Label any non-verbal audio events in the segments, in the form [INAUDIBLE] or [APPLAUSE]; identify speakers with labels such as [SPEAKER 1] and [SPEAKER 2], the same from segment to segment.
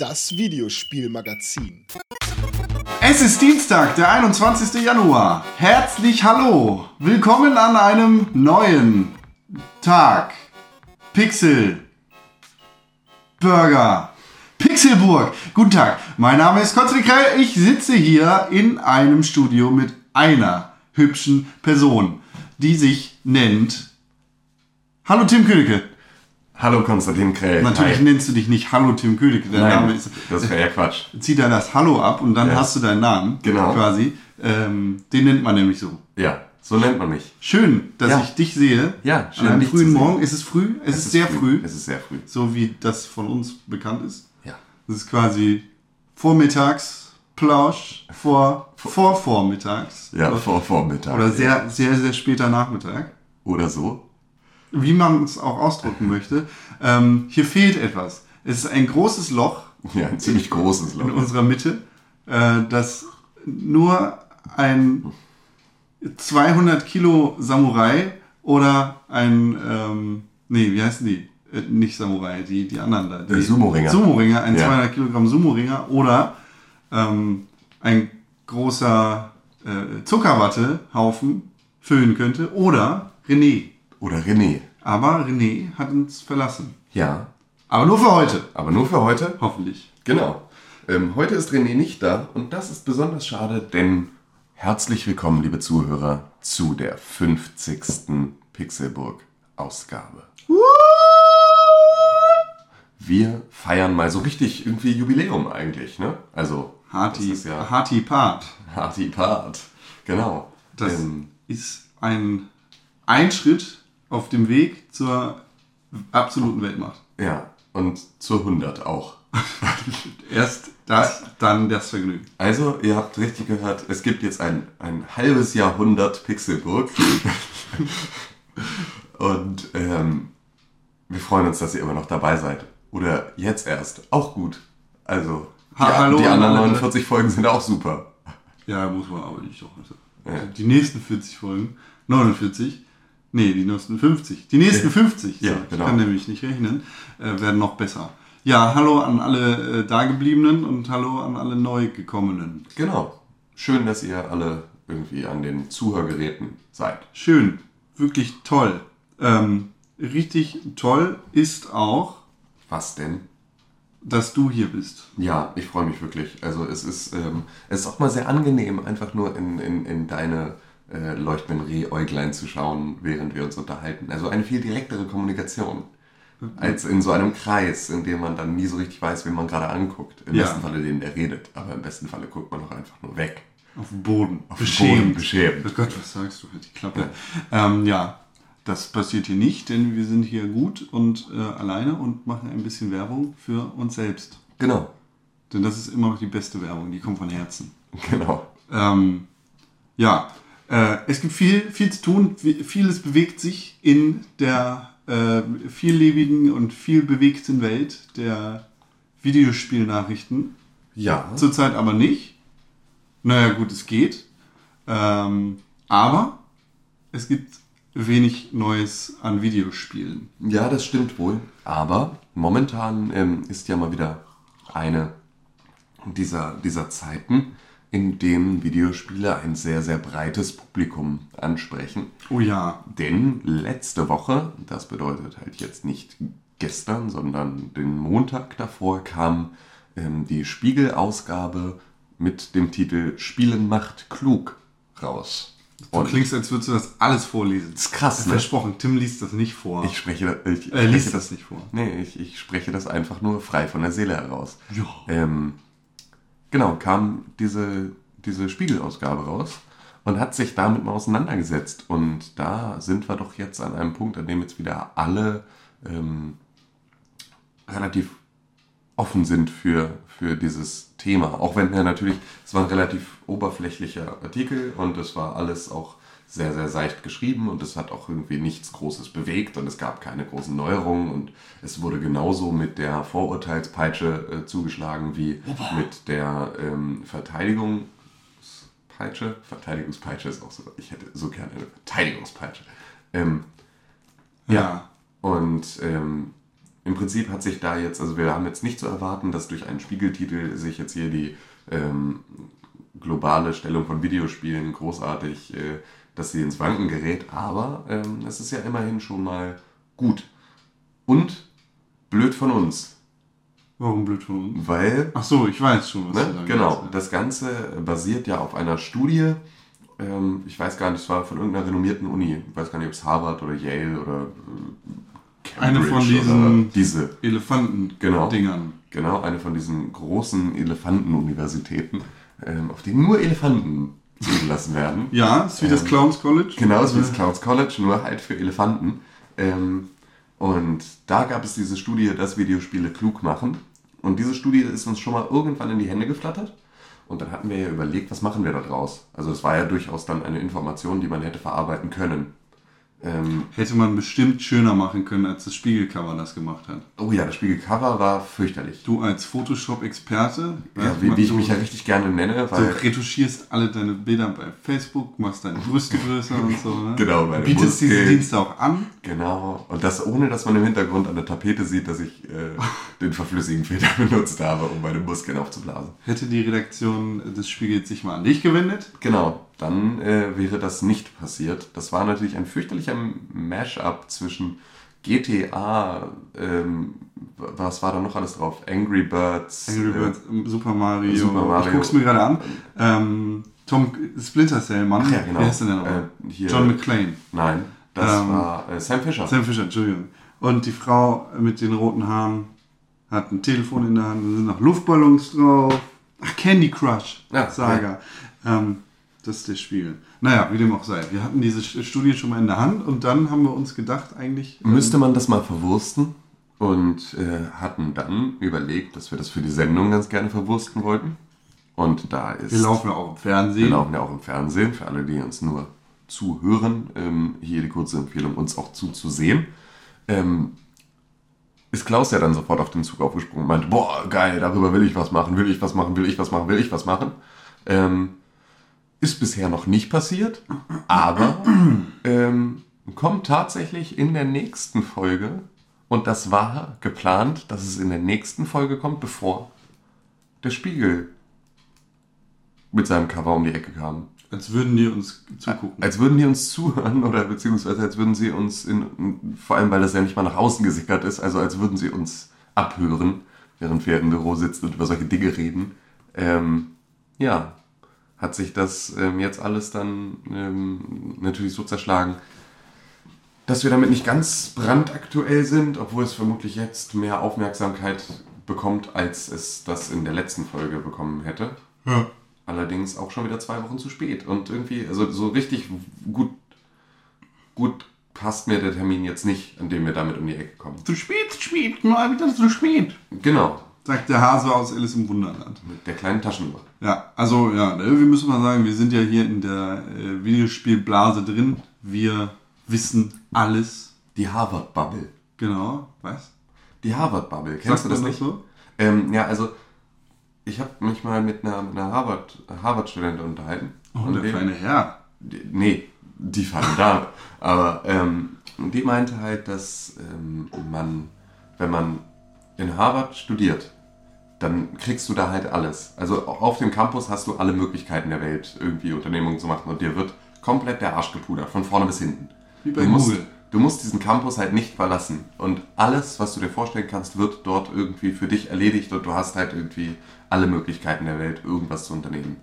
[SPEAKER 1] das Videospielmagazin.
[SPEAKER 2] Es ist Dienstag, der 21. Januar. Herzlich hallo. Willkommen an einem neuen Tag. Pixel. Burger. Pixelburg. Guten Tag. Mein Name ist Konstantin Krell. Ich sitze hier in einem Studio mit einer hübschen Person, die sich nennt. Hallo Tim Königke.
[SPEAKER 3] Hallo Konstantin Krell.
[SPEAKER 2] Natürlich
[SPEAKER 3] Hi.
[SPEAKER 2] nennst du dich nicht Hallo Tim Königke. Dein
[SPEAKER 3] Nein,
[SPEAKER 2] Name ist.
[SPEAKER 3] das wäre ja Quatsch.
[SPEAKER 2] zieh da das Hallo ab und dann
[SPEAKER 3] Ja.
[SPEAKER 2] hast du deinen Namen.
[SPEAKER 3] Genau.
[SPEAKER 2] Quasi. Ähm, den nennt man nämlich so.
[SPEAKER 3] Ja, so nennt man mich.
[SPEAKER 2] Schön, dass
[SPEAKER 3] Ja.
[SPEAKER 2] ich dich sehe.
[SPEAKER 3] Ja, schön,
[SPEAKER 2] An einem frühen. Morgen. Ist es früh? Es, ist, sehr früh.
[SPEAKER 3] Es ist sehr früh.
[SPEAKER 2] So wie das von uns bekannt ist.
[SPEAKER 3] Ja.
[SPEAKER 2] Es ist quasi Vormittagsplausch vor, vor Vormittags.
[SPEAKER 3] Ja,
[SPEAKER 2] Oder-
[SPEAKER 3] vor Vormittag.
[SPEAKER 2] Oder sehr, sehr, sehr später Nachmittag.
[SPEAKER 3] Oder so.
[SPEAKER 2] Wie man es auch ausdrücken möchte. Ähm, hier fehlt etwas. Es ist ein großes Loch [LAUGHS]
[SPEAKER 3] Ja, ein ziemlich großes
[SPEAKER 2] in
[SPEAKER 3] Loch.
[SPEAKER 2] unserer Mitte, äh, das nur ein 200 Kilo Samurai oder ein, ähm, nee, wie heißen die? Äh, nicht Samurai, die, die anderen da. Die
[SPEAKER 3] Äh, Sumo-Ringer.
[SPEAKER 2] Sumo-Ringer, ein
[SPEAKER 3] Ja.
[SPEAKER 2] 200 Kilogramm Sumo-Ringer oder ähm, ein großer äh, Zuckerwattehaufen füllen könnte oder René.
[SPEAKER 3] Oder René.
[SPEAKER 2] Aber René hat uns verlassen.
[SPEAKER 3] Ja,
[SPEAKER 2] Aber nur für heute,
[SPEAKER 3] aber nur für heute.
[SPEAKER 2] hoffentlich.
[SPEAKER 3] Genau. Ähm, heute ist René nicht da und das ist besonders schade, denn herzlich willkommen, liebe Zuhörer, zu der 50. Pixelburg-Ausgabe. Wir feiern mal so richtig irgendwie Jubiläum eigentlich, ne? Also,
[SPEAKER 2] Harti,
[SPEAKER 3] das ist ja
[SPEAKER 2] Harti Part.
[SPEAKER 3] Harti Part. Genau.
[SPEAKER 2] Das
[SPEAKER 3] Ähm,
[SPEAKER 2] ist ein Einschritt auf dem Weg zur absoluten Weltmacht.
[SPEAKER 3] ja, und zur 100 auch. [LAUGHS]
[SPEAKER 2] Erst das, dann das Vergnügen.
[SPEAKER 3] Also, ihr habt richtig gehört, es gibt jetzt ein, ein halbes Jahrhundert Pixelburg. [LAUGHS] Und ähm, wir freuen uns, dass ihr immer noch dabei seid. Oder jetzt erst. Auch gut. Also, die,
[SPEAKER 2] Ha- hallo
[SPEAKER 3] die
[SPEAKER 2] an
[SPEAKER 3] anderen
[SPEAKER 2] alle.
[SPEAKER 3] 49 Folgen sind auch super.
[SPEAKER 2] Ja, muss man aber nicht doch. Also,
[SPEAKER 3] Ja.
[SPEAKER 2] Die nächsten 40 Folgen, 49, nee, die nächsten 50. Die nächsten 50,
[SPEAKER 3] Ja,
[SPEAKER 2] so,
[SPEAKER 3] genau.
[SPEAKER 2] ich kann nämlich nicht rechnen, äh, werden noch besser. Ja, hallo an alle äh, Dagebliebenen und hallo an alle Neugekommenen.
[SPEAKER 3] Genau. Schön, dass ihr alle irgendwie an den Zuhörgeräten seid.
[SPEAKER 2] Schön, wirklich toll. Ähm, richtig toll ist auch,
[SPEAKER 3] Was denn?
[SPEAKER 2] dass du hier bist.
[SPEAKER 3] Ja, ich freue mich wirklich. Also es ist, ähm, es ist auch mal sehr angenehm, einfach nur in, in, in deine äh, leuchtenden Rehäuglein zu schauen, während wir uns unterhalten. Also eine viel direktere Kommunikation. Als in so einem Kreis, in dem man dann nie so richtig weiß, wen man gerade anguckt. Im
[SPEAKER 2] Ja.
[SPEAKER 3] besten Falle den, der redet. Aber im besten Falle guckt man auch einfach nur weg.
[SPEAKER 2] Auf dem Boden.
[SPEAKER 3] Auf dem Boden, beschämt.
[SPEAKER 2] Oh Gott, was sagst du? Halt die Klappe. Ähm, ja, das passiert hier nicht, denn wir sind hier gut und äh, alleine und machen ein bisschen Werbung für uns selbst.
[SPEAKER 3] Genau.
[SPEAKER 2] Denn das ist immer noch die beste Werbung, die kommt von Herzen.
[SPEAKER 3] Genau.
[SPEAKER 2] Ähm, ja, äh, es gibt viel, viel zu tun. Vieles bewegt sich in der äh, viellebigen und viel bewegten Welt der Videospielnachrichten.
[SPEAKER 3] Ja.
[SPEAKER 2] Zurzeit aber nicht. Naja, gut, es geht. Ähm, aber es gibt wenig Neues an Videospielen.
[SPEAKER 3] Ja, das stimmt wohl. Aber momentan ähm, ist ja mal wieder eine dieser, dieser Zeiten, in denen Videospiele ein sehr, sehr breites Publikum ansprechen.
[SPEAKER 2] Oh ja.
[SPEAKER 3] Denn letzte Woche, das bedeutet halt jetzt nicht gestern, sondern den Montag davor, kam ähm, die Spiegel-Ausgabe mit dem Titel Spielen macht klug raus.
[SPEAKER 2] Du klingst, als würdest du das alles vorlesen.
[SPEAKER 3] Das ist krass, ne?
[SPEAKER 2] Versprochen, Tim liest das nicht vor.
[SPEAKER 3] Ich spreche, ich,
[SPEAKER 2] er
[SPEAKER 3] spreche
[SPEAKER 2] liest das nicht vor.
[SPEAKER 3] Nee, ich, ich spreche das einfach nur frei von der Seele heraus.
[SPEAKER 2] Ja.
[SPEAKER 3] Ähm, genau, kam diese, diese Spiegelausgabe raus und hat sich damit mal auseinandergesetzt. Und da sind wir doch jetzt an einem Punkt, an dem jetzt wieder alle ähm, relativ offen sind für, für dieses Thema. Auch wenn er natürlich, es war ein relativ oberflächlicher Artikel und es war alles auch sehr, sehr seicht geschrieben und es hat auch irgendwie nichts Großes bewegt und es gab keine großen Neuerungen und es wurde genauso mit der Vorurteilspeitsche äh, zugeschlagen wie mit der ähm, Verteidigungspeitsche. Verteidigungspeitsche ist auch so, ich hätte so gerne eine Verteidigungspeitsche. Ähm, ja. Und ähm, im Prinzip hat sich da jetzt, also wir haben jetzt nicht zu erwarten, dass durch einen Spiegeltitel sich jetzt hier die ähm, globale Stellung von Videospielen großartig, äh, dass sie ins Wanken gerät, aber ähm, es ist ja immerhin schon mal gut. Und blöd von uns,
[SPEAKER 2] Warum blöd von uns?
[SPEAKER 3] weil
[SPEAKER 2] Ach so, ich weiß schon, was du
[SPEAKER 3] Ne?
[SPEAKER 2] da
[SPEAKER 3] Genau,
[SPEAKER 2] meinst.
[SPEAKER 3] das Ganze basiert ja auf einer Studie, ähm, ich weiß gar nicht, es war von irgendeiner renommierten Uni, ich weiß gar nicht, ob es Harvard oder Yale oder äh,
[SPEAKER 2] Eine von
[SPEAKER 3] Cambridge
[SPEAKER 2] diesen-
[SPEAKER 3] diese, Genau.
[SPEAKER 2] Elefanten-Dingern.
[SPEAKER 3] genau, eine von diesen großen Elefantenuniversitäten, ähm, auf denen nur Elefanten zugelassen werden.
[SPEAKER 2] Ja, ist wie das
[SPEAKER 3] Ähm,
[SPEAKER 2] Clowns College.
[SPEAKER 3] Genau, so wie das Clouds College, nur halt für Elefanten. Ähm, und da gab es diese Studie, dass Videospiele klug machen. Und diese Studie ist uns schon mal irgendwann in die Hände geflattert. Und dann hatten wir ja überlegt, was machen wir da draus? Also es war ja durchaus dann eine Information, die man hätte verarbeiten können. Ähm,
[SPEAKER 2] Hätte man bestimmt schöner machen können, als das Spiegelcover das gemacht hat.
[SPEAKER 3] oh ja, das Spiegelcover war fürchterlich.
[SPEAKER 2] Du als Photoshop-Experte,
[SPEAKER 3] Ja, wie, wie ich
[SPEAKER 2] du,
[SPEAKER 3] mich ja richtig gerne nenne,
[SPEAKER 2] du
[SPEAKER 3] weil
[SPEAKER 2] retuschierst alle deine Bilder bei Facebook, machst deine Brüste größer und so. Ne?
[SPEAKER 3] Genau, meine
[SPEAKER 2] Bietest diese
[SPEAKER 3] Muskeln.
[SPEAKER 2] Dienste auch an.
[SPEAKER 3] Genau. Und das ohne, dass man im Hintergrund an der Tapete sieht, dass ich äh, [LAUGHS] den verflüssigen Filter benutzt habe, um meine Muskeln aufzublasen.
[SPEAKER 2] Hätte die Redaktion des Spiegels sich mal an dich gewendet?
[SPEAKER 3] Genau, dann äh, wäre das nicht passiert. Das war natürlich ein fürchterlicher Mash-up zwischen GTA, ähm, was war da noch alles drauf? Angry Birds.
[SPEAKER 2] Angry
[SPEAKER 3] äh,
[SPEAKER 2] Birds, Super Mario.
[SPEAKER 3] Super Mario.
[SPEAKER 2] Ich guck's mir gerade an. Ähm, Tom Splinter Cell, Mann.
[SPEAKER 3] Ach ja, genau.
[SPEAKER 2] Wer ist denn denn noch?
[SPEAKER 3] Äh,
[SPEAKER 2] John McClane.
[SPEAKER 3] Nein, das
[SPEAKER 2] Ähm,
[SPEAKER 3] war äh, Sam Fisher.
[SPEAKER 2] Sam Fisher, Entschuldigung. Und die Frau mit den roten Haaren hat ein Telefon in der Hand, da sind noch Luftballons drauf. Ach, Candy Crush,
[SPEAKER 3] Ja,
[SPEAKER 2] Saga. Ähm, das ist der Spiegel. Naja, wie dem auch sei. Wir hatten diese Studie schon mal in der Hand und dann haben wir uns gedacht, eigentlich. ähm,
[SPEAKER 3] Müsste man das mal verwursten und äh, hatten dann überlegt, dass wir das für die Sendung ganz gerne verwursten wollten. Und da ist.
[SPEAKER 2] Wir laufen ja auch im Fernsehen.
[SPEAKER 3] Wir laufen ja auch im Fernsehen, für alle, die uns nur zuhören. Ähm, hier die kurze Empfehlung, uns auch zuzusehen. Ähm, ist Klaus ja dann sofort auf den Zug aufgesprungen und meinte, boah, geil, darüber will ich was machen, will ich was machen, will ich was machen, will ich was machen. Ähm, ist bisher noch nicht passiert, aber ähm, kommt tatsächlich in der nächsten Folge. Und das war geplant, dass es in der nächsten Folge kommt, bevor der Spiegel mit seinem Cover um die Ecke kam.
[SPEAKER 2] Als würden die uns zugucken.
[SPEAKER 3] Als würden die uns zuhören oder beziehungsweise als würden sie uns, in, vor allem weil das ja nicht mal nach außen gesickert ist, also als würden sie uns abhören, während wir im Büro sitzen und über solche Dinge reden. Ähm, ja, hat sich das ähm, jetzt alles dann ähm, natürlich so zerschlagen, dass wir damit nicht ganz brandaktuell sind, obwohl es vermutlich jetzt mehr Aufmerksamkeit bekommt, als es das in der letzten Folge bekommen hätte.
[SPEAKER 2] ja.
[SPEAKER 3] Allerdings auch schon wieder zwei Wochen zu spät. Und irgendwie, also so richtig gut, gut passt mir der Termin jetzt nicht, an dem wir damit um die Ecke kommen.
[SPEAKER 2] Zu spät, zu spät, mal wieder zu spät.
[SPEAKER 3] Genau,
[SPEAKER 2] Sagt der Hase aus Alice im Wunderland.
[SPEAKER 3] mit der kleinen Taschenuhr.
[SPEAKER 2] Ja, also ja, ne, wir müssen mal sagen, wir sind ja hier in der äh, Videospielblase drin. Wir wissen alles.
[SPEAKER 3] Die Harvard-Bubble.
[SPEAKER 2] Genau, was?
[SPEAKER 3] Die Harvard-Bubble, kennst
[SPEAKER 2] Sagt
[SPEAKER 3] du das nicht?
[SPEAKER 2] so?
[SPEAKER 3] Ähm, ja, also ich habe mich mal mit einer, einer Harvard, Harvard-Studentin unterhalten.
[SPEAKER 2] Oh, der
[SPEAKER 3] dem-
[SPEAKER 2] feine Herr.
[SPEAKER 3] Die- Nee, die feine Dame. Aber ähm, die meinte halt, dass ähm, man, wenn man in Harvard studiert, dann kriegst du da halt alles. Also auf dem Campus hast du alle Möglichkeiten der Welt, irgendwie Unternehmungen zu machen und dir wird komplett der Arsch gepudert, von vorne bis hinten.
[SPEAKER 2] Wie bei
[SPEAKER 3] du musst,
[SPEAKER 2] Google.
[SPEAKER 3] Du musst diesen Campus halt nicht verlassen. Und alles, was du dir vorstellen kannst, wird dort irgendwie für dich erledigt und du hast halt irgendwie alle Möglichkeiten der Welt, irgendwas zu unternehmen.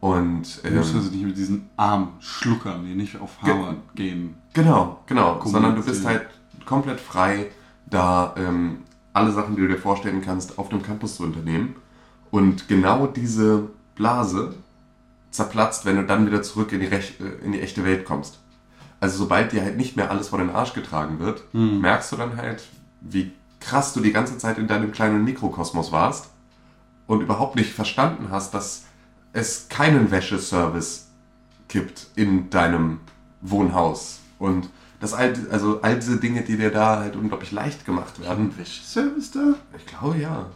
[SPEAKER 3] Und
[SPEAKER 2] Du musst
[SPEAKER 3] ähm,
[SPEAKER 2] also nicht mit diesen armen Schluckern, die nicht auf Harvard gehen.
[SPEAKER 3] Genau, genau. Sondern du bist halt komplett frei, da ähm, alle Sachen, die du dir vorstellen kannst, auf dem Campus zu unternehmen. Und genau diese Blase zerplatzt, wenn du dann wieder zurück in die, Rech äh, in die echte Welt kommst. Also sobald dir halt nicht mehr alles vor den Arsch getragen wird, merkst du dann halt, wie krass du die ganze Zeit in deinem kleinen Mikrokosmos warst und überhaupt nicht verstanden hast, dass es keinen Wäscheservice gibt in deinem Wohnhaus. Und das all, also all diese Dinge, die dir da halt unglaublich leicht gemacht werden.
[SPEAKER 2] Service da?
[SPEAKER 3] Ich glaube ja.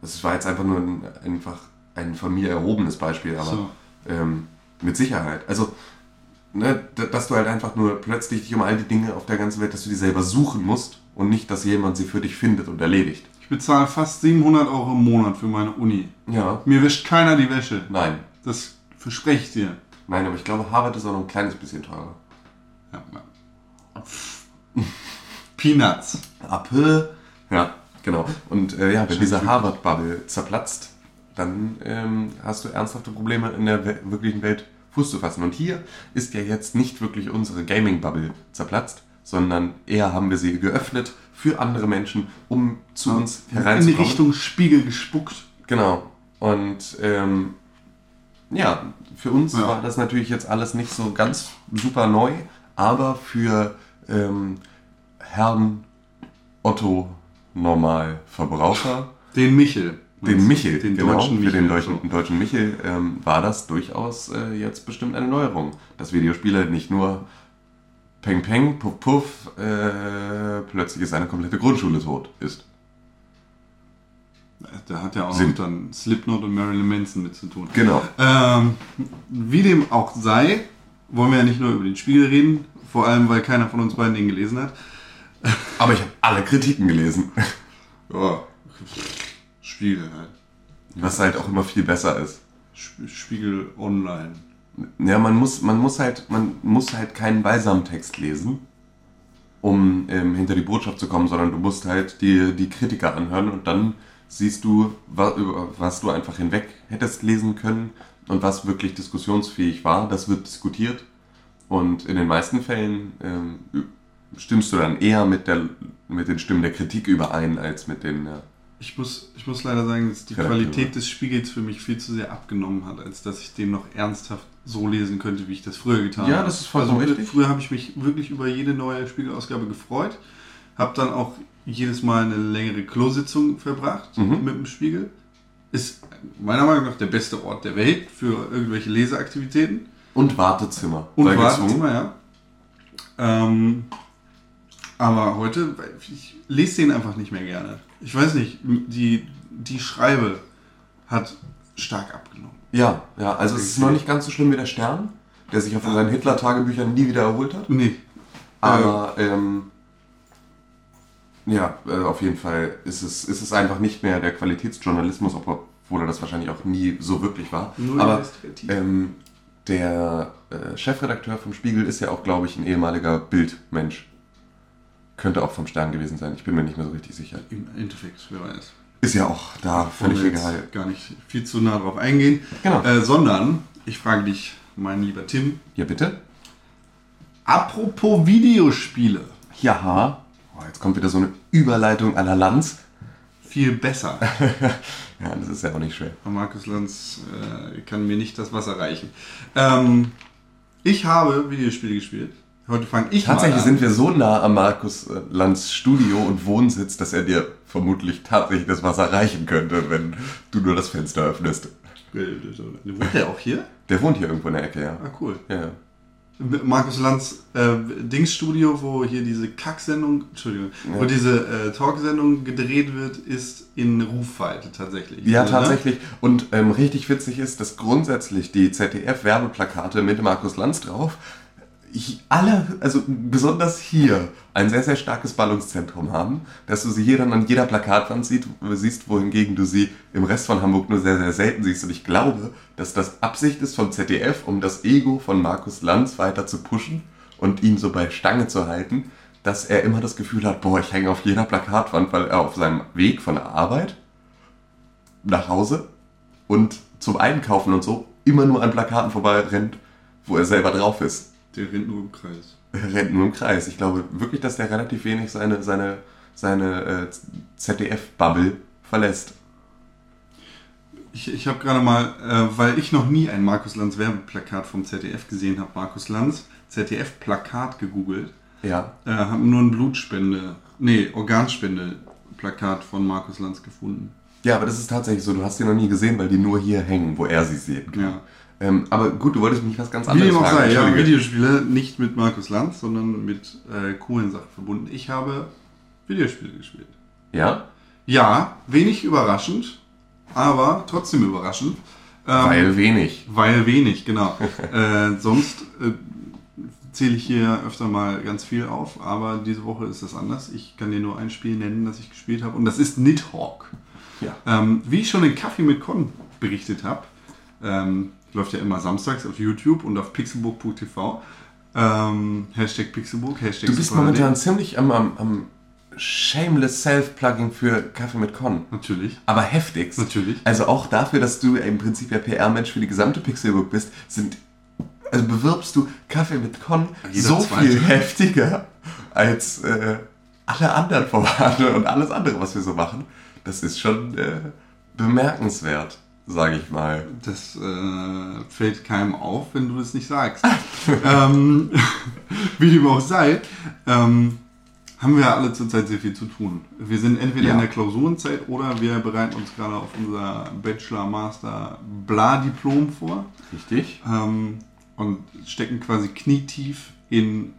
[SPEAKER 3] Das war jetzt einfach nur ein, einfach ein von mir erhobenes Beispiel, aber
[SPEAKER 2] So.
[SPEAKER 3] ähm, mit Sicherheit. Also, ne, dass du halt einfach nur plötzlich dich um all die Dinge auf der ganzen Welt, dass du die selber suchen musst und nicht, dass jemand sie für dich findet und erledigt.
[SPEAKER 2] Ich bezahle fast 700 Euro im Monat für meine Uni.
[SPEAKER 3] Ja.
[SPEAKER 2] Mir wäscht keiner die Wäsche.
[SPEAKER 3] Nein.
[SPEAKER 2] Das verspreche ich dir.
[SPEAKER 3] Nein, aber ich glaube, Harvard ist auch noch ein kleines bisschen teurer.
[SPEAKER 2] Ja, [LAUGHS] Peanuts.
[SPEAKER 3] Apple. Ja, genau. Und äh, ja, wenn diese Harvard-Bubble zerplatzt, dann ähm, hast du ernsthafte Probleme in der we wirklichen Welt Fuß zu fassen. Und hier ist ja jetzt nicht wirklich unsere Gaming-Bubble zerplatzt, sondern eher haben wir sie geöffnet für andere Menschen, um zu uns
[SPEAKER 2] In die
[SPEAKER 3] hereinzukommen.
[SPEAKER 2] Richtung Spiegel gespuckt.
[SPEAKER 3] Genau. Und ähm, ja, für uns
[SPEAKER 2] Ja.
[SPEAKER 3] war das natürlich jetzt alles nicht so ganz super neu, aber für ähm, Herrn Otto Normalverbraucher,
[SPEAKER 2] Den Michel.
[SPEAKER 3] den Michel,
[SPEAKER 2] Den
[SPEAKER 3] genau,
[SPEAKER 2] deutschen
[SPEAKER 3] für
[SPEAKER 2] Michel.
[SPEAKER 3] den deutschen, deutschen Michel, ähm, war das durchaus äh, jetzt bestimmt eine Neuerung, dass Videospiele nicht nur Peng Peng, Puff Puff, äh, plötzlich ist eine komplette Grundschule tot ist.
[SPEAKER 2] Da hat ja auch
[SPEAKER 3] Sind.
[SPEAKER 2] noch dann Slipknot und Marilyn Manson mit zu tun.
[SPEAKER 3] Genau.
[SPEAKER 2] Ähm, wie dem auch sei, wollen wir ja nicht nur über den Spiegel reden, vor allem weil keiner von uns beiden den gelesen hat.
[SPEAKER 3] Aber ich habe alle Kritiken gelesen. [LAUGHS]
[SPEAKER 2] Ja, Spiegel halt.
[SPEAKER 3] Was halt auch immer viel besser ist.
[SPEAKER 2] Sp- Spiegel online.
[SPEAKER 3] Ja, man muss, man muss halt, man muss halt keinen Balsamtext lesen, um ähm, hinter die Botschaft zu kommen, sondern du musst halt die, die Kritiker anhören und dann siehst du, wa, über was du einfach hinweg hättest lesen können und was wirklich diskussionsfähig war. Das wird diskutiert und in den meisten Fällen ähm, stimmst du dann eher mit, der, mit den Stimmen der Kritik überein als mit den. Ja.
[SPEAKER 2] Ich muss, ich muss leider sagen, dass die
[SPEAKER 3] Redakteure.
[SPEAKER 2] Qualität des Spiegels für mich viel zu sehr abgenommen hat, als dass ich den noch ernsthaft so lesen könnte, wie ich das früher getan habe.
[SPEAKER 3] Ja, das ist vollkommen
[SPEAKER 2] also,
[SPEAKER 3] richtig.
[SPEAKER 2] Früher habe ich mich wirklich über jede neue Spiegelausgabe gefreut, habe dann auch jedes Mal eine längere Klositzung verbracht
[SPEAKER 3] Mhm.
[SPEAKER 2] mit dem Spiegel. Ist meiner Meinung nach der beste Ort der Welt für irgendwelche Leseaktivitäten.
[SPEAKER 3] Und Wartezimmer.
[SPEAKER 2] Und Wartezimmer, ja. Ähm, aber heute, ich lese den einfach nicht mehr gerne. Ich weiß nicht, die, die Schreibe hat stark abgenommen.
[SPEAKER 3] Ja, ja, also es ist noch nicht ganz so schlimm wie der Stern, der sich ja von seinen Hitler-Tagebüchern nie wieder erholt hat.
[SPEAKER 2] Nee.
[SPEAKER 3] Aber ähm, ja, äh, auf jeden Fall ist es, ist es einfach nicht mehr der Qualitätsjournalismus, obwohl er das wahrscheinlich auch nie so wirklich war.
[SPEAKER 2] Null
[SPEAKER 3] Aber ähm, der äh, Chefredakteur vom Spiegel ist ja auch, glaube ich, ein ehemaliger Bildmensch. Könnte auch vom Stern gewesen sein, ich bin mir nicht mehr so richtig sicher.
[SPEAKER 2] Im Endeffekt, wer weiß.
[SPEAKER 3] Ist ja auch da völlig egal.
[SPEAKER 2] Gar nicht viel zu nah drauf eingehen.
[SPEAKER 3] Genau.
[SPEAKER 2] Äh, sondern, ich frage dich, mein lieber Tim,
[SPEAKER 3] Ja, bitte?
[SPEAKER 2] apropos Videospiele,
[SPEAKER 3] Ja. Oh, jetzt kommt wieder so eine Überleitung la Lanz.
[SPEAKER 2] viel besser. [LAUGHS]
[SPEAKER 3] Ja, das ist ja auch nicht schwer.
[SPEAKER 2] Markus Lanz äh, kann mir nicht das Wasser reichen. Ähm, ich habe Videospiele gespielt. Heute fange ich
[SPEAKER 3] Tatsächlich sind wir so nah am Markus äh, Lanz Studio und Wohnsitz, dass er dir vermutlich tatsächlich das Wasser reichen könnte, wenn du nur das Fenster öffnest.
[SPEAKER 2] Wohnt der auch hier?
[SPEAKER 3] Der wohnt hier irgendwo in der Ecke, ja.
[SPEAKER 2] Ah, cool.
[SPEAKER 3] Ja, ja.
[SPEAKER 2] Markus Lanz äh, Dingsstudio, wo hier diese Kacksendung, Entschuldigung, wo diese äh, Talksendung gedreht wird, ist in Rufweite tatsächlich.
[SPEAKER 3] Ja,
[SPEAKER 2] Also, ne?
[SPEAKER 3] tatsächlich. Und ähm, richtig witzig ist, dass grundsätzlich die ZDF-Werbeplakate mit Markus Lanz drauf ich- alle, also besonders hier, ein sehr, sehr starkes Ballungszentrum haben, dass du sie hier dann an jeder Plakatwand sieht, siehst, wohingegen du sie im Rest von Hamburg nur sehr, sehr selten siehst. Und ich glaube, dass das Absicht ist vom ZDF, um das Ego von Markus Lanz weiter zu pushen und ihn so bei Stange zu halten, dass er immer das Gefühl hat, boah, ich hänge auf jeder Plakatwand, weil er auf seinem Weg von der Arbeit nach Hause und zum Einkaufen und so immer nur an Plakaten vorbei rennt, wo er selber drauf ist.
[SPEAKER 2] Der rennt nur im Kreis. [LAUGHS]
[SPEAKER 3] Rennt nur im Kreis. Ich glaube wirklich, dass der relativ wenig seine, seine, seine äh, ZDF-Bubble verlässt.
[SPEAKER 2] Ich, ich habe gerade mal, äh, weil ich noch nie ein Markus Lanz Werbeplakat vom ZDF gesehen habe, Markus Lanz ZDF-Plakat gegoogelt,
[SPEAKER 3] Ja.
[SPEAKER 2] äh, habe nur ein Blutspende, nee, Organspende Plakat von Markus Lanz gefunden.
[SPEAKER 3] Ja, aber das ist tatsächlich so. Du hast die noch nie gesehen, weil die nur hier hängen, wo er sie kann.
[SPEAKER 2] Ja.
[SPEAKER 3] Ähm, aber gut, du wolltest mich was ganz anderes
[SPEAKER 2] auch
[SPEAKER 3] fragen.
[SPEAKER 2] sei, ja. Videospiele nicht mit Markus Lanz, sondern mit äh, coolen Sachen verbunden. Ich habe Videospiele gespielt.
[SPEAKER 3] Ja?
[SPEAKER 2] Ja, wenig überraschend, aber trotzdem überraschend. Ähm,
[SPEAKER 3] Weil wenig.
[SPEAKER 2] Weil wenig, genau. [LAUGHS] äh, sonst äh, zähle ich hier öfter mal ganz viel auf, aber diese Woche ist das anders. Ich kann dir nur ein Spiel nennen, das ich gespielt habe, und das ist Nidhogg.
[SPEAKER 3] Ja.
[SPEAKER 2] Ähm, wie ich schon in Kaffee mit Con berichtet habe, ähm, läuft ja immer samstags auf YouTube und auf pixelbook.tv. Ähm, Hashtag Pixelbook, Hashtag
[SPEAKER 3] Du bist momentan ziemlich am, am, am shameless Self-Plugging für Kaffee mit Con.
[SPEAKER 2] Natürlich.
[SPEAKER 3] Aber heftigst.
[SPEAKER 2] Natürlich.
[SPEAKER 3] Also auch dafür, dass du im Prinzip der PR-Mensch für die gesamte Pixelbook bist, sind, also bewirbst du Kaffee mit Con
[SPEAKER 2] Jeder
[SPEAKER 3] so
[SPEAKER 2] Zweite.
[SPEAKER 3] viel heftiger als äh, alle anderen Formate und alles andere, was wir so machen. Das ist schon äh, bemerkenswert, sage ich mal.
[SPEAKER 2] Das äh, fällt keinem auf, wenn du das nicht sagst. [LAUGHS] ähm, [LAUGHS] wie dem auch sei, ähm, haben wir alle zurzeit sehr viel zu tun. Wir sind entweder
[SPEAKER 3] Ja.
[SPEAKER 2] in der Klausurenzeit oder wir bereiten uns gerade auf unser Bachelor, Master, Bla-Diplom vor
[SPEAKER 3] Richtig?
[SPEAKER 2] ähm, und stecken quasi knietief in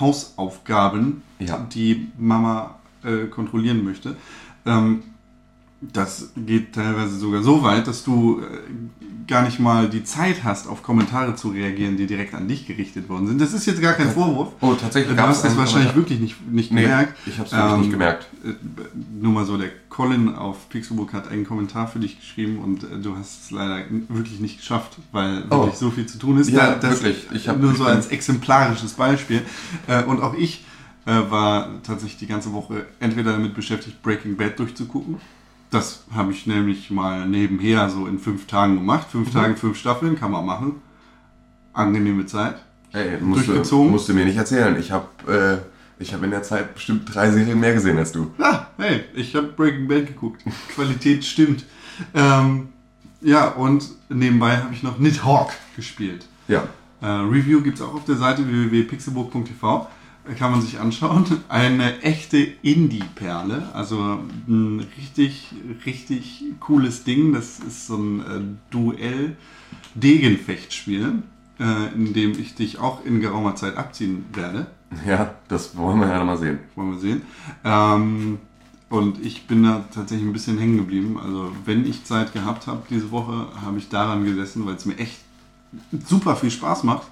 [SPEAKER 2] Hausaufgaben,
[SPEAKER 3] Ja.
[SPEAKER 2] die Mama äh, kontrollieren möchte. Ähm, das geht teilweise sogar so weit, dass du äh, gar nicht mal die Zeit hast, auf Kommentare zu reagieren, die direkt an dich gerichtet worden sind. Das ist jetzt gar kein Vorwurf.
[SPEAKER 3] Oh, tatsächlich
[SPEAKER 2] Du hast das wahrscheinlich
[SPEAKER 3] Kommentar.
[SPEAKER 2] wirklich nicht, nicht
[SPEAKER 3] Nee,
[SPEAKER 2] gemerkt.
[SPEAKER 3] ich hab's wirklich nicht gemerkt.
[SPEAKER 2] äh, Nur mal so, der Colin auf Pixelbook hat einen Kommentar für dich geschrieben und äh, du hast es leider wirklich nicht geschafft, weil
[SPEAKER 3] Oh.
[SPEAKER 2] wirklich so viel zu tun ist.
[SPEAKER 3] Ja,
[SPEAKER 2] Da- das
[SPEAKER 3] wirklich. Ich hab-
[SPEAKER 2] nur so als exemplarisches Beispiel. Äh, Und auch ich äh, war tatsächlich die ganze Woche entweder damit beschäftigt, Breaking Bad durchzugucken. Das habe ich nämlich mal nebenher so in fünf Tagen gemacht. Fünf
[SPEAKER 3] Mhm.
[SPEAKER 2] Tage, fünf Staffeln, kann man machen. Angenehme Zeit.
[SPEAKER 3] Ey, musst du,
[SPEAKER 2] Durchgezogen?
[SPEAKER 3] musst du mir nicht erzählen. Ich habe äh, ich hab in der Zeit bestimmt drei Serien mehr gesehen als du.
[SPEAKER 2] Ah, hey, ich habe Breaking Bad geguckt. Qualität stimmt. Ähm, ja, und nebenbei habe ich noch Nidhogg gespielt.
[SPEAKER 3] Ja.
[SPEAKER 2] Äh, Review gibt es auch auf der Seite www.pixelbook.tv. Kann man sich anschauen. Eine echte Indie-Perle. Also ein richtig, richtig cooles Ding. Das ist so ein äh, Duell-Degenfechtspiel, äh, in dem ich dich auch in geraumer Zeit abziehen werde.
[SPEAKER 3] Ja, das wollen wir ja mal sehen.
[SPEAKER 2] Wollen wir sehen. Ähm, und ich bin da tatsächlich ein bisschen hängen geblieben. Also wenn ich Zeit gehabt habe diese Woche, habe ich daran gesessen, weil es mir echt super viel Spaß macht,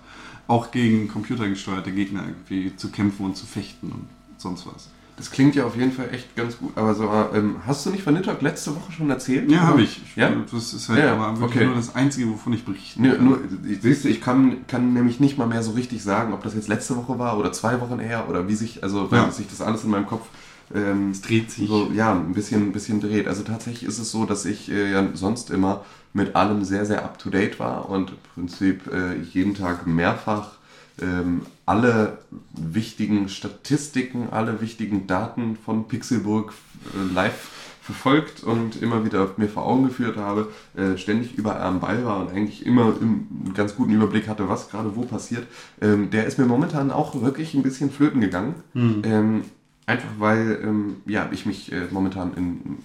[SPEAKER 2] auch gegen computergesteuerte Gegner irgendwie zu kämpfen und zu fechten und sonst was.
[SPEAKER 3] Das klingt ja auf jeden Fall echt ganz gut. Aber so, ähm, hast du nicht von Nidhogg letzte Woche schon erzählt?
[SPEAKER 2] Ja, habe ich.
[SPEAKER 3] Ja?
[SPEAKER 2] Das ist halt
[SPEAKER 3] Ja,
[SPEAKER 2] aber wirklich
[SPEAKER 3] okay.
[SPEAKER 2] nur das Einzige, wovon ich berichten
[SPEAKER 3] Nö,
[SPEAKER 2] kann.
[SPEAKER 3] nur, siehst du, ich kann, kann nämlich nicht mal mehr so richtig sagen, ob das jetzt letzte Woche war oder zwei Wochen her oder wie sich, also
[SPEAKER 2] Ja.
[SPEAKER 3] sich das alles in meinem Kopf ähm,
[SPEAKER 2] Es dreht sich.
[SPEAKER 3] so, ja, ein bisschen, ein bisschen dreht. Also tatsächlich ist es so, dass ich äh, ja sonst immer mit allem sehr, sehr up to date war und im Prinzip äh, jeden Tag mehrfach ähm, alle wichtigen Statistiken, alle wichtigen Daten von Pixelburg äh, live verfolgt und immer wieder mir vor Augen geführt habe, äh, ständig überall am Ball war und eigentlich immer im, einen ganz guten Überblick hatte, was gerade wo passiert, ähm, der ist mir momentan auch wirklich ein bisschen flöten gegangen. Ähm, einfach weil ähm, ja, ich mich äh, momentan in,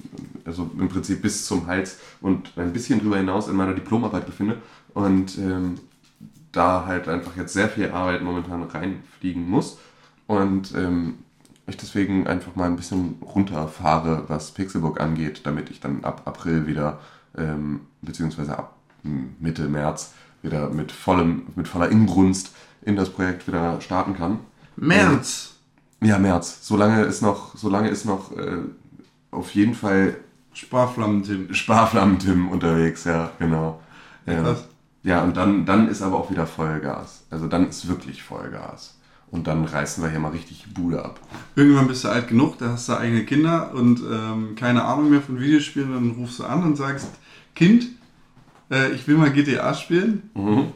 [SPEAKER 3] also im Prinzip bis zum Hals und ein bisschen drüber hinaus in meiner Diplomarbeit befinde und ähm, da halt einfach jetzt sehr viel Arbeit momentan reinfliegen muss und ähm, ich deswegen einfach mal ein bisschen runterfahre, was Pixelbook angeht, damit ich dann ab April wieder, ähm, beziehungsweise ab hm, Mitte März wieder mit, vollem, mit voller Inbrunst in das Projekt wieder starten kann.
[SPEAKER 2] März!
[SPEAKER 3] Ja, März. Solange ist noch, solange ist noch äh, auf jeden Fall
[SPEAKER 2] Sparflammen, Tim.
[SPEAKER 3] Sparflammen-Tim unterwegs, ja, genau. Ähm,
[SPEAKER 2] Krass.
[SPEAKER 3] ja, und dann, dann ist aber auch wieder Vollgas. Also dann ist wirklich Vollgas. Und dann reißen wir hier mal richtig die Bude ab.
[SPEAKER 2] Irgendwann bist du alt genug, da hast du eigene Kinder und ähm, keine Ahnung mehr von Videospielen. Dann rufst du an und sagst, Kind, äh, ich will mal GTA spielen.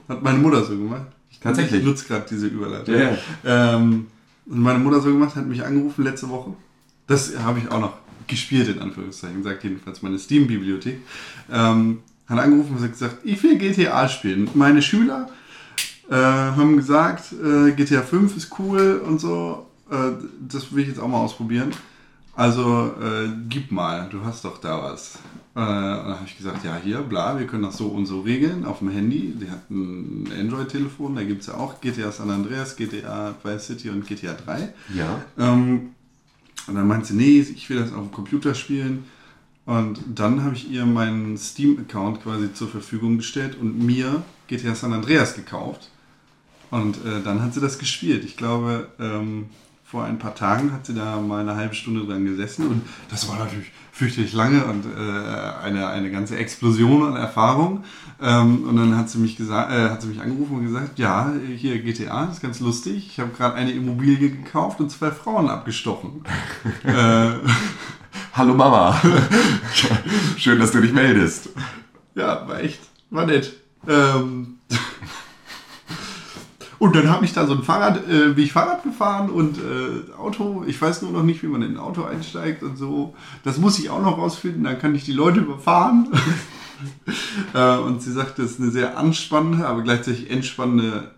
[SPEAKER 2] Hat meine Mutter so gemacht. Ich,
[SPEAKER 3] Mhm. Tatsächlich?
[SPEAKER 2] Ich nutze gerade diese Überleitung.
[SPEAKER 3] Ja, ja.
[SPEAKER 2] Ähm, und meine Mutter so gemacht, hat mich angerufen letzte Woche. Das habe ich auch noch gespielt, in Anführungszeichen, sagt jedenfalls meine Steam-Bibliothek. Ähm, hat angerufen und gesagt, ich will GTA spielen. Meine Schüler äh, haben gesagt, äh, GTA 5 ist cool und so. Äh, das will ich jetzt auch mal ausprobieren. Also äh, gib mal, du hast doch da was. Äh, und dann habe ich gesagt, ja hier, bla, wir können das so und so regeln auf dem Handy. Die hat ein Android-Telefon, da gibt es ja auch GTA San Andreas, GTA Vice City und GTA 3.
[SPEAKER 3] Ja.
[SPEAKER 2] Ähm, und dann meinte sie, nee, ich will das auf dem Computer spielen. Und dann habe ich ihr meinen Steam-Account quasi zur Verfügung gestellt und mir GTA San Andreas gekauft. Und äh, dann hat sie das gespielt. Ich glaube, ähm, vor ein paar Tagen hat sie da mal eine halbe Stunde dran gesessen und das war natürlich fürchterlich lange und äh, eine, eine ganze Explosion an Erfahrung. Ähm, und dann hat sie mich gesagt, äh, hat sie mich angerufen und gesagt, ja, hier GTA, ist ganz lustig. Ich habe gerade eine Immobilie gekauft und zwei Frauen abgestochen. [LAUGHS] äh,
[SPEAKER 3] Hallo Mama. [LAUGHS] Schön, dass du dich meldest.
[SPEAKER 2] Ja, war echt, war nett. Ähm, und dann habe ich da so ein Fahrrad, äh, bin ich Fahrrad gefahren und äh, Auto, ich weiß nur noch nicht, wie man in ein Auto einsteigt und so. Das muss ich auch noch rausfinden, dann kann ich die Leute überfahren. [LAUGHS] äh, und sie sagt, das ist eine sehr anspannende, aber gleichzeitig entspannende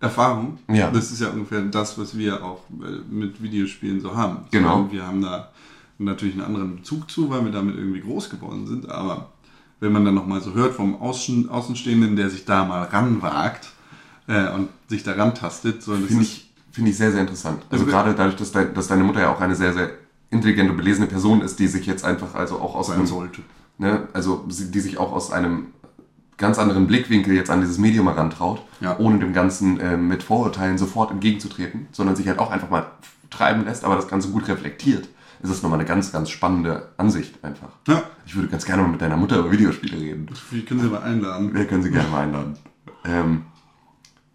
[SPEAKER 2] Erfahrung.
[SPEAKER 3] Ja.
[SPEAKER 2] Das ist ja ungefähr das, was wir auch äh, mit Videospielen so haben.
[SPEAKER 3] Genau.
[SPEAKER 2] Wir haben da natürlich einen anderen Bezug zu, weil wir damit irgendwie groß geworden sind, aber wenn man dann nochmal so hört vom Außen, Außenstehenden, der sich da mal ranwagt äh, und sich da rantastet, so das
[SPEAKER 3] Finde ich, finde ich sehr, sehr interessant. Also
[SPEAKER 2] Also-
[SPEAKER 3] gerade dadurch, dass, dein, dass deine Mutter ja auch eine sehr, sehr intelligente, belesene Person ist, die sich jetzt einfach also auch aus einem,
[SPEAKER 2] sollte.
[SPEAKER 3] ne, also die sich auch aus einem ganz anderen Blickwinkel jetzt an dieses Medium herantraut,
[SPEAKER 2] Ja.
[SPEAKER 3] ohne dem Ganzen äh, mit Vorurteilen sofort entgegenzutreten, sondern sich halt auch einfach mal treiben lässt, aber das Ganze gut reflektiert. Ist nochmal eine ganz, ganz spannende Ansicht einfach.
[SPEAKER 2] Ja,
[SPEAKER 3] Ich würde ganz gerne mal mit deiner Mutter über Videospiele reden.
[SPEAKER 2] wie können Sie mal einladen?
[SPEAKER 3] Wir können sie gerne mal einladen. Ähm,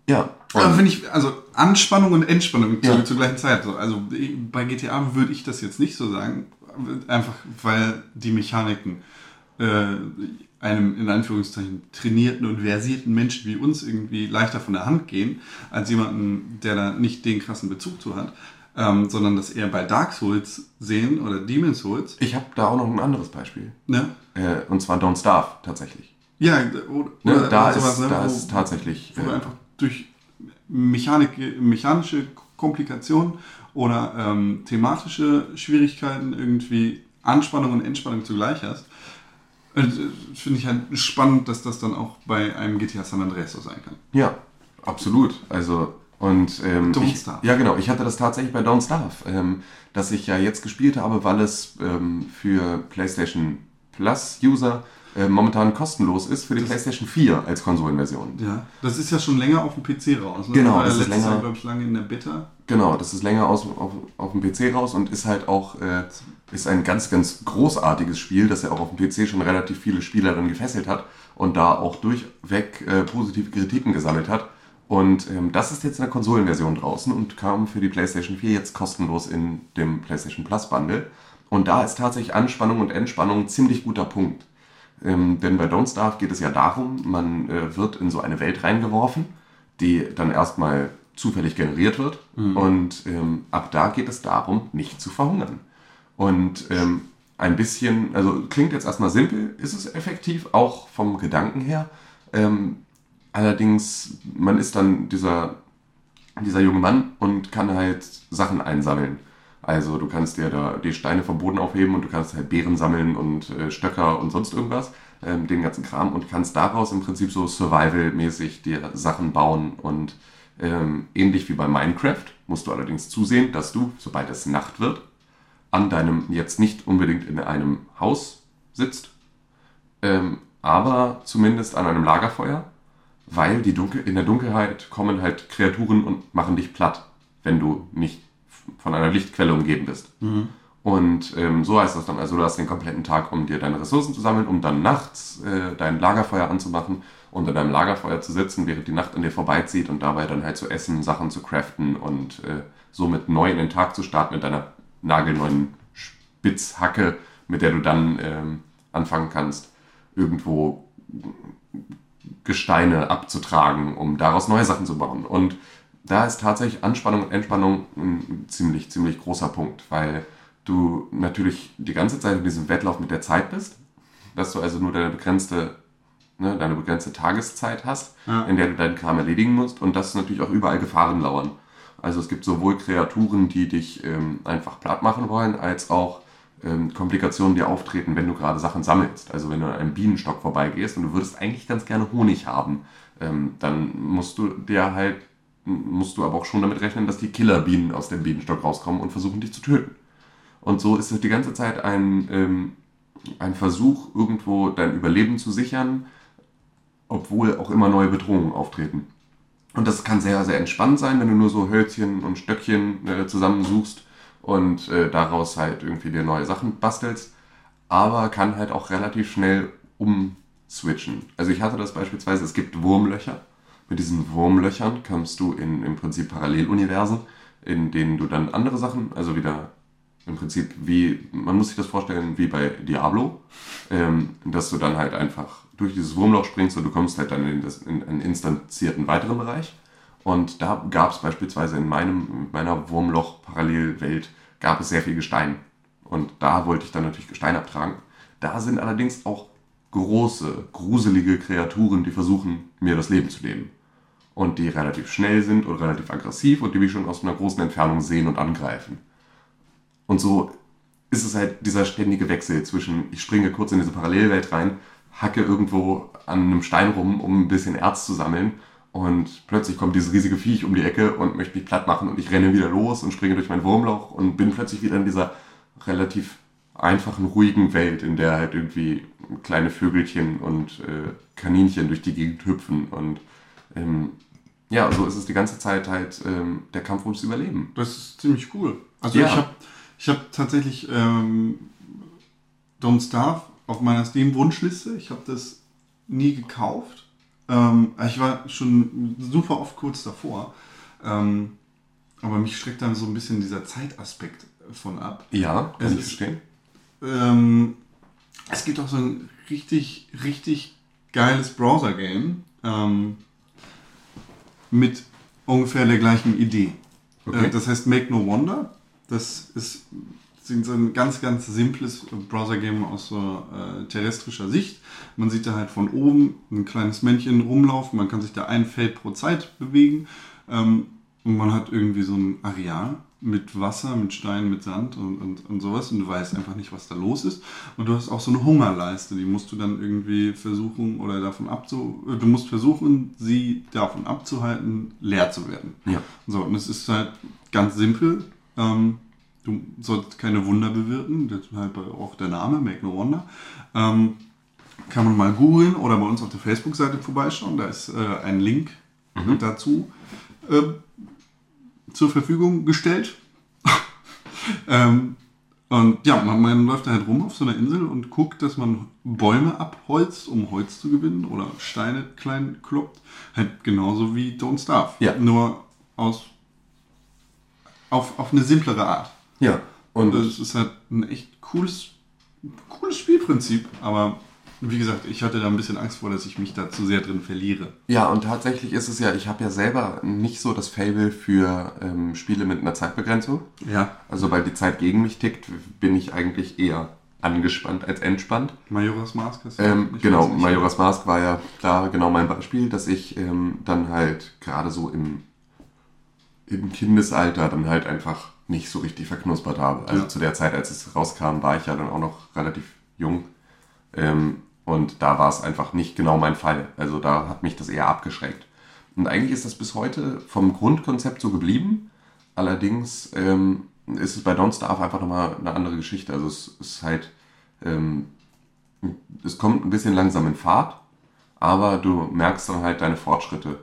[SPEAKER 3] ja.
[SPEAKER 2] Aber finde ich, also Anspannung und Entspannung
[SPEAKER 3] Ja.
[SPEAKER 2] zur, gleichen Zeit. So. Also bei GTA würde ich das jetzt nicht so sagen, einfach weil die Mechaniken äh, einem in Anführungszeichen trainierten und versierten Menschen wie uns irgendwie leichter von der Hand gehen, als jemanden, der da nicht den krassen Bezug zu hat, ähm, sondern das eher bei Dark Souls sehen oder Demon's Souls.
[SPEAKER 3] Ich habe da auch noch ein anderes Beispiel.
[SPEAKER 2] Ne?
[SPEAKER 3] Äh, und zwar Don't Starve tatsächlich.
[SPEAKER 2] Ja, oder,
[SPEAKER 3] Ne?
[SPEAKER 2] oder
[SPEAKER 3] da
[SPEAKER 2] sowas,
[SPEAKER 3] ist,
[SPEAKER 2] ne,
[SPEAKER 3] da
[SPEAKER 2] wo-
[SPEAKER 3] ist tatsächlich.
[SPEAKER 2] wo du
[SPEAKER 3] Äh,
[SPEAKER 2] einfach durch Mechanik, mechanische Komplikationen oder ähm, thematische Schwierigkeiten irgendwie Anspannung und Entspannung zugleich hast. Äh, Finde ich halt spannend, dass das dann auch bei einem GTA San Andreas so sein kann.
[SPEAKER 3] ja, absolut. Also. Und ähm,
[SPEAKER 2] Don't
[SPEAKER 3] ich,
[SPEAKER 2] Starve.
[SPEAKER 3] ja genau, ich hatte das tatsächlich bei Don't Starve, ähm, dass ich ja jetzt gespielt habe, weil es ähm, für PlayStation Plus User äh, momentan kostenlos ist für die PlayStation 4 als Konsolenversion.
[SPEAKER 2] Ja, das ist ja schon länger auf dem PC raus. Ne?
[SPEAKER 3] Genau,
[SPEAKER 2] ja
[SPEAKER 3] das ist länger-
[SPEAKER 2] Jahr, glaube ich, lange in der Beta.
[SPEAKER 3] Genau, das ist länger aus, auf, auf dem PC raus und ist halt auch äh, ist ein ganz, ganz großartiges Spiel, das ja auch auf dem PC schon relativ viele Spieler dann gefesselt hat und da auch durchweg äh, positive Kritiken gesammelt hat. Und ähm, das ist jetzt in der Konsolenversion draußen und kam für die PlayStation 4 jetzt kostenlos in dem PlayStation Plus Bundle. Und da ist tatsächlich Anspannung und Entspannung ein ziemlich guter Punkt. Ähm, denn bei Don't Starve geht es ja darum, man äh, wird in so eine Welt reingeworfen, die dann erstmal zufällig generiert wird. Und ähm, ab da geht es darum, nicht zu verhungern. Und ähm, ein bisschen, also klingt jetzt erstmal simpel, ist es effektiv, auch vom Gedanken her. Ähm, allerdings, man ist dann dieser, dieser junge Mann und kann halt Sachen einsammeln. Also du kannst dir da die Steine vom Boden aufheben und du kannst halt Beeren sammeln und äh, Stöcker und sonst irgendwas, ähm, den ganzen Kram und kannst daraus im Prinzip so Survival-mäßig dir Sachen bauen und ähm, ähnlich wie bei Minecraft musst du allerdings zusehen, dass du, sobald es Nacht wird, an deinem jetzt nicht unbedingt in einem Haus sitzt, ähm, aber zumindest an einem Lagerfeuer, weil die Dunkel in der Dunkelheit kommen halt Kreaturen und machen dich platt, wenn du nicht von einer Lichtquelle umgeben bist. Und ähm, so heißt das dann. Also du hast den kompletten Tag, um dir deine Ressourcen zu sammeln, um dann nachts äh, dein Lagerfeuer anzumachen und an deinem Lagerfeuer zu sitzen, während die Nacht an dir vorbeizieht und dabei dann halt zu essen, Sachen zu craften und äh, somit neu in den Tag zu starten mit deiner nagelneuen Spitzhacke, mit der du dann ähm, anfangen kannst, irgendwo Gesteine abzutragen, um daraus neue Sachen zu bauen. Und da ist tatsächlich Anspannung und Entspannung ein ziemlich, ziemlich großer Punkt, weil du natürlich die ganze Zeit in diesem Wettlauf mit der Zeit bist, dass du also nur deine begrenzte, ne, deine begrenzte Tageszeit hast,
[SPEAKER 2] Ja.
[SPEAKER 3] in der du deinen Kram erledigen musst und dass natürlich auch überall Gefahren lauern. Also es gibt sowohl Kreaturen, die dich ähm, einfach platt machen wollen, als auch ähm, Komplikationen, die auftreten, wenn du gerade Sachen sammelst. Also wenn du an einem Bienenstock vorbeigehst und du würdest eigentlich ganz gerne Honig haben, ähm, dann musst du dir halt, musst du aber auch schon damit rechnen, dass die Killerbienen aus dem Bienenstock rauskommen und versuchen dich zu töten. Und so ist es die ganze Zeit ein, ähm, ein Versuch, irgendwo dein Überleben zu sichern, obwohl auch immer neue Bedrohungen auftreten. Und das kann sehr, sehr entspannt sein, wenn du nur so Hölzchen und Stöckchen äh, zusammensuchst und äh, daraus halt irgendwie dir neue Sachen bastelst. Aber kann halt auch relativ schnell umswitchen. Also ich hatte das beispielsweise, es gibt Wurmlöcher. Mit diesen Wurmlöchern kommst du in im Prinzip Paralleluniversen, in denen du dann andere Sachen, also wieder im Prinzip wie, man muss sich das vorstellen wie bei Diablo, ähm, dass du dann halt einfach durch dieses Wurmloch springst und du kommst halt dann in, das, in einen instanzierten weiteren Bereich. Und da gab es beispielsweise in meinem, meiner Wurmloch-Parallelwelt gab es sehr viel Gestein. Und da wollte ich dann natürlich Gestein abtragen. Da sind allerdings auch große, gruselige Kreaturen, die versuchen, mir das Leben zu nehmen. Und die relativ schnell sind und relativ aggressiv und die mich schon aus einer großen Entfernung sehen und angreifen. Und so ist es halt dieser ständige Wechsel zwischen, ich springe kurz in diese Parallelwelt rein, hacke irgendwo an einem Stein rum, um ein bisschen Erz zu sammeln. Und plötzlich kommt dieses riesige Viech um die Ecke und möchte mich platt machen und ich renne wieder los und springe durch mein Wurmloch und bin plötzlich wieder in dieser relativ einfachen, ruhigen Welt, in der halt irgendwie kleine Vögelchen und äh, Kaninchen durch die Gegend hüpfen. Und ähm, ja, so ist es die ganze Zeit halt ähm, der Kampf ums Überleben.
[SPEAKER 2] Das ist ziemlich cool. Also
[SPEAKER 3] Ja.
[SPEAKER 2] ich habe ich hab tatsächlich ähm, Don't Starve auf meiner Steam-Wunschliste. Ich habe das nie gekauft. Ähm, ich war schon super oft kurz davor. Ähm, aber mich schreckt dann so ein bisschen dieser Zeitaspekt von ab.
[SPEAKER 3] Ja, kann
[SPEAKER 2] Es
[SPEAKER 3] ich
[SPEAKER 2] ist-
[SPEAKER 3] verstehen.
[SPEAKER 2] Ähm, es gibt auch so ein richtig, richtig geiles Browser-Game ähm, mit ungefähr der gleichen Idee.
[SPEAKER 3] Okay.
[SPEAKER 2] Äh, das heißt Make No Wonder. Das ist so ein ganz, ganz simples Browser-Game aus so äh, terrestrischer Sicht. Man sieht da halt von oben ein kleines Männchen rumlaufen. Man kann sich da ein Feld pro Zeit bewegen. Ähm, und man hat irgendwie so ein Areal mit Wasser, mit Stein, mit Sand und, und, und sowas. Und du weißt einfach nicht, was da los ist. Und du hast auch so eine Hungerleiste. Die musst du dann irgendwie versuchen oder davon abzu... Du musst versuchen, sie davon abzuhalten, leer zu werden.
[SPEAKER 3] Ja.
[SPEAKER 2] So, und es ist halt ganz simpel. Ähm, du sollst keine Wunder bewirken. Das ist halt auch der Name, Make No Wonder. Ähm, kann man mal googeln oder bei uns auf der Facebook-Seite vorbeischauen. Da ist äh, ein Link dazu äh, zur Verfügung gestellt. [LAUGHS] ähm, und ja, man, man läuft da halt rum auf so einer Insel und guckt, dass man Bäume abholzt, um Holz zu gewinnen oder Steine klein kloppt. Halt genauso wie Don't Starve.
[SPEAKER 3] Ja.
[SPEAKER 2] Nur aus auf, auf eine simplere Art.
[SPEAKER 3] Ja. Und
[SPEAKER 2] es ist halt ein echt cooles, cooles Spielprinzip, aber wie gesagt, ich hatte da ein bisschen Angst vor, dass ich mich da zu sehr drin verliere.
[SPEAKER 3] Ja, und tatsächlich ist es ja, ich habe ja selber nicht so das Fable für ähm, Spiele mit einer Zeitbegrenzung.
[SPEAKER 2] Ja.
[SPEAKER 3] Also weil die Zeit gegen mich tickt, bin ich eigentlich eher angespannt als entspannt.
[SPEAKER 2] Majora's Mask hast du
[SPEAKER 3] Ähm,
[SPEAKER 2] nicht
[SPEAKER 3] genau. Majora's Mask war ja klar genau mein Beispiel, dass ich ähm, dann halt gerade so im, im Kindesalter dann halt einfach nicht so richtig verknuspert habe. Also
[SPEAKER 2] Ja.
[SPEAKER 3] zu der Zeit, als es rauskam, war ich ja dann auch noch relativ jung. Ähm, und da war es einfach nicht genau mein Fall. Also da hat mich das eher abgeschreckt. Und eigentlich ist das bis heute vom Grundkonzept so geblieben. Allerdings ähm, ist es bei Don't Starve einfach nochmal eine andere Geschichte. Also es ist halt, ähm, es kommt ein bisschen langsam in Fahrt, aber du merkst dann halt deine Fortschritte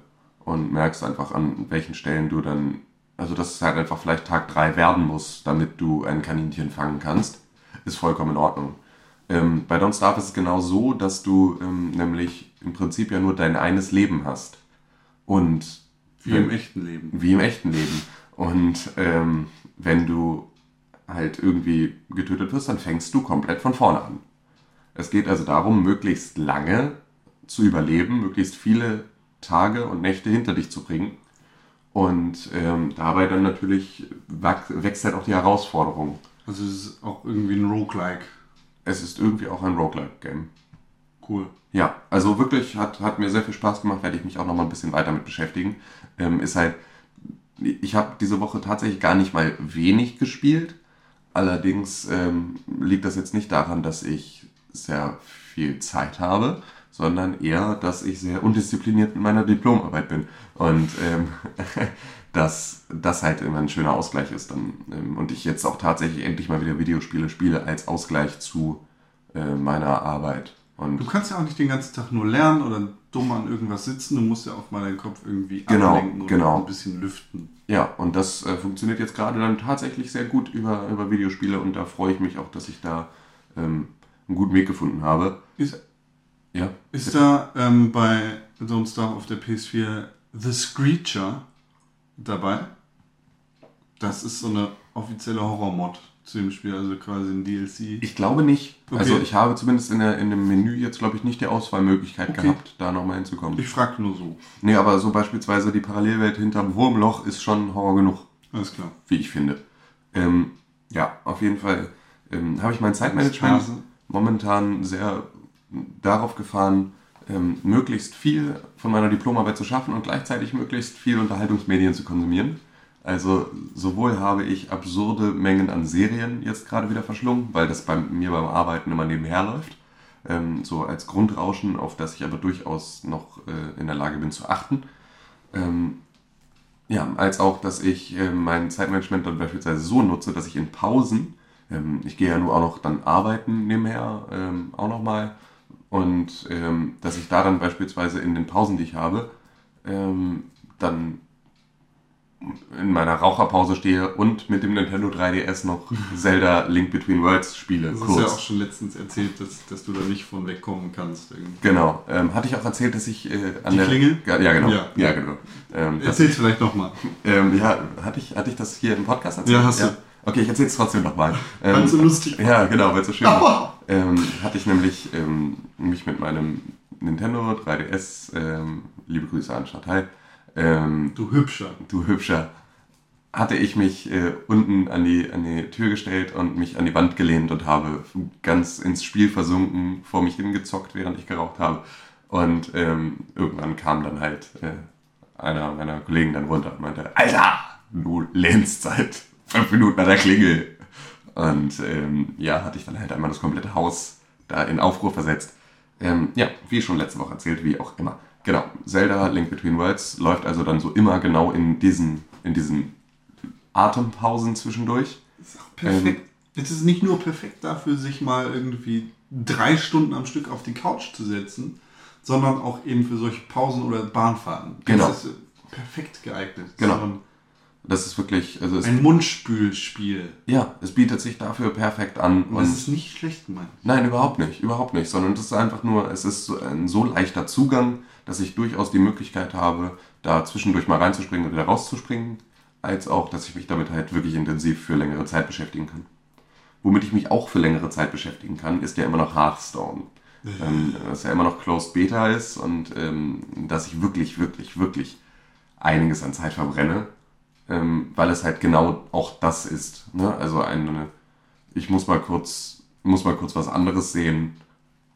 [SPEAKER 3] und merkst einfach an welchen Stellen du dann, also dass es halt einfach vielleicht Tag 3 werden muss, damit du ein Kaninchen fangen kannst, ist vollkommen in Ordnung. Ähm, bei Don't Starve ist es genau so, dass du ähm, nämlich im Prinzip ja nur dein eines Leben hast. Und
[SPEAKER 2] Wie im echten Leben.
[SPEAKER 3] wie im echten Leben. Und ähm, wenn du halt irgendwie getötet wirst, dann fängst du komplett von vorne an. Es geht also darum, möglichst lange zu überleben, möglichst viele Tage und Nächte hinter dich zu bringen. Und ähm, dabei dann natürlich wächst halt auch die Herausforderung.
[SPEAKER 2] Also es ist auch irgendwie ein Roguelike.
[SPEAKER 3] Es ist irgendwie auch ein Roguelike-Game.
[SPEAKER 2] Cool.
[SPEAKER 3] Ja, also wirklich hat, hat mir sehr viel Spaß gemacht, werde ich mich auch noch mal ein bisschen weiter mit beschäftigen. Ähm, ist halt ich habe diese Woche tatsächlich gar nicht mal wenig gespielt. Allerdings ähm, liegt das jetzt nicht daran, dass ich sehr viel Zeit habe, sondern eher, dass ich sehr undiszipliniert mit meiner Diplomarbeit bin. Und ähm, [LAUGHS] dass das halt immer ein schöner Ausgleich ist. Dann, ähm, und ich jetzt auch tatsächlich endlich mal wieder Videospiele spiele als Ausgleich zu äh, meiner Arbeit. Und
[SPEAKER 2] Du kannst ja auch nicht den ganzen Tag nur lernen oder dumm an irgendwas sitzen. Du musst ja auch mal deinen Kopf irgendwie
[SPEAKER 3] Genau,
[SPEAKER 2] ablenken oder
[SPEAKER 3] genau.
[SPEAKER 2] ein bisschen lüften.
[SPEAKER 3] Ja, und das äh, funktioniert jetzt gerade dann tatsächlich sehr gut über, über Videospiele und da freue ich mich auch, dass ich da ähm, einen guten Weg gefunden habe.
[SPEAKER 2] Ist,
[SPEAKER 3] Ja.
[SPEAKER 2] ist da ähm, bei Don't Starve auf der PS4 The Screecher dabei? Das ist so eine offizielle Horror-Mod zu dem Spiel, also quasi ein DLC.
[SPEAKER 3] Ich glaube nicht.
[SPEAKER 2] Okay.
[SPEAKER 3] Also ich habe zumindest in, der, in dem Menü jetzt, glaube ich, nicht die Auswahlmöglichkeit
[SPEAKER 2] Okay.
[SPEAKER 3] gehabt, da nochmal hinzukommen.
[SPEAKER 2] Ich frage nur so.
[SPEAKER 3] Nee, aber so beispielsweise die Parallelwelt hinterm Wurmloch ist schon Horror genug,
[SPEAKER 2] Alles klar.
[SPEAKER 3] wie ich finde. Ähm, ja, auf jeden Fall ähm, habe ich mein Zeitmanagement momentan sehr darauf gefahren, ähm, möglichst viel von meiner Diplomarbeit zu schaffen und gleichzeitig möglichst viel Unterhaltungsmedien zu konsumieren. Also sowohl habe ich absurde Mengen an Serien jetzt gerade wieder verschlungen, weil das bei mir beim Arbeiten immer nebenher läuft. Ähm, so als Grundrauschen, auf das ich aber durchaus noch äh, in der Lage bin zu achten. Ähm, ja, als auch, dass ich äh, mein Zeitmanagement dann beispielsweise so nutze, dass ich in Pausen, ähm, ich gehe ja nur auch noch dann arbeiten nebenher, ähm, auch nochmal, und ähm, dass ich da dann beispielsweise in den Pausen, die ich habe, ähm, dann in meiner Raucherpause stehe und mit dem Nintendo 3DS noch [LAUGHS] Zelda Link Between Worlds spiele.
[SPEAKER 2] Das
[SPEAKER 3] kurz.
[SPEAKER 2] ist ja auch schon letztens erzählt, dass, dass du da nicht von wegkommen kannst. Irgendwie.
[SPEAKER 3] Genau. Ähm, hatte ich auch erzählt, dass ich äh, an
[SPEAKER 2] Die
[SPEAKER 3] der
[SPEAKER 2] Klingel?
[SPEAKER 3] Ja, ja genau.
[SPEAKER 2] Ja.
[SPEAKER 3] Ja, genau. Ähm,
[SPEAKER 2] Erzähl's vielleicht nochmal. [LAUGHS]
[SPEAKER 3] Ähm, ja, hatte ich, hatte ich das hier im Podcast erzählt?
[SPEAKER 2] Ja, hast du.
[SPEAKER 3] Okay, ich erzähle es trotzdem nochmal. [LAUGHS] Ähm,
[SPEAKER 2] Weil es so lustig war.
[SPEAKER 3] Ja, genau, weil es so schön [LAUGHS] war. Ähm, hatte ich nämlich ähm, mich mit meinem Nintendo 3DS, ähm, liebe Grüße an Chantal, ähm,
[SPEAKER 2] Du hübscher.
[SPEAKER 3] du Hübscher, hatte ich mich äh, unten an die, an die Tür gestellt und mich an die Wand gelehnt und habe ganz ins Spiel versunken, vor mich hingezockt, während ich geraucht habe. Und ähm, irgendwann kam dann halt äh, einer meiner Kollegen dann runter und meinte, Alter, du lehnst seit fünf Minuten an der Klingel. Und ähm, ja, hatte ich dann halt einmal das komplette Haus da in Aufruhr versetzt. Ähm, ja, wie schon letzte Woche erzählt, wie auch immer. Genau, Zelda Link Between Worlds läuft also dann so immer genau in diesen, in diesen Atempausen zwischendurch.
[SPEAKER 2] ist auch perfekt. es ist nicht nur perfekt dafür, sich mal irgendwie drei Stunden am Stück auf die Couch zu setzen, sondern auch eben für solche Pausen oder Bahnfahrten.
[SPEAKER 3] Genau.
[SPEAKER 2] Das ist äh, perfekt geeignet.
[SPEAKER 3] Genau. Das ist wirklich, also es,
[SPEAKER 2] ein Mundspülspiel.
[SPEAKER 3] ja, es bietet sich dafür perfekt an.
[SPEAKER 2] Und das ist nicht schlecht gemeint.
[SPEAKER 3] Nein, überhaupt nicht, überhaupt nicht, sondern das ist einfach nur, es ist so ein so leichter Zugang, dass ich durchaus die Möglichkeit habe, da zwischendurch mal reinzuspringen und wieder rauszuspringen, als auch, dass ich mich damit halt wirklich intensiv für längere Zeit beschäftigen kann. Womit ich mich auch für längere Zeit beschäftigen kann, ist ja immer noch Hearthstone. Ähm, das ja immer noch Closed Beta ist und ähm, dass ich wirklich, wirklich, wirklich einiges an Zeit verbrenne, ähm, weil es halt genau auch das ist. Ne? Also eine, ich muss mal kurz, muss mal kurz was anderes sehen,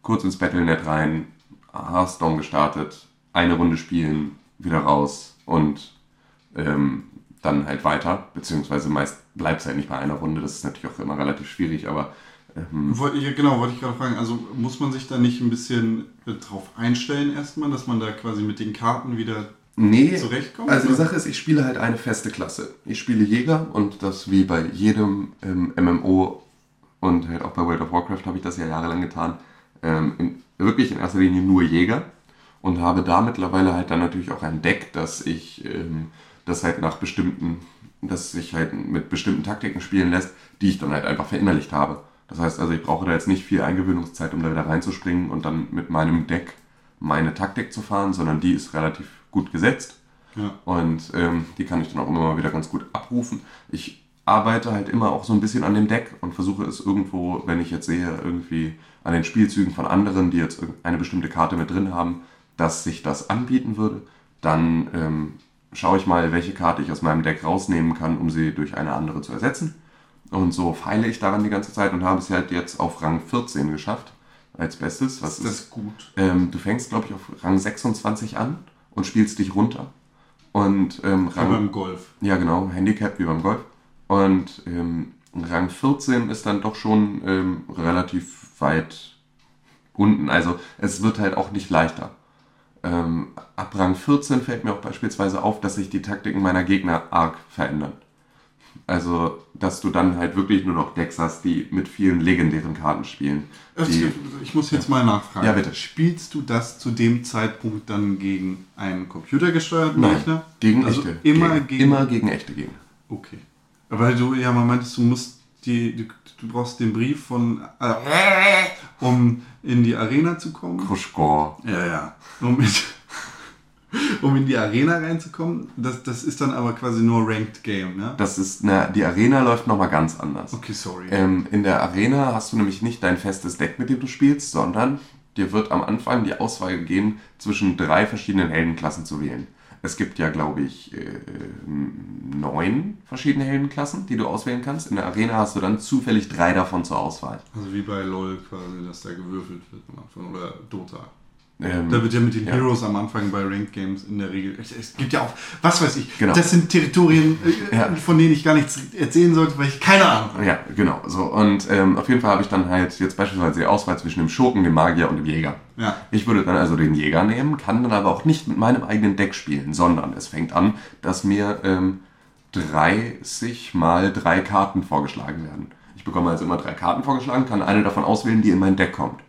[SPEAKER 3] kurz ins Battlenet rein, Hearthstone gestartet, eine Runde spielen, wieder raus und ähm, dann halt weiter, beziehungsweise meist bleibt es halt nicht bei einer Runde, das ist natürlich auch immer relativ schwierig, aber ähm,
[SPEAKER 2] Genau, wollte ich gerade fragen. Also muss man sich da nicht ein bisschen äh, drauf einstellen erstmal, dass man da quasi mit den Karten wieder
[SPEAKER 3] Nee,
[SPEAKER 2] zurechtkommt?
[SPEAKER 3] also die? Sache ist, ich spiele halt eine feste Klasse. Ich spiele Jäger und das wie bei jedem ähm, MMO und halt auch bei World of Warcraft habe ich das ja jahrelang getan. Ähm, in, wirklich in erster Linie nur Jäger und habe da mittlerweile halt dann natürlich auch ein Deck, dass ich ähm, das halt nach bestimmten, dass sich halt mit bestimmten Taktiken spielen lässt, die ich dann halt einfach verinnerlicht habe. Das heißt also, ich brauche da jetzt nicht viel Eingewöhnungszeit, um da wieder reinzuspringen und dann mit meinem Deck meine Taktik zu fahren, sondern die ist relativ gut gesetzt.
[SPEAKER 2] Ja.
[SPEAKER 3] Und ähm, die kann ich dann auch immer mal wieder ganz gut abrufen. Ich arbeite halt immer auch so ein bisschen an dem Deck und versuche es irgendwo, wenn ich jetzt sehe, irgendwie an den Spielzügen von anderen, die jetzt eine bestimmte Karte mit drin haben, dass sich das anbieten würde. Dann ähm, schaue ich mal, welche Karte ich aus meinem Deck rausnehmen kann, um sie durch eine andere zu ersetzen. Und so feile ich daran die ganze Zeit und habe es halt jetzt auf Rang 14 geschafft als Bestes. Was
[SPEAKER 2] Ist das gut?
[SPEAKER 3] ähm, du fängst, glaube ich, auf Rang 26 an und spielst dich runter. Und ähm, Rang,
[SPEAKER 2] beim Golf.
[SPEAKER 3] ja, genau, Handicap wie beim Golf. Und ähm, Rang 14 ist dann doch schon ähm, relativ weit unten. Also es wird halt auch nicht leichter. Ähm, ab Rang 14 fällt mir auch beispielsweise auf, dass sich die Taktiken meiner Gegner arg verändern. Also, dass du dann halt wirklich nur noch Decks hast, die mit vielen legendären Karten spielen. Die,
[SPEAKER 2] Ich muss jetzt mal nachfragen.
[SPEAKER 3] Ja, bitte.
[SPEAKER 2] Spielst du das zu dem Zeitpunkt dann gegen einen computergesteuerten
[SPEAKER 3] nein,
[SPEAKER 2] Gegner?
[SPEAKER 3] gegen
[SPEAKER 2] also
[SPEAKER 3] echte.
[SPEAKER 2] Immer gegen,
[SPEAKER 3] immer gegen echte Gegner.
[SPEAKER 2] Okay. Aber du ja mal meintest, du musst die, du, du brauchst den Brief von, äh, um in die Arena zu kommen.
[SPEAKER 3] Kruschkor.
[SPEAKER 2] Ja, ja. Um [LAUGHS] um in die Arena reinzukommen. Das, das ist dann aber quasi nur Ranked Game, ne?
[SPEAKER 3] Das ist, na, die Arena läuft nochmal ganz anders.
[SPEAKER 2] Okay, sorry.
[SPEAKER 3] Ähm, in der Arena hast du nämlich nicht dein festes Deck, mit dem du spielst, sondern dir wird am Anfang die Auswahl gegeben, zwischen drei verschiedenen Heldenklassen zu wählen. Es gibt ja, glaube ich, äh, neun verschiedene Heldenklassen, die du auswählen kannst. In der Arena hast du dann zufällig drei davon zur Auswahl.
[SPEAKER 2] Also wie bei LOL quasi, dass da gewürfelt wird am Anfang. Oder Dota.
[SPEAKER 3] Ähm,
[SPEAKER 2] Da wird ja mit den
[SPEAKER 3] Ja.
[SPEAKER 2] Heroes am Anfang bei Ranked Games in der Regel. Es, es gibt ja auch, was weiß ich,
[SPEAKER 3] Genau.
[SPEAKER 2] das sind Territorien, äh,
[SPEAKER 3] Ja.
[SPEAKER 2] von denen ich gar nichts erzählen sollte, weil ich keine Ahnung habe.
[SPEAKER 3] Ja, genau. So. Und ähm, auf jeden Fall habe ich dann halt jetzt beispielsweise die Auswahl zwischen dem Schurken, dem Magier und dem Jäger.
[SPEAKER 2] Ja.
[SPEAKER 3] Ich würde dann also den Jäger nehmen, kann dann aber auch nicht mit meinem eigenen Deck spielen, sondern es fängt an, dass mir ähm, 30 mal drei Karten vorgeschlagen werden. Ich bekomme also immer drei Karten vorgeschlagen, kann eine davon auswählen, die in mein Deck kommt.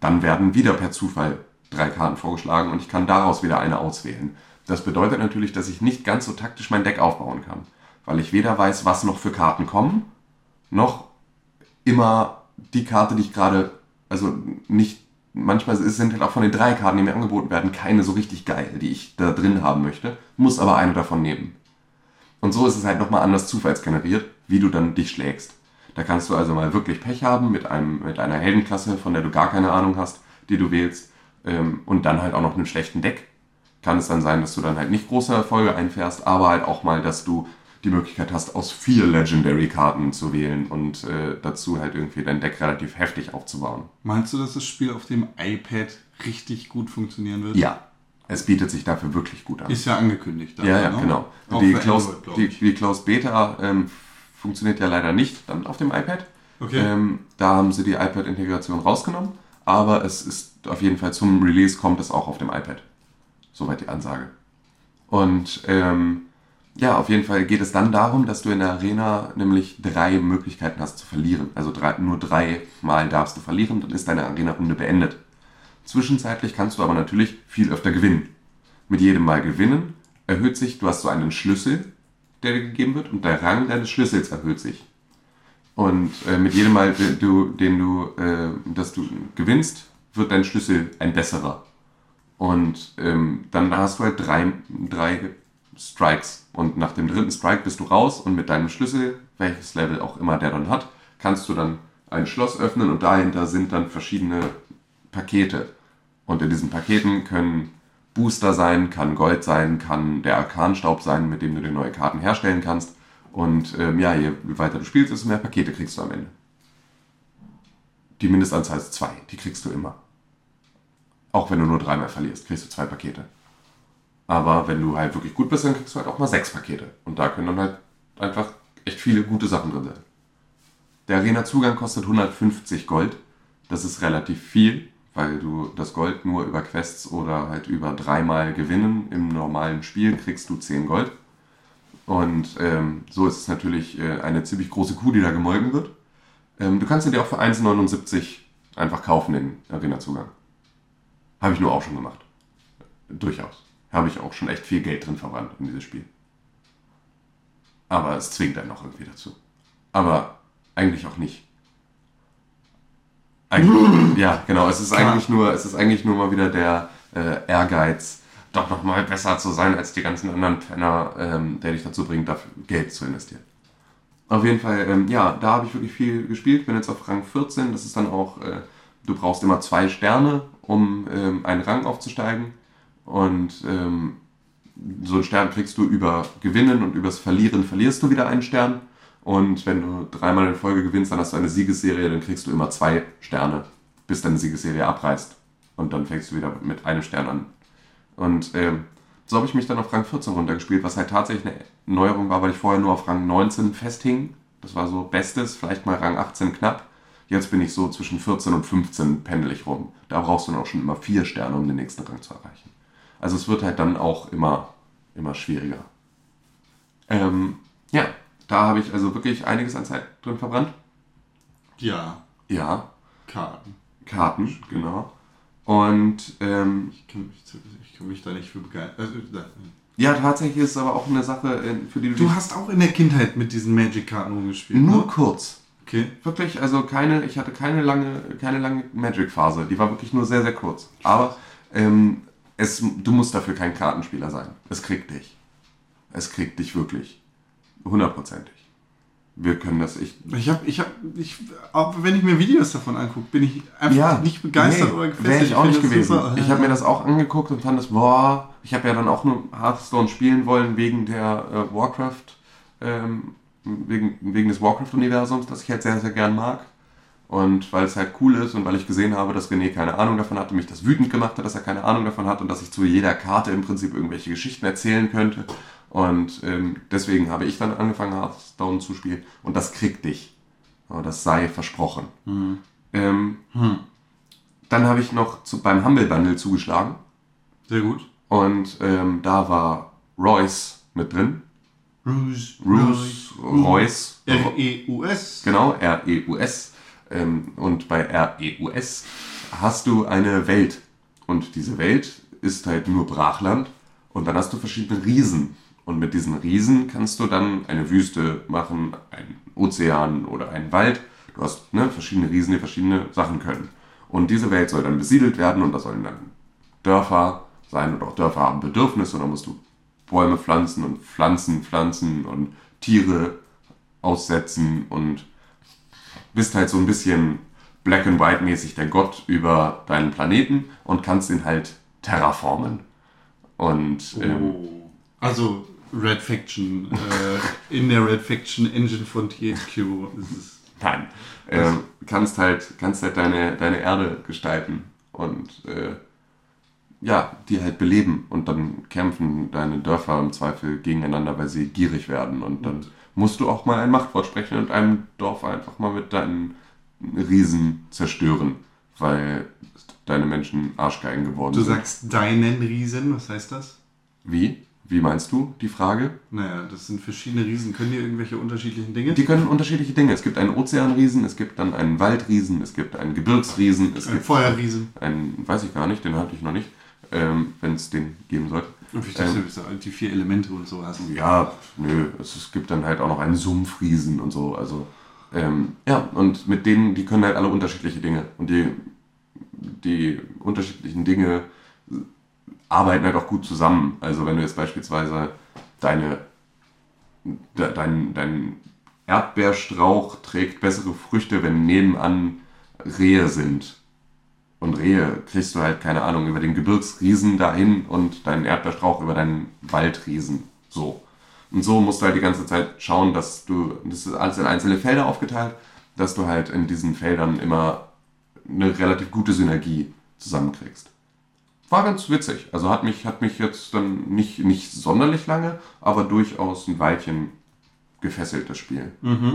[SPEAKER 3] Dann werden wieder per Zufall drei Karten vorgeschlagen und ich kann daraus wieder eine auswählen. Das bedeutet natürlich, dass ich nicht ganz so taktisch mein Deck aufbauen kann, weil ich weder weiß, was noch für Karten kommen, noch immer die Karte, die ich gerade, also nicht, manchmal sind halt auch von den drei Karten, die mir angeboten werden, keine so richtig geil, die ich da drin haben möchte, muss aber eine davon nehmen. Und so ist es halt nochmal anders zufallsgeneriert, wie du dann dich schlägst. Da kannst du also mal wirklich Pech haben mit, einem, mit einer Heldenklasse, von der du gar keine Ahnung hast, die du wählst, ähm, und dann halt auch noch einem schlechten Deck. Kann es dann sein, dass du dann halt nicht große Erfolge einfährst, aber halt auch mal, dass du die Möglichkeit hast, aus vier Legendary-Karten zu wählen und äh, dazu halt irgendwie dein Deck relativ heftig aufzubauen.
[SPEAKER 2] Meinst du, dass das Spiel auf dem iPad richtig gut funktionieren wird?
[SPEAKER 3] Ja, es bietet sich dafür wirklich gut an.
[SPEAKER 2] Ist ja angekündigt.
[SPEAKER 3] Ja, ja,
[SPEAKER 2] ne?
[SPEAKER 3] genau.
[SPEAKER 2] Auch
[SPEAKER 3] Die
[SPEAKER 2] für
[SPEAKER 3] Closed,
[SPEAKER 2] Android,
[SPEAKER 3] die, die Closed Beta ähm, funktioniert ja leider nicht dann auf dem iPad.
[SPEAKER 2] Okay.
[SPEAKER 3] Ähm, da haben sie die iPad-Integration rausgenommen, aber es ist auf jeden Fall zum Release kommt es auch auf dem iPad. Soweit die Ansage. Und ähm, ja, auf jeden Fall geht es dann darum, dass du in der Arena nämlich drei Möglichkeiten hast zu verlieren. Also drei, nur dreimal darfst du verlieren, dann ist deine Arena-Runde beendet. Zwischenzeitlich kannst du aber natürlich viel öfter gewinnen. Mit jedem Mal gewinnen erhöht sich, du hast so einen Schlüssel, der dir gegeben wird, und der Rang deines Schlüssels erhöht sich. Und äh, mit jedem Mal, den du, den du, äh, dass du gewinnst, wird dein Schlüssel ein besserer. Und ähm, dann hast du halt drei, drei Strikes. Und nach dem dritten Strike bist du raus und mit deinem Schlüssel, welches Level auch immer der dann hat, kannst du dann ein Schloss öffnen und dahinter sind dann verschiedene Pakete. Und in diesen Paketen können Booster sein, kann Gold sein, kann der Arkanstaub sein, mit dem du dir neue Karten herstellen kannst. Und ähm, ja, je weiter du spielst, desto mehr Pakete kriegst du am Ende. Die Mindestanzahl ist zwei, die kriegst du immer. Auch wenn du nur dreimal verlierst, kriegst du zwei Pakete. Aber wenn du halt wirklich gut bist, dann kriegst du halt auch mal sechs Pakete. Und da können dann halt einfach echt viele gute Sachen drin sein. Der Arena-Zugang kostet 150 Gold. Das ist relativ viel, weil du das Gold nur über Quests oder halt über dreimal gewinnen im normalen Spiel kriegst du 10 Gold. Und ähm, so ist es natürlich äh, eine ziemlich große Kuh, die da gemolken wird. Ähm, du kannst ihn dir auch für 1,79 einfach kaufen, den Arena-Zugang. Habe ich nur auch schon gemacht. Durchaus. Habe ich auch schon echt viel Geld drin verbrannt in dieses Spiel. Aber es zwingt einen noch irgendwie dazu. Aber eigentlich auch nicht. Eigentlich, [LAUGHS] ja, genau. Es ist eigentlich nur, es ist eigentlich nur mal wieder der äh, Ehrgeiz, doch noch mal besser zu sein als die ganzen anderen Penner, ähm, der dich dazu bringt, dafür Geld zu investieren. Auf jeden Fall, ähm, ja, da habe ich wirklich viel gespielt. Bin jetzt auf Rang 14. Das ist dann auch, äh, du brauchst immer zwei Sterne, um ähm, einen Rang aufzusteigen. Und ähm, so einen Stern kriegst du über Gewinnen und übers Verlieren verlierst du wieder einen Stern. Und wenn du dreimal in Folge gewinnst, dann hast du eine Siegesserie, dann kriegst du immer zwei Sterne, bis deine Siegesserie abreißt. Und dann fängst du wieder mit einem Stern an. Und ähm, So habe ich mich dann auf Rang 14 runtergespielt, was halt tatsächlich eine Neuerung war, weil ich vorher nur auf Rang 19 festhing. Das war so Bestes, vielleicht mal Rang 18 knapp. Jetzt bin ich so zwischen 14 und 15 pendel ich rum. Da brauchst du dann auch schon immer vier Sterne, um den nächsten Rang zu erreichen. Also es wird halt dann auch immer, immer schwieriger. Ähm, ja, da habe ich also wirklich einiges an Zeit drin verbrannt.
[SPEAKER 2] Ja,
[SPEAKER 3] Ja,
[SPEAKER 2] Karten.
[SPEAKER 3] Karten, genau. Und ähm,
[SPEAKER 2] Ich kann mich, ich kann mich da nicht für begeistern. Also,
[SPEAKER 3] ja, tatsächlich ist es aber auch eine Sache, äh, für die du,
[SPEAKER 2] du hast auch in der Kindheit mit diesen Magic-Karten rumgespielt.
[SPEAKER 3] nur
[SPEAKER 2] ne?
[SPEAKER 3] kurz.
[SPEAKER 2] Okay.
[SPEAKER 3] Wirklich, also keine, ich hatte keine lange, keine lange Magic-Phase. Die war wirklich nur sehr, sehr kurz. Aber ähm, es, du musst dafür kein Kartenspieler sein. Es kriegt dich. Es kriegt dich wirklich. Hundertprozentig. Wir können das. Ich,
[SPEAKER 2] Ich habe, ich habe, ich, auch wenn ich mir Videos davon angucke, bin ich einfach nicht begeistert
[SPEAKER 3] nee,
[SPEAKER 2] oder gefesselt.
[SPEAKER 3] Wäre ich auch
[SPEAKER 2] finde
[SPEAKER 3] nicht
[SPEAKER 2] das
[SPEAKER 3] gewesen.
[SPEAKER 2] super.
[SPEAKER 3] Ich habe mir das auch angeguckt und fand es, boah, ich habe ja dann auch nur Hearthstone spielen wollen wegen der äh, Warcraft, ähm, wegen, wegen des Warcraft-Universums, das ich halt sehr, sehr gern mag. Und weil es halt cool ist und weil ich gesehen habe, dass René keine Ahnung davon hatte, mich das wütend gemacht hat, dass er keine Ahnung davon hat und dass ich zu jeder Karte im Prinzip irgendwelche Geschichten erzählen könnte. Und ähm, deswegen habe ich dann angefangen, Hearthstone zu spielen. Und das kriegt dich. Das sei versprochen. Ähm, dann habe ich noch zu, beim Humble Bundle zugeschlagen.
[SPEAKER 2] Sehr gut.
[SPEAKER 3] Und ähm, da war Royce mit drin.
[SPEAKER 2] Rouge,
[SPEAKER 3] Royce, Royce.
[SPEAKER 2] R-E-U-S.
[SPEAKER 3] Genau, R-E-U-S. Ähm, und bei R-E-U-S hast du eine Welt. Und diese Welt ist halt nur Brachland. Und dann hast du verschiedene Riesen. Und mit diesen Riesen kannst du dann eine Wüste machen, einen Ozean oder einen Wald. Du hast ne, verschiedene Riesen, die verschiedene Sachen können. Und diese Welt soll dann besiedelt werden und da sollen dann Dörfer sein und auch Dörfer haben Bedürfnisse und dann musst du Bäume pflanzen und Pflanzen pflanzen und Tiere aussetzen und bist halt so ein bisschen Black and White mäßig der Gott über deinen Planeten und kannst ihn halt terraformen. Und ähm,
[SPEAKER 2] Oh. Also Red Faction, äh, in der Red Faction Engine von THQ. Ist,
[SPEAKER 3] nein, ähm, kannst halt, kannst halt deine, deine Erde gestalten und äh, ja, die halt beleben und dann kämpfen deine Dörfer im Zweifel gegeneinander, weil sie gierig werden und dann musst du auch mal ein Machtwort sprechen und einem Dorf einfach mal mit deinen Riesen zerstören, weil deine Menschen Arschgeigen geworden
[SPEAKER 2] du
[SPEAKER 3] sind.
[SPEAKER 2] sagst deinen Riesen, was heißt das?
[SPEAKER 3] Wie? Wie meinst du die Frage?
[SPEAKER 2] Naja, das sind verschiedene Riesen. Können die irgendwelche unterschiedlichen Dinge?
[SPEAKER 3] Die können unterschiedliche Dinge. Es gibt einen Ozeanriesen, es gibt dann einen Waldriesen, es gibt einen Gebirgsriesen, es
[SPEAKER 2] Ein
[SPEAKER 3] gibt
[SPEAKER 2] Feuerriesen.
[SPEAKER 3] einen, weiß ich gar nicht, den hatte ich noch nicht, ähm, wenn es den geben sollte.
[SPEAKER 2] Und ich dachte, du halt die vier Elemente und so hast.
[SPEAKER 3] Ja, nö, es, es gibt dann halt auch noch einen Sumpfriesen und so. Also, ähm, ja, und mit denen, die können halt alle unterschiedliche Dinge. Und die, die unterschiedlichen Dinge arbeiten halt auch gut zusammen. Also, wenn du jetzt beispielsweise deine, de, dein, dein Erdbeerstrauch trägt bessere Früchte, wenn nebenan Rehe sind. Und Rehe kriegst du halt, keine Ahnung, über den Gebirgsriesen dahin und deinen Erdbeerstrauch über deinen Waldriesen. So. Und so musst du halt die ganze Zeit schauen, dass du, das ist alles in einzelne Felder aufgeteilt, dass du halt in diesen Feldern immer eine relativ gute Synergie zusammenkriegst. War ganz witzig. Also hat mich, hat mich jetzt dann nicht, nicht sonderlich lange, aber durchaus ein Weilchen gefesselt, das Spiel.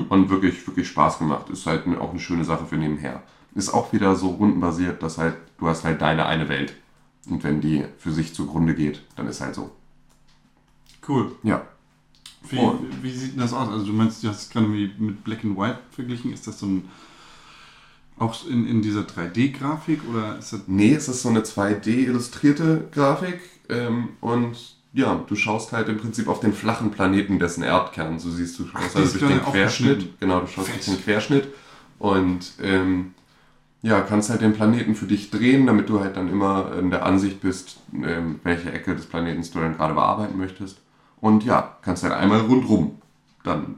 [SPEAKER 3] Und wirklich, wirklich Spaß gemacht. Ist halt auch eine schöne Sache für nebenher. Ist auch wieder so rundenbasiert, dass halt, du hast halt deine eine Welt. Und wenn die für sich zugrunde geht, dann ist halt so.
[SPEAKER 2] Cool.
[SPEAKER 3] Ja.
[SPEAKER 2] Wie, wie sieht denn das aus? Also du meinst, du hast es gerade mit Black and White verglichen. Ist das so ein auch in, in dieser 3D-Grafik oder ist das
[SPEAKER 3] Nee, es ist so eine 2D-illustrierte Grafik. Ähm, und ja, du schaust halt im Prinzip auf den flachen Planeten dessen Erdkern. So siehst du schaust
[SPEAKER 2] ist
[SPEAKER 3] also durch den Querschnitt. Genau, du schaust
[SPEAKER 2] Fett.
[SPEAKER 3] durch den Querschnitt. Und ähm, ja, kannst halt den Planeten für dich drehen, damit du halt dann immer in der Ansicht bist, ähm, welche Ecke des Planeten du dann gerade bearbeiten möchtest. Und ja, kannst halt einmal rundrum dann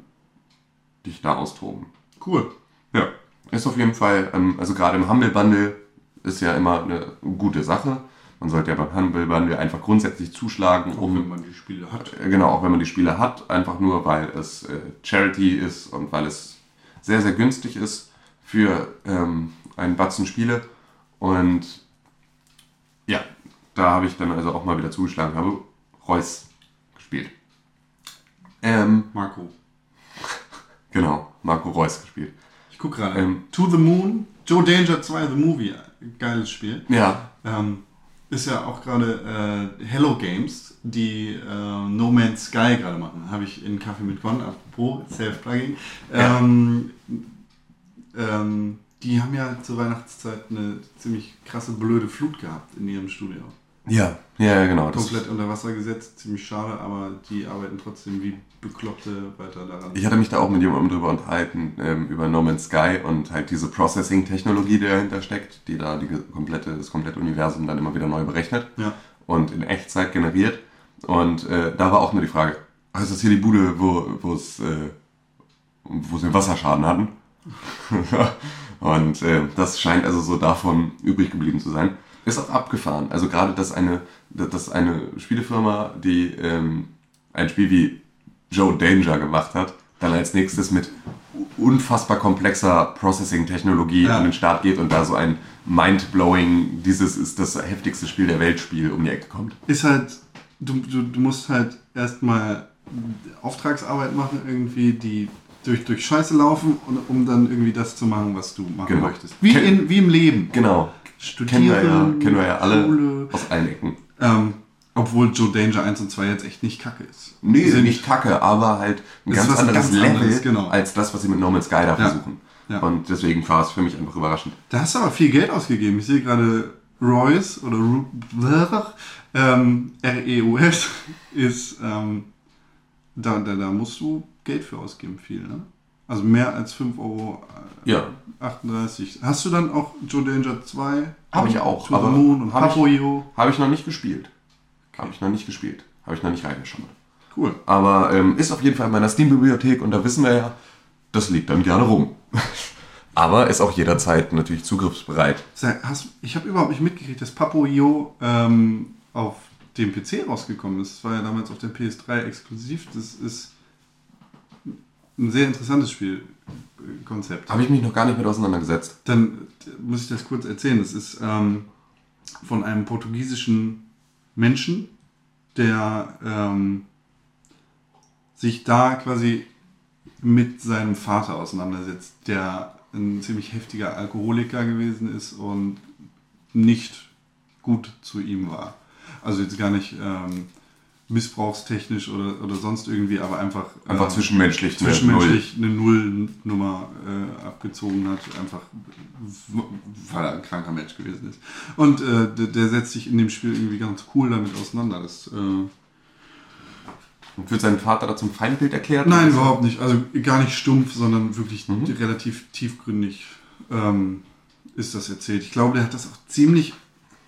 [SPEAKER 3] dich da austoben.
[SPEAKER 2] cool?
[SPEAKER 3] Ja, ist auf jeden Fall, ähm, also gerade im Humble Bundle ist ja immer eine gute Sache. Man sollte ja beim Humble Bundle einfach grundsätzlich zuschlagen,
[SPEAKER 2] Auch
[SPEAKER 3] um
[SPEAKER 2] wenn man die Spiele hat.
[SPEAKER 3] äh, Genau, auch wenn man die Spiele hat, einfach nur weil es äh, Charity ist und weil es sehr, sehr günstig ist für ähm, einen Batzen Spiele. Und ja, da habe ich dann also auch mal wieder zugeschlagen, habe Reus gespielt. Ähm,
[SPEAKER 2] Marco. [LAUGHS]
[SPEAKER 3] genau, Marco Reus gespielt.
[SPEAKER 2] Guck gerade.
[SPEAKER 3] Ähm.
[SPEAKER 2] to the Moon, Joe Danger 2, The Movie. Geiles Spiel.
[SPEAKER 3] Ja,
[SPEAKER 2] Ähm, ist ja auch gerade äh, Hello Games, die äh, No Man's Sky gerade machen. Habe ich in Kaffee mit Con, apropos Self-Plugging.
[SPEAKER 3] Ja.
[SPEAKER 2] Ähm, ähm, die haben ja zur Weihnachtszeit eine ziemlich krasse, blöde Flut gehabt in ihrem Studio.
[SPEAKER 3] Ja, ja, genau. Das,
[SPEAKER 2] Komplett unter Wasser gesetzt, ziemlich schade, aber die arbeiten trotzdem wie Bekloppte weiter daran.
[SPEAKER 3] ich hatte mich da auch mit jemandem drüber unterhalten, ähm, über No Man's Sky und halt diese Processing-Technologie, die dahinter steckt, die da die komplette, das komplette Universum dann immer wieder neu berechnet
[SPEAKER 2] Ja.
[SPEAKER 3] und in Echtzeit generiert. Und äh, da war auch nur die Frage, ah, ist das hier die Bude, wo wo es äh, wo sie einen Wasserschaden hatten? [LAUGHS] und äh, das scheint also so davon übrig geblieben zu sein. Ist auch abgefahren. Also gerade, dass eine, dass eine Spielefirma, die ähm, ein Spiel wie Joe Danger gemacht hat, dann als nächstes mit unfassbar komplexer Processing-Technologie
[SPEAKER 2] Ja.
[SPEAKER 3] an den Start geht und da so ein mind-blowing, dieses ist das heftigste Spiel der Welt Spiel um die Ecke kommt.
[SPEAKER 2] ist halt, du, du, du musst halt erstmal Auftragsarbeit machen, irgendwie, die durch, durch Scheiße laufen, und, um dann irgendwie das zu machen, was du machen
[SPEAKER 3] Genau.
[SPEAKER 2] möchtest. Wie,
[SPEAKER 3] Ken-
[SPEAKER 2] in, wie im Leben.
[SPEAKER 3] Genau.
[SPEAKER 2] Studieren,
[SPEAKER 3] Kennen wir ja, kennen wir ja alle
[SPEAKER 2] Schule.
[SPEAKER 3] aus allen Ecken.
[SPEAKER 2] Ähm, obwohl Joe Danger 1 und 2 jetzt echt nicht kacke ist.
[SPEAKER 3] Nee,
[SPEAKER 2] Sind-
[SPEAKER 3] nicht kacke, aber halt ein ganz anderes
[SPEAKER 2] ganz
[SPEAKER 3] Level
[SPEAKER 2] anderes, genau.
[SPEAKER 3] als das, was sie mit No Man's Sky da versuchen.
[SPEAKER 2] Ja.
[SPEAKER 3] Und deswegen war es für mich einfach überraschend.
[SPEAKER 2] Da hast du aber viel Geld ausgegeben. Ich sehe gerade Royce oder Ru [LAUGHS] ähm, R-E-U-S [LAUGHS] ist, ähm, da, da, da musst du Geld für ausgeben, viel, ne? Also mehr als 5 Euro. äh,
[SPEAKER 3] Ja.
[SPEAKER 2] 38. Hast du dann auch Joe Danger 2?
[SPEAKER 3] Hab ich auch,
[SPEAKER 2] To
[SPEAKER 3] aber
[SPEAKER 2] Moon und
[SPEAKER 3] hab ich-. Habe ich noch nicht gespielt. Habe ich noch nicht gespielt. Habe ich noch nicht reingeschaut.
[SPEAKER 2] Cool.
[SPEAKER 3] Aber ähm, ist auf jeden Fall in meiner Steam-Bibliothek und da wissen wir ja, das liegt dann gerne rum. [LAUGHS] aber ist auch jederzeit natürlich zugriffsbereit.
[SPEAKER 2] Ich habe überhaupt nicht mitgekriegt, dass Papoyo ähm, auf dem PC rausgekommen ist. Das war ja damals auf der PS3 exklusiv. Das ist ein sehr interessantes Spielkonzept.
[SPEAKER 3] Habe ich mich noch gar nicht mit auseinandergesetzt.
[SPEAKER 2] Dann muss ich das kurz erzählen. Das ist ähm, von einem portugiesischen Menschen, der ähm, sich da quasi mit seinem Vater auseinandersetzt, der ein ziemlich heftiger Alkoholiker gewesen ist und nicht gut zu ihm war. Also jetzt gar nicht ähm, missbrauchstechnisch oder, oder sonst irgendwie, aber einfach,
[SPEAKER 3] Einfach
[SPEAKER 2] ähm,
[SPEAKER 3] zwischenmenschlich.
[SPEAKER 2] zwischenmenschlich eine Nullnummer äh, abgezogen hat, einfach weil er ein kranker Mensch gewesen ist. Und äh, der, der setzt sich in dem Spiel irgendwie ganz cool damit auseinander. Das, äh.
[SPEAKER 3] Und wird sein Vater da zum Feindbild erklärt?
[SPEAKER 2] nein, überhaupt nicht. Also gar nicht stumpf, sondern wirklich
[SPEAKER 3] Mhm.
[SPEAKER 2] relativ tiefgründig ähm, ist das erzählt. Ich glaube, der hat das auch ziemlich,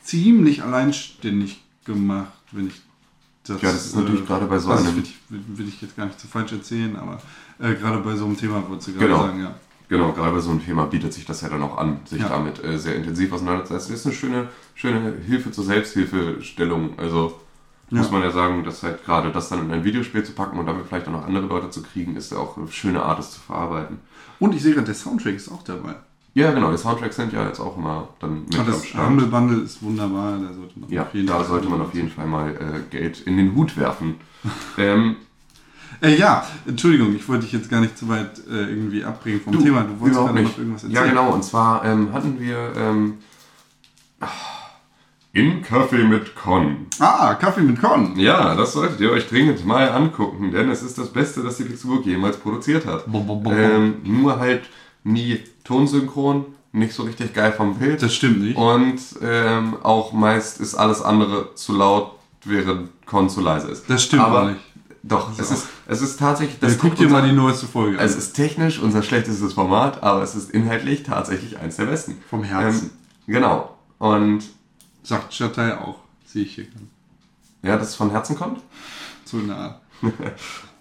[SPEAKER 2] ziemlich alleinständig gemacht, wenn ich das.
[SPEAKER 3] Ja, das ist natürlich gerade bei so
[SPEAKER 2] also
[SPEAKER 3] einem-
[SPEAKER 2] Will ich, will ich jetzt gar nicht zu falsch erzählen, aber äh, gerade bei so einem Thema wolltest du gerade
[SPEAKER 3] Genau.
[SPEAKER 2] sagen, ja.
[SPEAKER 3] Genau, gerade bei so einem Thema bietet sich das ja dann auch an, sich
[SPEAKER 2] Ja.
[SPEAKER 3] damit äh, sehr intensiv auseinanderzusetzen. Das ist eine schöne, schöne Hilfe zur Selbsthilfestellung. Also muss
[SPEAKER 2] Ja.
[SPEAKER 3] man ja sagen, dass halt gerade das dann in ein Videospiel zu packen und damit vielleicht auch noch andere Leute zu kriegen, ist ja auch eine schöne Art, es zu verarbeiten.
[SPEAKER 2] Und ich sehe gerade, der Soundtrack ist auch dabei.
[SPEAKER 3] Ja, genau, die Soundtracks sind ja jetzt auch immer dann mit
[SPEAKER 2] Ah,
[SPEAKER 3] am
[SPEAKER 2] das. Humble Bundle ist wunderbar, da sollte man
[SPEAKER 3] Ja,
[SPEAKER 2] auf jeden
[SPEAKER 3] da
[SPEAKER 2] Fall
[SPEAKER 3] sollte man auf jeden Fall mal äh, Geld in den Hut werfen. [LAUGHS] ähm,
[SPEAKER 2] Äh, ja, Entschuldigung, ich wollte dich jetzt gar nicht zu weit äh, irgendwie abbringen vom Thema. Du wolltest gerade
[SPEAKER 3] nicht.
[SPEAKER 2] noch irgendwas erzählen.
[SPEAKER 3] Ja, genau. Und zwar ähm, hatten wir ähm, in Kaffee mit Con.
[SPEAKER 2] Ah, Kaffee mit Korn.
[SPEAKER 3] Ja, das solltet ihr euch dringend mal angucken, denn es ist das Beste, das die Pixelburg jemals produziert hat. Ähm, nur halt nie tonsynchron, nicht so richtig geil vom Bild.
[SPEAKER 2] Das stimmt nicht.
[SPEAKER 3] Und ähm, auch meist ist alles andere zu laut, während Con zu leise ist.
[SPEAKER 2] Das stimmt
[SPEAKER 3] Aber
[SPEAKER 2] nicht.
[SPEAKER 3] Doch, es ist, es ist tatsächlich...
[SPEAKER 2] Dann guck dir
[SPEAKER 3] unser-
[SPEAKER 2] mal die neueste Folge an.
[SPEAKER 3] es ist technisch unser schlechtestes Format, aber es ist inhaltlich tatsächlich eins der besten.
[SPEAKER 2] Vom Herzen.
[SPEAKER 3] Ähm, genau. Und
[SPEAKER 2] Sagt Stadtteil auch, sehe ich hier gerade.
[SPEAKER 3] ja, dass es von Herzen kommt.
[SPEAKER 2] Eine Art. [LAUGHS]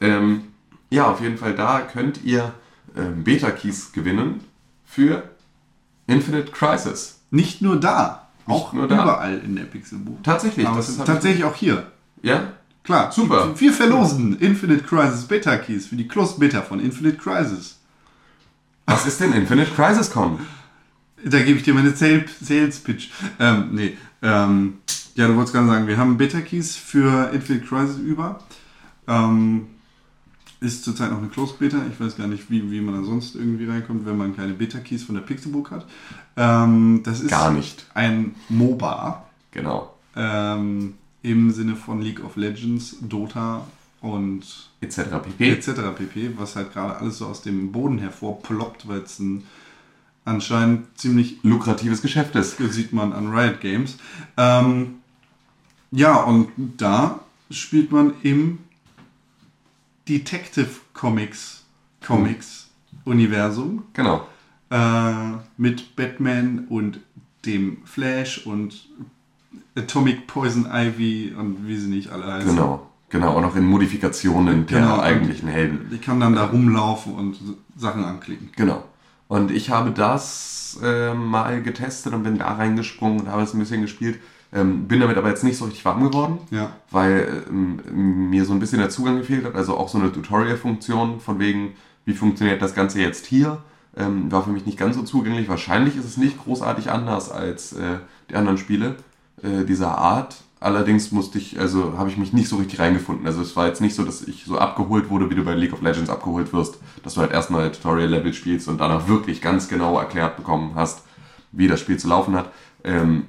[SPEAKER 3] Ähm, ja, auf jeden Fall da könnt ihr ähm, Beta-Keys gewinnen für Infinite Crisis.
[SPEAKER 2] Nicht nur da,
[SPEAKER 3] Nicht
[SPEAKER 2] auch
[SPEAKER 3] nur da.
[SPEAKER 2] überall in der Pixelbuch.
[SPEAKER 3] Tatsächlich.
[SPEAKER 2] Aber
[SPEAKER 3] das
[SPEAKER 2] ist tatsächlich auch hier.
[SPEAKER 3] Ja?
[SPEAKER 2] Klar,
[SPEAKER 3] Super.
[SPEAKER 2] Wir verlosen Infinite Crisis Beta Keys für die Closed Beta von Infinite Crisis.
[SPEAKER 3] Was ist denn Infinite Crisis Con?
[SPEAKER 2] Da gebe ich dir meine Sales, Pitch. Ähm, nee, ähm, Ja, du wolltest gerade sagen, wir haben Beta-Keys für Infinite Crisis über. Ähm, ist zurzeit noch eine Closed Beta. Ich weiß gar nicht, wie, wie man da sonst irgendwie reinkommt, wenn man keine Beta-Keys von der Pixelbook hat. Ähm, das ist
[SPEAKER 3] Gar nicht.
[SPEAKER 2] ein MOBA
[SPEAKER 3] Genau.
[SPEAKER 2] ähm, im Sinne von League of Legends, Dota und
[SPEAKER 3] Etc. pp.
[SPEAKER 2] etc. pp, was halt gerade alles so aus dem Boden hervorploppt, weil es ein anscheinend ziemlich
[SPEAKER 3] Lukratives Geschäft ist.
[SPEAKER 2] sieht man an Riot Games. Ähm, ja, und da spielt man im Detective Comics Comics Universum
[SPEAKER 3] Genau.
[SPEAKER 2] äh, mit Batman und dem Flash und Atomic Poison Ivy und wie sie nicht alle heißen.
[SPEAKER 3] Genau. Genau. Und auch in Modifikationen der
[SPEAKER 2] Genau.
[SPEAKER 3] eigentlichen Helden.
[SPEAKER 2] Ich kann dann da rumlaufen und Sachen anklicken.
[SPEAKER 3] Genau. Und ich habe das äh, mal getestet und bin da reingesprungen und habe es ein bisschen gespielt. Ähm, bin damit aber jetzt nicht so richtig warm geworden,
[SPEAKER 2] Ja.
[SPEAKER 3] weil ähm, mir so ein bisschen der Zugang gefehlt hat. Also auch so eine Tutorial-Funktion von wegen, wie funktioniert das Ganze jetzt hier, ähm, war für mich nicht ganz so zugänglich. Wahrscheinlich ist es nicht großartig anders als äh, die anderen Spiele äh, dieser Art. Allerdings musste ich, also habe ich mich nicht so richtig reingefunden. Also es war jetzt nicht so, dass ich so abgeholt wurde, wie du bei League of Legends abgeholt wirst, dass du halt erstmal Tutorial-Level spielst und danach wirklich ganz genau erklärt bekommen hast, wie das Spiel zu laufen hat. Ähm,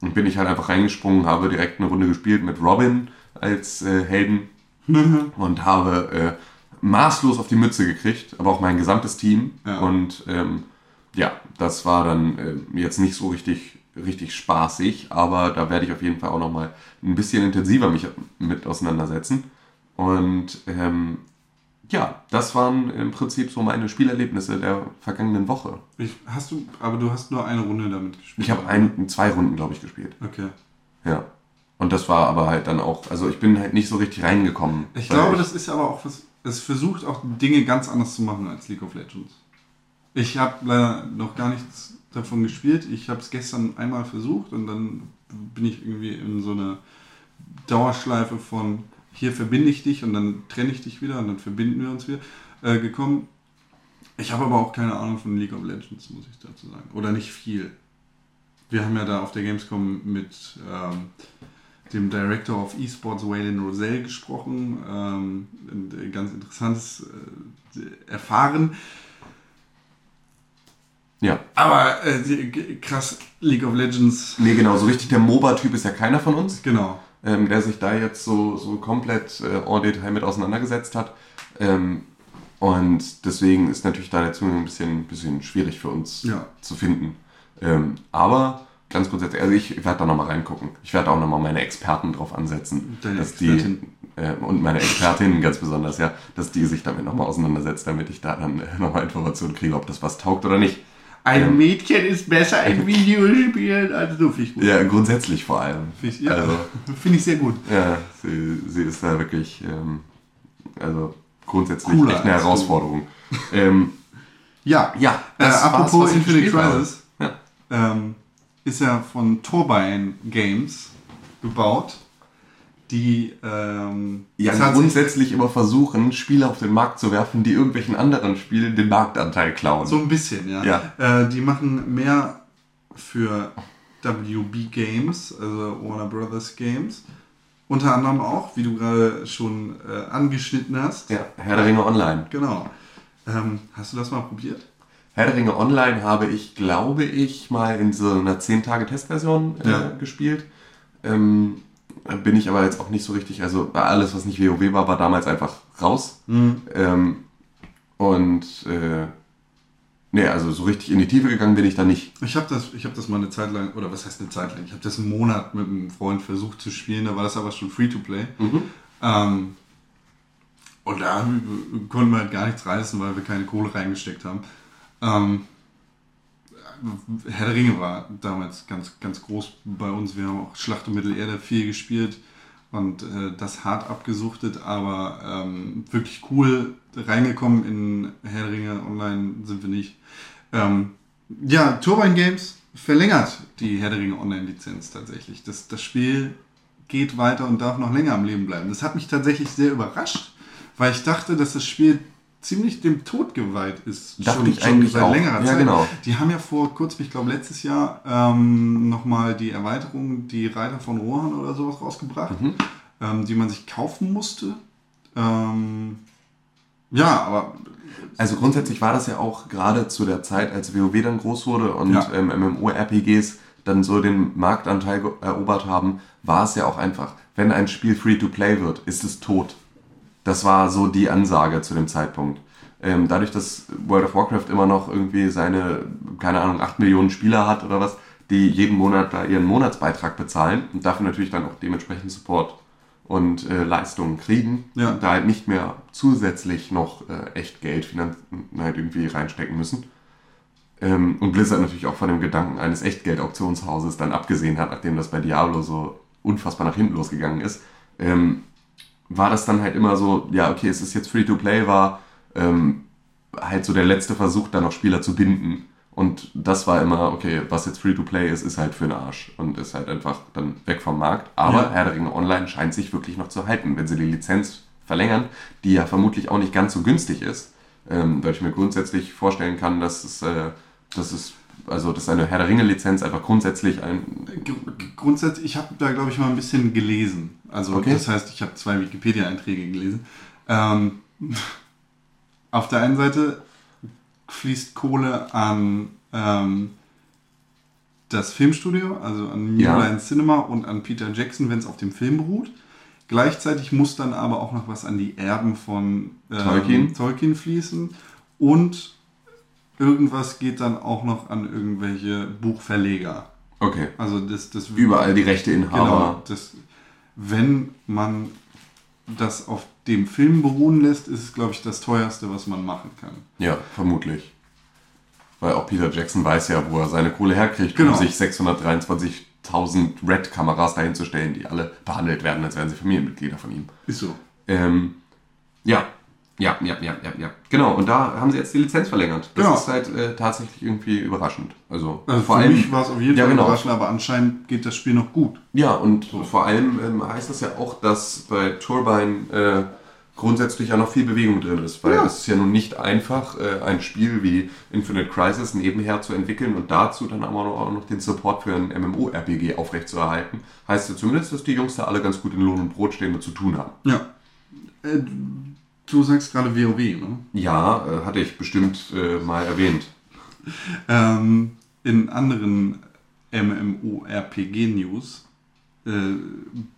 [SPEAKER 3] und bin ich halt einfach reingesprungen, habe direkt eine Runde gespielt mit Robin als äh, Helden [LAUGHS] und habe äh, maßlos auf die Mütze gekriegt, aber auch mein gesamtes Team.
[SPEAKER 2] Ja.
[SPEAKER 3] Und ähm, ja, das war dann äh, jetzt nicht so richtig, richtig spaßig, aber da werde ich auf jeden Fall auch nochmal ein bisschen intensiver mich mit auseinandersetzen. Und ähm, ja, das waren im Prinzip so meine Spielerlebnisse der vergangenen Woche.
[SPEAKER 2] Ich, hast du, aber du hast nur eine Runde damit gespielt.
[SPEAKER 3] Ich habe ein, zwei Runden, glaube ich, gespielt.
[SPEAKER 2] Okay.
[SPEAKER 3] Ja. Und das war aber halt dann auch, also ich bin halt nicht so richtig reingekommen.
[SPEAKER 2] Ich glaube, das ist aber auch was. Es versucht auch Dinge ganz anders zu machen als League of Legends. Ich habe leider noch gar nichts davon gespielt. Ich habe es gestern einmal versucht und dann bin ich irgendwie in so eine Dauerschleife von hier verbinde ich dich und dann trenne ich dich wieder und dann verbinden wir uns wieder äh, gekommen. Ich habe aber auch keine Ahnung von League of Legends, muss ich dazu sagen. Oder nicht viel. Wir haben ja da auf der Gamescom mit ähm, dem Director of Esports, Waylon Rosell, gesprochen. Ähm, ein ganz interessantes äh, Erfahren.
[SPEAKER 3] Ja.
[SPEAKER 2] Aber äh, krass, League of Legends,
[SPEAKER 3] Nee, genau, so richtig der MOBA-Typ ist ja keiner von uns,
[SPEAKER 2] genau.
[SPEAKER 3] Ähm, der sich da jetzt so, so komplett äh, en Detail mit auseinandergesetzt hat. Ähm, und deswegen ist natürlich da der Zugang ein bisschen, bisschen schwierig für uns
[SPEAKER 2] Ja.
[SPEAKER 3] zu finden. Ähm, aber ganz grundsätzlich, also ich werde da nochmal reingucken. Ich werde auch nochmal meine Experten drauf ansetzen.
[SPEAKER 2] Deine
[SPEAKER 3] dass
[SPEAKER 2] Expertin.
[SPEAKER 3] die äh, Und meine Expertin ganz besonders, ja, dass die sich damit nochmal auseinandersetzt, damit ich da dann äh, nochmal Informationen kriege, ob das was taugt oder nicht.
[SPEAKER 2] Ein. Mädchen ist besser in Videospielen als du, finde ich gut.
[SPEAKER 3] Ja, grundsätzlich vor allem.
[SPEAKER 2] Finde ich, ja,
[SPEAKER 3] Also, [LAUGHS]
[SPEAKER 2] finde ich sehr gut.
[SPEAKER 3] Ja, sie, sie ist da wirklich, ähm, also grundsätzlich
[SPEAKER 2] Cooler
[SPEAKER 3] echt eine. Herausforderung. ähm,
[SPEAKER 2] Ja,
[SPEAKER 3] ja,
[SPEAKER 2] äh, apropos Infinite. Crisis,
[SPEAKER 3] Ja.
[SPEAKER 2] ähm, ist ja von Turbine Games gebaut, die ähm,
[SPEAKER 3] Ja, grundsätzlich immer versuchen, Spiele auf den Markt zu werfen, die irgendwelchen anderen Spielen den Marktanteil klauen.
[SPEAKER 2] So ein bisschen, ja.
[SPEAKER 3] Ja.
[SPEAKER 2] Äh, die machen mehr für WB Games, also Warner Brothers Games. Unter anderem auch, wie du gerade schon äh, angeschnitten hast.
[SPEAKER 3] ja, Herr der Ringe Online.
[SPEAKER 2] Genau. Ähm, hast du das mal probiert?
[SPEAKER 3] Herr der Ringe Online habe ich, glaube ich, mal in so einer 10-Tage-Testversion äh,
[SPEAKER 2] Ja.
[SPEAKER 3] gespielt. Ähm, bin ich aber jetzt auch nicht so richtig, also alles, was nicht WoW war, war damals einfach raus. Ähm, und äh, nee, also so richtig in die Tiefe gegangen bin ich da nicht.
[SPEAKER 2] Ich habe das, ich hab das mal eine Zeit lang, oder was heißt eine Zeit lang? Ich habe das einen Monat mit einem Freund versucht zu spielen, da war das aber schon Free-to-Play. Ähm, und da konnten wir halt gar nichts reißen, weil wir keine Kohle reingesteckt haben. Ähm, Herr der Ringe war damals ganz, ganz groß bei uns. Wir haben auch Schlacht um Mittelerde viel gespielt und äh, das hart abgesuchtet, aber ähm, wirklich cool reingekommen in Herr der Ringe Online sind wir nicht. Ähm, ja, Turbine Games verlängert die Herr der Ringe Online-Lizenz tatsächlich. Das, das Spiel geht weiter und darf noch länger am Leben bleiben. Das hat mich tatsächlich sehr überrascht, weil ich dachte, dass das Spiel ziemlich dem Tod geweiht ist.
[SPEAKER 3] Dachte ich eigentlich
[SPEAKER 2] seit
[SPEAKER 3] auch.
[SPEAKER 2] längerer
[SPEAKER 3] Ja,
[SPEAKER 2] Zeit.
[SPEAKER 3] genau.
[SPEAKER 2] Die haben ja vor kurzem, ich glaube letztes Jahr, ähm, nochmal die Erweiterung, die Reiter von Rohan oder sowas rausgebracht,
[SPEAKER 3] Mhm.
[SPEAKER 2] ähm, die man sich kaufen musste. Ähm, ja, aber
[SPEAKER 3] Also grundsätzlich war das ja auch gerade zu der Zeit, als WoW dann groß wurde und
[SPEAKER 2] Ja.
[SPEAKER 3] ähm, MMORPGs dann so den Marktanteil erobert haben, war es ja auch einfach, wenn ein Spiel Free-to-Play wird, ist es tot. Das war so die Ansage zu dem Zeitpunkt. Ähm, dadurch, dass World of Warcraft immer noch irgendwie seine, keine Ahnung, 8 Millionen Spieler hat oder was, die jeden Monat da ihren Monatsbeitrag bezahlen und dafür natürlich dann auch dementsprechend Support und äh, Leistungen kriegen,
[SPEAKER 2] Ja.
[SPEAKER 3] da halt nicht mehr zusätzlich noch äh, echt Geld halt irgendwie reinstecken müssen. Ähm, und Blizzard natürlich auch von dem Gedanken eines Echtgeld-Auktionshauses dann abgesehen hat, nachdem das bei Diablo so unfassbar nach hinten losgegangen ist, ähm, war das dann halt immer so, ja, okay, es ist jetzt Free-to-Play, war ähm, halt so der letzte Versuch, da noch Spieler zu binden. Und das war immer, okay, was jetzt Free-to-Play ist, ist halt für den Arsch und ist halt einfach dann weg vom Markt. Aber
[SPEAKER 2] Ja.
[SPEAKER 3] Herr der Ringe Online scheint sich wirklich noch zu halten, wenn sie die Lizenz verlängern, die ja vermutlich auch nicht ganz so günstig ist, ähm, weil ich mir grundsätzlich vorstellen kann, dass es, äh, dass es also dass eine Herr der Ringe Lizenz einfach grundsätzlich ein
[SPEAKER 2] Gr- Grundsätzlich, ich habe da, glaube ich, mal ein bisschen gelesen. Also,
[SPEAKER 3] Okay.
[SPEAKER 2] das heißt, ich habe zwei Wikipedia-Einträge gelesen. Ähm, [LAUGHS] auf der einen Seite fließt Kohle an ähm, das Filmstudio, also an New
[SPEAKER 3] Ja.
[SPEAKER 2] Line Cinema und an Peter Jackson, wenn es auf dem Film beruht. Gleichzeitig muss dann aber auch noch was an die Erben von ähm,
[SPEAKER 3] Tolkien.
[SPEAKER 2] Tolkien fließen. Und irgendwas geht dann auch noch an irgendwelche Buchverleger.
[SPEAKER 3] okay,
[SPEAKER 2] Also das, das
[SPEAKER 3] überall die Rechteinhaber.
[SPEAKER 2] Genau. Das, wenn man das auf dem Film beruhen lässt, ist es, glaube ich, das teuerste, was man machen kann.
[SPEAKER 3] Ja, vermutlich. Weil auch Peter Jackson weiß ja, wo er seine Kohle herkriegt,
[SPEAKER 2] Genau.
[SPEAKER 3] um sich 623.000 Red-Kameras dahinzustellen, die alle behandelt werden, als wären sie Familienmitglieder von ihm.
[SPEAKER 2] Ist so.
[SPEAKER 3] Ähm, ja, ja, ja, ja, ja, ja. Genau, und da haben sie jetzt die Lizenz verlängert. Das
[SPEAKER 2] Genau.
[SPEAKER 3] ist halt äh, tatsächlich irgendwie überraschend. Also,
[SPEAKER 2] Also
[SPEAKER 3] vor
[SPEAKER 2] für
[SPEAKER 3] allem,
[SPEAKER 2] mich war es auf jeden
[SPEAKER 3] ja,
[SPEAKER 2] Fall
[SPEAKER 3] genau.
[SPEAKER 2] überraschend, aber anscheinend geht das Spiel noch gut.
[SPEAKER 3] Ja, und vor allem ähm, heißt das ja auch, dass bei Turbine äh, grundsätzlich ja noch viel Bewegung drin ist, weil
[SPEAKER 2] Ja.
[SPEAKER 3] es ist ja nun nicht einfach, äh, ein Spiel wie Infinite Crisis nebenher zu entwickeln und dazu dann aber noch, auch noch den Support für ein MMORPG aufrechtzuerhalten. Heißt ja zumindest, dass die Jungs da alle ganz gut in Lohn und Brot stehen und zu tun haben.
[SPEAKER 2] Ja. Du sagst gerade WoW, ne?
[SPEAKER 3] Ja, äh, hatte ich bestimmt äh, mal erwähnt.
[SPEAKER 2] Ähm, in anderen MMORPG-News, äh,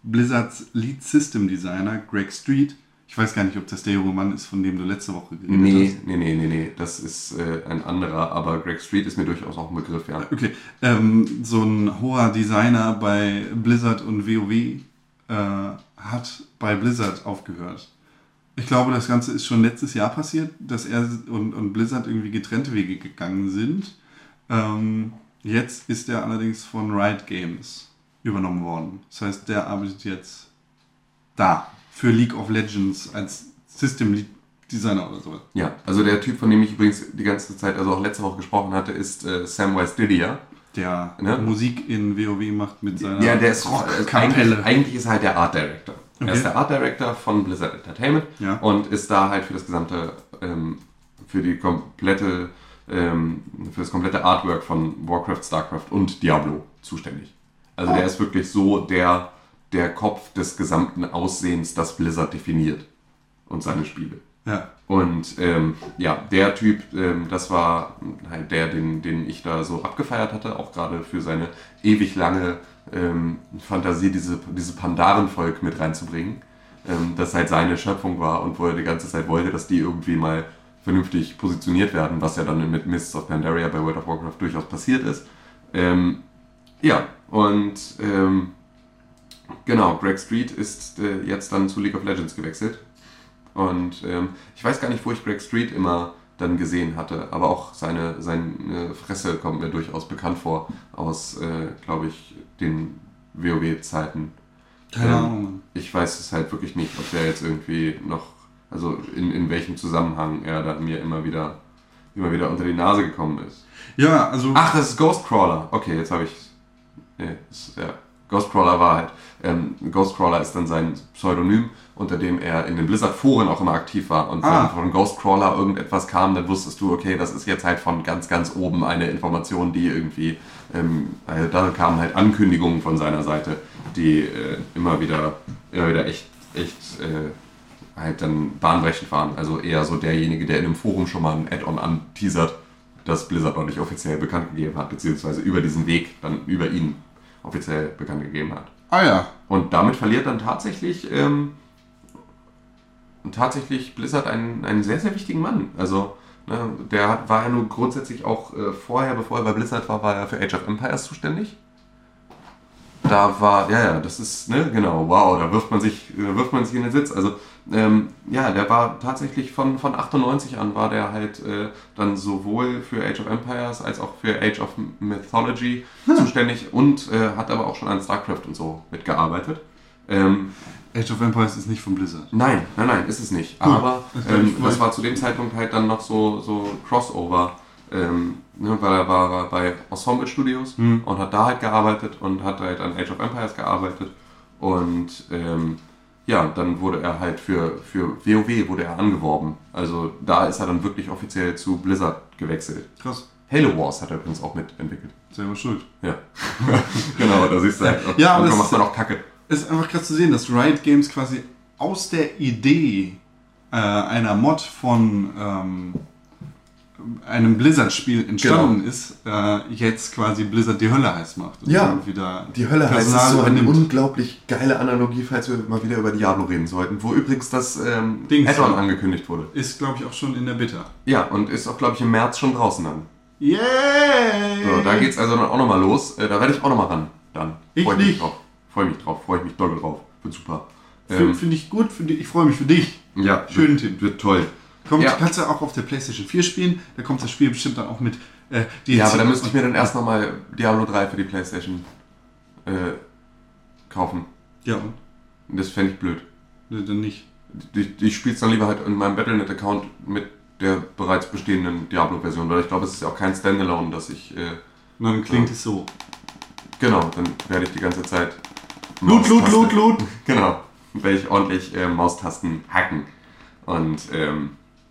[SPEAKER 2] Blizzards Lead System Designer Greg Street, ich weiß gar nicht, ob das der junge Mann ist, von dem du letzte Woche geredet
[SPEAKER 3] Nee,
[SPEAKER 2] hast.
[SPEAKER 3] nee, nee, nee, nee, das ist äh, ein anderer, aber Greg Street ist mir durchaus auch ein Begriff, ja.
[SPEAKER 2] Okay, ähm, so ein hoher Designer bei Blizzard und WoW äh, hat bei Blizzard aufgehört. Ich glaube, das Ganze ist schon letztes Jahr passiert, dass er und, und Blizzard irgendwie getrennte Wege gegangen sind. Ähm, jetzt ist er allerdings von Riot Games übernommen worden. Das heißt, der arbeitet jetzt da für League of Legends als System Lead Designer oder sowas.
[SPEAKER 3] Ja, also der Typ, von dem ich übrigens die ganze Zeit, also auch letzte Woche gesprochen hatte, ist äh, Samwise Didier.
[SPEAKER 2] Der
[SPEAKER 3] Ne?
[SPEAKER 2] Musik in WoW macht mit seiner
[SPEAKER 3] Ja, der ist also eigentlich, eigentlich ist er halt der Art Director. Er
[SPEAKER 2] Okay.
[SPEAKER 3] ist der Art Director von Blizzard Entertainment
[SPEAKER 2] Ja.
[SPEAKER 3] und ist da halt für das gesamte, ähm, für die komplette, ähm, für das komplette Artwork von Warcraft, Starcraft und Diablo zuständig. Also der ist wirklich so der, der Kopf des gesamten Aussehens, das Blizzard definiert und seine Spiele.
[SPEAKER 2] Ja.
[SPEAKER 3] Und ähm, ja, der Typ, ähm, das war halt der, den, den ich da so abgefeiert hatte, auch gerade für seine ewig lange ähm, Fantasie, diese, diese Pandarenvolk mit reinzubringen. Ähm, das halt seine Schöpfung war und wo er die ganze Zeit wollte, dass die irgendwie mal vernünftig positioniert werden, was ja dann mit Mists of Pandaria bei World of Warcraft durchaus passiert ist. Ähm, ja, und ähm, genau, Greg Street ist äh, jetzt dann zu League of Legends gewechselt. Und ähm, ich weiß gar nicht, wo ich Greg Street immer dann gesehen hatte, aber auch seine, seine Fresse kommt mir durchaus bekannt vor aus, äh, glaube ich, den WoW-Zeiten.
[SPEAKER 2] Keine
[SPEAKER 3] Ähm,
[SPEAKER 2] Ahnung.
[SPEAKER 3] Ich weiß es halt wirklich nicht, ob der jetzt irgendwie noch, also in, in welchem Zusammenhang er dann mir immer wieder, immer wieder unter die Nase gekommen ist.
[SPEAKER 2] Ja, also.
[SPEAKER 3] Ach, das ist Ghostcrawler. Okay, jetzt habe ich. Nee, ist, ja, Ghostcrawler war halt, ähm, Ghostcrawler ist dann sein Pseudonym, unter dem er in den Blizzard-Foren auch immer aktiv war. Und
[SPEAKER 2] Ah.
[SPEAKER 3] wenn von Ghostcrawler irgendetwas kam, dann wusstest du, okay, das ist jetzt halt von ganz, ganz oben eine Information, die irgendwie, ähm, also da kamen halt Ankündigungen von seiner Seite, die äh, immer wieder, immer wieder echt, echt äh, halt dann bahnbrechend waren. Also eher so derjenige, der in einem Forum schon mal ein Add-on anteasert, das Blizzard noch nicht offiziell bekannt gegeben hat, beziehungsweise über diesen Weg dann über ihn offiziell bekannt gegeben hat.
[SPEAKER 2] Ah ja.
[SPEAKER 3] Und damit verliert dann tatsächlich, ähm, tatsächlich Blizzard einen, einen sehr, sehr wichtigen Mann. Also, ne, der hat, war ja nur grundsätzlich auch äh, vorher, bevor er bei Blizzard war, war er für Age of Empires zuständig. Da war, ja, ja, das ist, ne, genau, wow, da wirft man sich, da wirft man sich in den Sitz. Also, ähm, ja, der war tatsächlich von, von 98 an war der halt äh, dann sowohl für Age of Empires als auch für Age of Mythology zuständig und äh, hat aber auch schon an StarCraft und so mitgearbeitet. Ähm,
[SPEAKER 2] Age of Empires ist nicht von Blizzard.
[SPEAKER 3] Nein, nein, nein, ist es nicht. Aber
[SPEAKER 2] Das
[SPEAKER 3] ähm, das war zu dem Zeitpunkt halt dann noch so, so Crossover. Ähm, ne, weil er war, war bei Ensemble Studios
[SPEAKER 2] Hm.
[SPEAKER 3] und hat da halt gearbeitet und hat halt an Age of Empires gearbeitet. Und ähm, ja, dann wurde er halt für, für WoW wurde er angeworben. Also da ist er dann wirklich offiziell zu Blizzard gewechselt.
[SPEAKER 2] Krass.
[SPEAKER 3] Halo Wars hat er übrigens auch mitentwickelt.
[SPEAKER 2] Selber schuld.
[SPEAKER 3] Ja. [LAUGHS] genau, da siehst du halt.
[SPEAKER 2] Ja, aber
[SPEAKER 3] manchmal
[SPEAKER 2] es
[SPEAKER 3] macht man auch Kacke.
[SPEAKER 2] Es ist einfach krass zu sehen, dass Riot Games quasi aus der Idee äh, einer Mod von ähm, einem Blizzard-Spiel entstanden
[SPEAKER 3] Genau.
[SPEAKER 2] ist, äh, jetzt quasi Blizzard die Hölle heiß macht. Und
[SPEAKER 3] Ja,
[SPEAKER 2] wieder
[SPEAKER 3] Die Hölle heißt es
[SPEAKER 2] Personal
[SPEAKER 3] so eine
[SPEAKER 2] übernimmt.
[SPEAKER 3] unglaublich geile Analogie, falls wir mal wieder über Diablo reden sollten, wo übrigens das ähm. Add-on angekündigt wurde.
[SPEAKER 2] Ist, glaube ich, auch schon in der Beta.
[SPEAKER 3] Ja, und ist auch, glaube ich, im März schon draußen dann.
[SPEAKER 2] Yay!
[SPEAKER 3] So, da geht's also dann auch nochmal los. Äh, da werde ich auch nochmal ran. Dann.
[SPEAKER 2] Ich
[SPEAKER 3] Freu mich
[SPEAKER 2] nicht.
[SPEAKER 3] drauf. Freue mich drauf. Freue ich mich doll drauf. Wird super.
[SPEAKER 2] Finde
[SPEAKER 3] Ähm,
[SPEAKER 2] find ich gut, find ich, ich freue mich für dich.
[SPEAKER 3] ja,
[SPEAKER 2] Schön,
[SPEAKER 3] wird,
[SPEAKER 2] Tim.
[SPEAKER 3] Wird toll.
[SPEAKER 2] Kommt,
[SPEAKER 3] Ja.
[SPEAKER 2] Kannst du auch auf der PlayStation 4 spielen. Da kommt das Spiel bestimmt dann auch mit äh, DLC.
[SPEAKER 3] Ja, aber da müsste ich mir dann erst nochmal Diablo 3 für die Playstation äh, kaufen.
[SPEAKER 2] Ja, und?
[SPEAKER 3] Das fände ich blöd.
[SPEAKER 2] Nee, dann nicht.
[SPEAKER 3] Ich, ich spiele es dann lieber halt in meinem Battle.net-Account mit der bereits bestehenden Diablo-Version, weil ich glaube, es ist ja auch kein Standalone, dass ich. Äh,
[SPEAKER 2] dann klingt
[SPEAKER 3] Ja.
[SPEAKER 2] es so.
[SPEAKER 3] genau, dann werde ich die ganze Zeit.
[SPEAKER 2] Loot, Loot, Loot, Loot. [LAUGHS]
[SPEAKER 3] Genau, werde ich ordentlich äh, Maustasten hacken. Und ähm,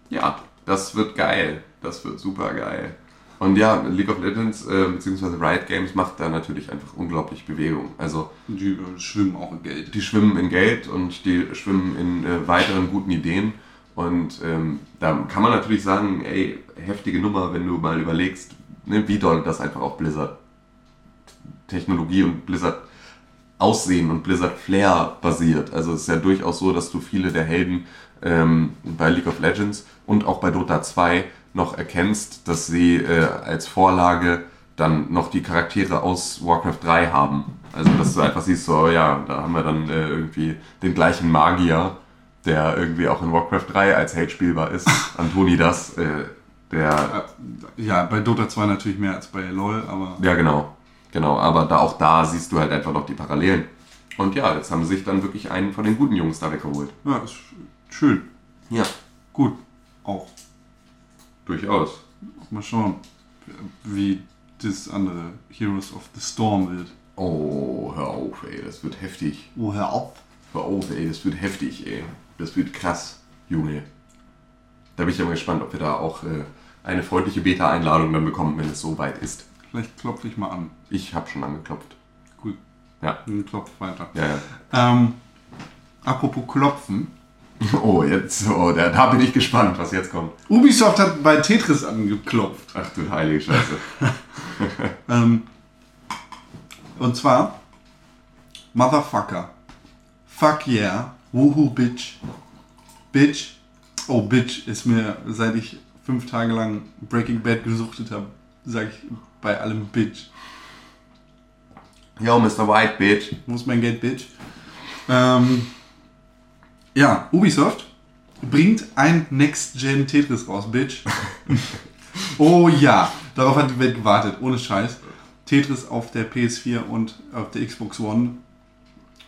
[SPEAKER 3] ja, das wird geil. Das wird super geil. Und ja, League of Legends äh, bzw. Riot Games macht da natürlich einfach unglaublich Bewegung. Also
[SPEAKER 2] Die äh, schwimmen auch in Geld.
[SPEAKER 3] die schwimmen in Geld und die schwimmen in äh, weiteren guten Ideen. Und ähm, da kann man natürlich sagen, ey, heftige Nummer, wenn du mal überlegst, ne, wie doll das einfach auf Blizzard Technologie und Blizzard Aussehen und Blizzard Flair basiert. Also es ist ja durchaus so, dass du viele der Helden ähm, bei League of Legends und auch bei Dota 2 noch erkennst, dass sie äh, als Vorlage dann noch die Charaktere aus Warcraft 3 haben. Also dass du einfach siehst, so oh ja, da haben wir dann äh, irgendwie den gleichen Magier, der irgendwie auch in Warcraft 3 als Held spielbar ist. [LAUGHS] Antonidas, äh, der
[SPEAKER 2] Äh, Ja, bei Dota 2 natürlich mehr als bei LoL, aber
[SPEAKER 3] ja, genau. Genau, aber da, auch da siehst du halt einfach noch die Parallelen. Und ja, jetzt haben sie sich dann wirklich einen von den guten Jungs da weggeholt.
[SPEAKER 2] ja, ist schön.
[SPEAKER 3] Ja,
[SPEAKER 2] Gut. Auch.
[SPEAKER 3] durchaus.
[SPEAKER 2] Mal schauen, wie das andere Heroes of the Storm wird.
[SPEAKER 3] Oh, hör auf, ey, das wird heftig.
[SPEAKER 2] Oh, hör auf.
[SPEAKER 3] Hör auf, ey, das wird heftig, ey. Das wird krass, Junge. Da bin ich ja mal gespannt, ob wir da auch äh, eine freundliche Beta-Einladung dann bekommen, wenn es soweit ist.
[SPEAKER 2] Vielleicht klopfe ich mal an.
[SPEAKER 3] Ich habe schon angeklopft.
[SPEAKER 2] Gut,
[SPEAKER 3] Ja,
[SPEAKER 2] dann klopf weiter.
[SPEAKER 3] ja, ja.
[SPEAKER 2] Ähm, apropos Klopfen. [LAUGHS]
[SPEAKER 3] Oh, jetzt, oh, da, da bin ich gespannt, was jetzt kommt.
[SPEAKER 2] Ubisoft hat bei Tetris angeklopft.
[SPEAKER 3] Ach du heilige Scheiße. [LAUGHS]
[SPEAKER 2] Ähm, und zwar Motherfucker. Fuck yeah. Woohoo, bitch. Bitch. Oh, bitch ist mir, seit ich fünf Tage lang Breaking Bad gesuchtet habe, sage ich bei allem bitch.
[SPEAKER 3] Yo, Mr. White, bitch.
[SPEAKER 2] Wo ist mein Geld, bitch? Ähm, ja, Ubisoft bringt ein Next-Gen Tetris raus, bitch. [LAUGHS] oh ja, darauf hat die Welt gewartet, ohne Scheiß. Tetris auf der PS4 und auf der Xbox One.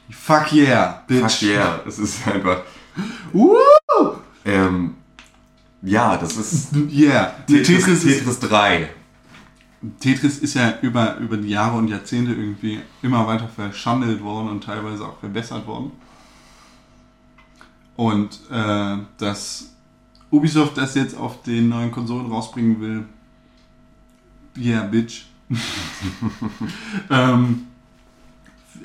[SPEAKER 2] Fuck yeah, bitch.
[SPEAKER 3] Fuck yeah, es ist einfach.
[SPEAKER 2] Woo!
[SPEAKER 3] Ähm, ja, das ist
[SPEAKER 2] Yeah.
[SPEAKER 3] Tetris,
[SPEAKER 2] Tetris
[SPEAKER 3] Tetris 3.
[SPEAKER 2] Tetris ist ja über, über die Jahre und Jahrzehnte irgendwie immer weiter verschandelt worden und teilweise auch verbessert worden. Und äh, dass Ubisoft das jetzt auf den neuen Konsolen rausbringen will, yeah, bitch. [LAUGHS] ähm,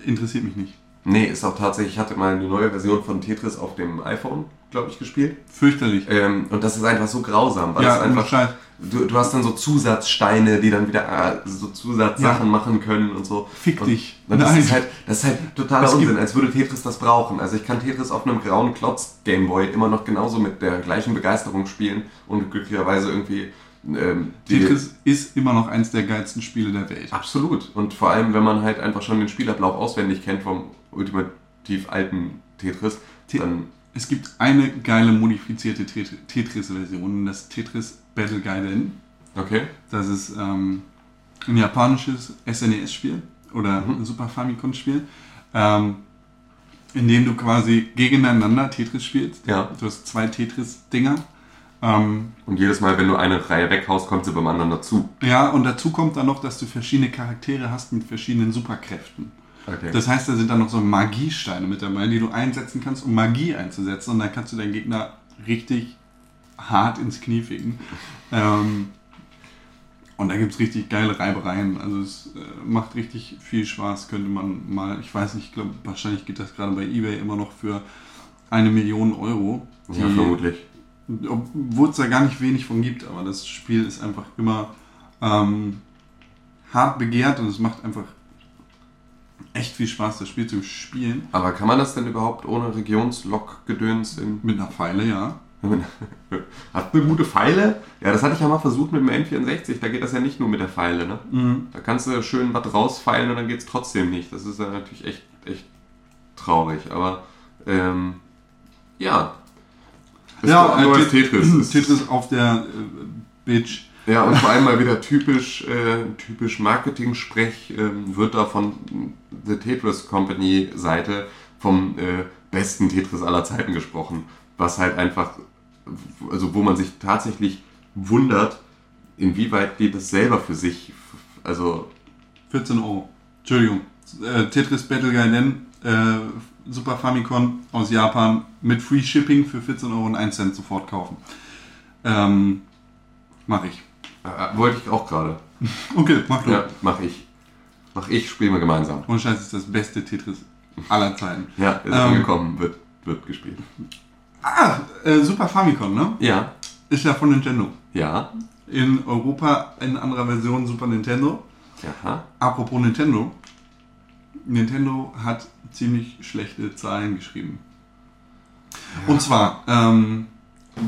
[SPEAKER 2] interessiert mich nicht.
[SPEAKER 3] Nee, ist auch tatsächlich, ich hatte mal eine neue Version von Tetris auf dem iPhone, glaube ich, gespielt.
[SPEAKER 2] Fürchterlich.
[SPEAKER 3] Ähm, und das ist einfach so grausam, weil
[SPEAKER 2] Ja,
[SPEAKER 3] es einfach.
[SPEAKER 2] Scheiß.
[SPEAKER 3] Du, du hast dann so Zusatzsteine, die dann wieder äh, so Zusatzsachen
[SPEAKER 2] Ja.
[SPEAKER 3] machen können und so.
[SPEAKER 2] Fick
[SPEAKER 3] und,
[SPEAKER 2] dich.
[SPEAKER 3] Und das,
[SPEAKER 2] Nein.
[SPEAKER 3] ist halt, das ist halt totaler
[SPEAKER 2] gibt-
[SPEAKER 3] Unsinn, als würde Tetris das brauchen. Also ich kann Tetris auf einem grauen Klotz Gameboy immer noch genauso mit der gleichen Begeisterung spielen und glücklicherweise irgendwie ähm,
[SPEAKER 2] Tetris ist immer noch eins der geilsten Spiele der Welt.
[SPEAKER 3] Absolut. Und vor allem, wenn man halt einfach schon den Spielablauf auswendig kennt vom ultimativ alten Tetris,
[SPEAKER 2] Te-
[SPEAKER 3] dann
[SPEAKER 2] Es gibt eine geile modifizierte Tet- Tetris-Version, das Tetris Battle Gaiden.
[SPEAKER 3] okay.
[SPEAKER 2] Das ist ähm, ein japanisches SNES-Spiel oder ein Super Famicom-Spiel, ähm, in dem du quasi gegeneinander Tetris spielst.
[SPEAKER 3] Ja.
[SPEAKER 2] Du hast zwei Tetris-Dinger. Ähm,
[SPEAKER 3] Und jedes Mal, wenn du eine Reihe weghaust, kommt sie beim anderen dazu.
[SPEAKER 2] ja, und dazu kommt dann noch, dass du verschiedene Charaktere hast mit verschiedenen Superkräften.
[SPEAKER 3] Okay.
[SPEAKER 2] Das heißt, da sind dann noch so Magiesteine mit dabei, die du einsetzen kannst, um Magie einzusetzen. Und dann kannst du deinen Gegner richtig hart ins Knie ficken. [LAUGHS] Ähm, und da gibt es richtig geile Reibereien. Also es äh, macht richtig viel Spaß. Könnte man mal, ich weiß nicht, ich glaube, wahrscheinlich geht das gerade bei Ebay immer noch für eine Million Euro.
[SPEAKER 3] ja,
[SPEAKER 2] Die-
[SPEAKER 3] vermutlich.
[SPEAKER 2] obwohl es da gar nicht wenig von gibt, aber das Spiel ist einfach immer ähm, hart begehrt und es macht einfach echt viel Spaß, das Spiel zu spielen.
[SPEAKER 3] Aber kann man das denn überhaupt ohne Regionslog-Gedöns in
[SPEAKER 2] Mit einer Pfeile, ja. [LAUGHS]
[SPEAKER 3] Hat eine gute Pfeile? Ja, das hatte ich ja mal versucht mit dem N64. Da geht das ja nicht nur mit der Pfeile, ne?
[SPEAKER 2] Mhm.
[SPEAKER 3] Da kannst du schön was rausfeilen und dann geht es trotzdem nicht. Das ist ja natürlich echt, echt traurig. Aber ähm, ja. Ist doch ein
[SPEAKER 2] äh,
[SPEAKER 3] Tetris. [CLEARS THROAT]
[SPEAKER 2] Tetris auf der äh, Bitch.
[SPEAKER 3] Ja, und vor allem mal wieder typisch, äh, typisch Marketing-Sprech ähm, wird da von The Tetris Company Seite vom äh, besten Tetris aller Zeiten gesprochen. Was halt einfach, also wo man sich tatsächlich wundert, inwieweit die das selber für sich, also
[SPEAKER 2] 14 Euro. Entschuldigung. Äh, Tetris Battle Gaiden, äh, Super Famicom aus Japan mit Free Shipping für 14 Euro und 1 Cent sofort kaufen. Ähm, mach ich.
[SPEAKER 3] Äh, wollte ich auch gerade. [LAUGHS]
[SPEAKER 2] Okay, mach du.
[SPEAKER 3] Ja, mach ich. Mach ich, spielen wir gemeinsam.
[SPEAKER 2] Ohne Scheiß ist das beste Tetris aller Zeiten.
[SPEAKER 3] Ja, ist
[SPEAKER 2] Ähm,
[SPEAKER 3] angekommen, wird, wird gespielt.
[SPEAKER 2] Ah, äh, Super Famicom, ne?
[SPEAKER 3] Ja,
[SPEAKER 2] Ist ja von Nintendo.
[SPEAKER 3] ja,
[SPEAKER 2] In Europa in anderer Version Super Nintendo.
[SPEAKER 3] ja.
[SPEAKER 2] Apropos Nintendo. Nintendo hat ziemlich schlechte Zahlen geschrieben. Und zwar ähm,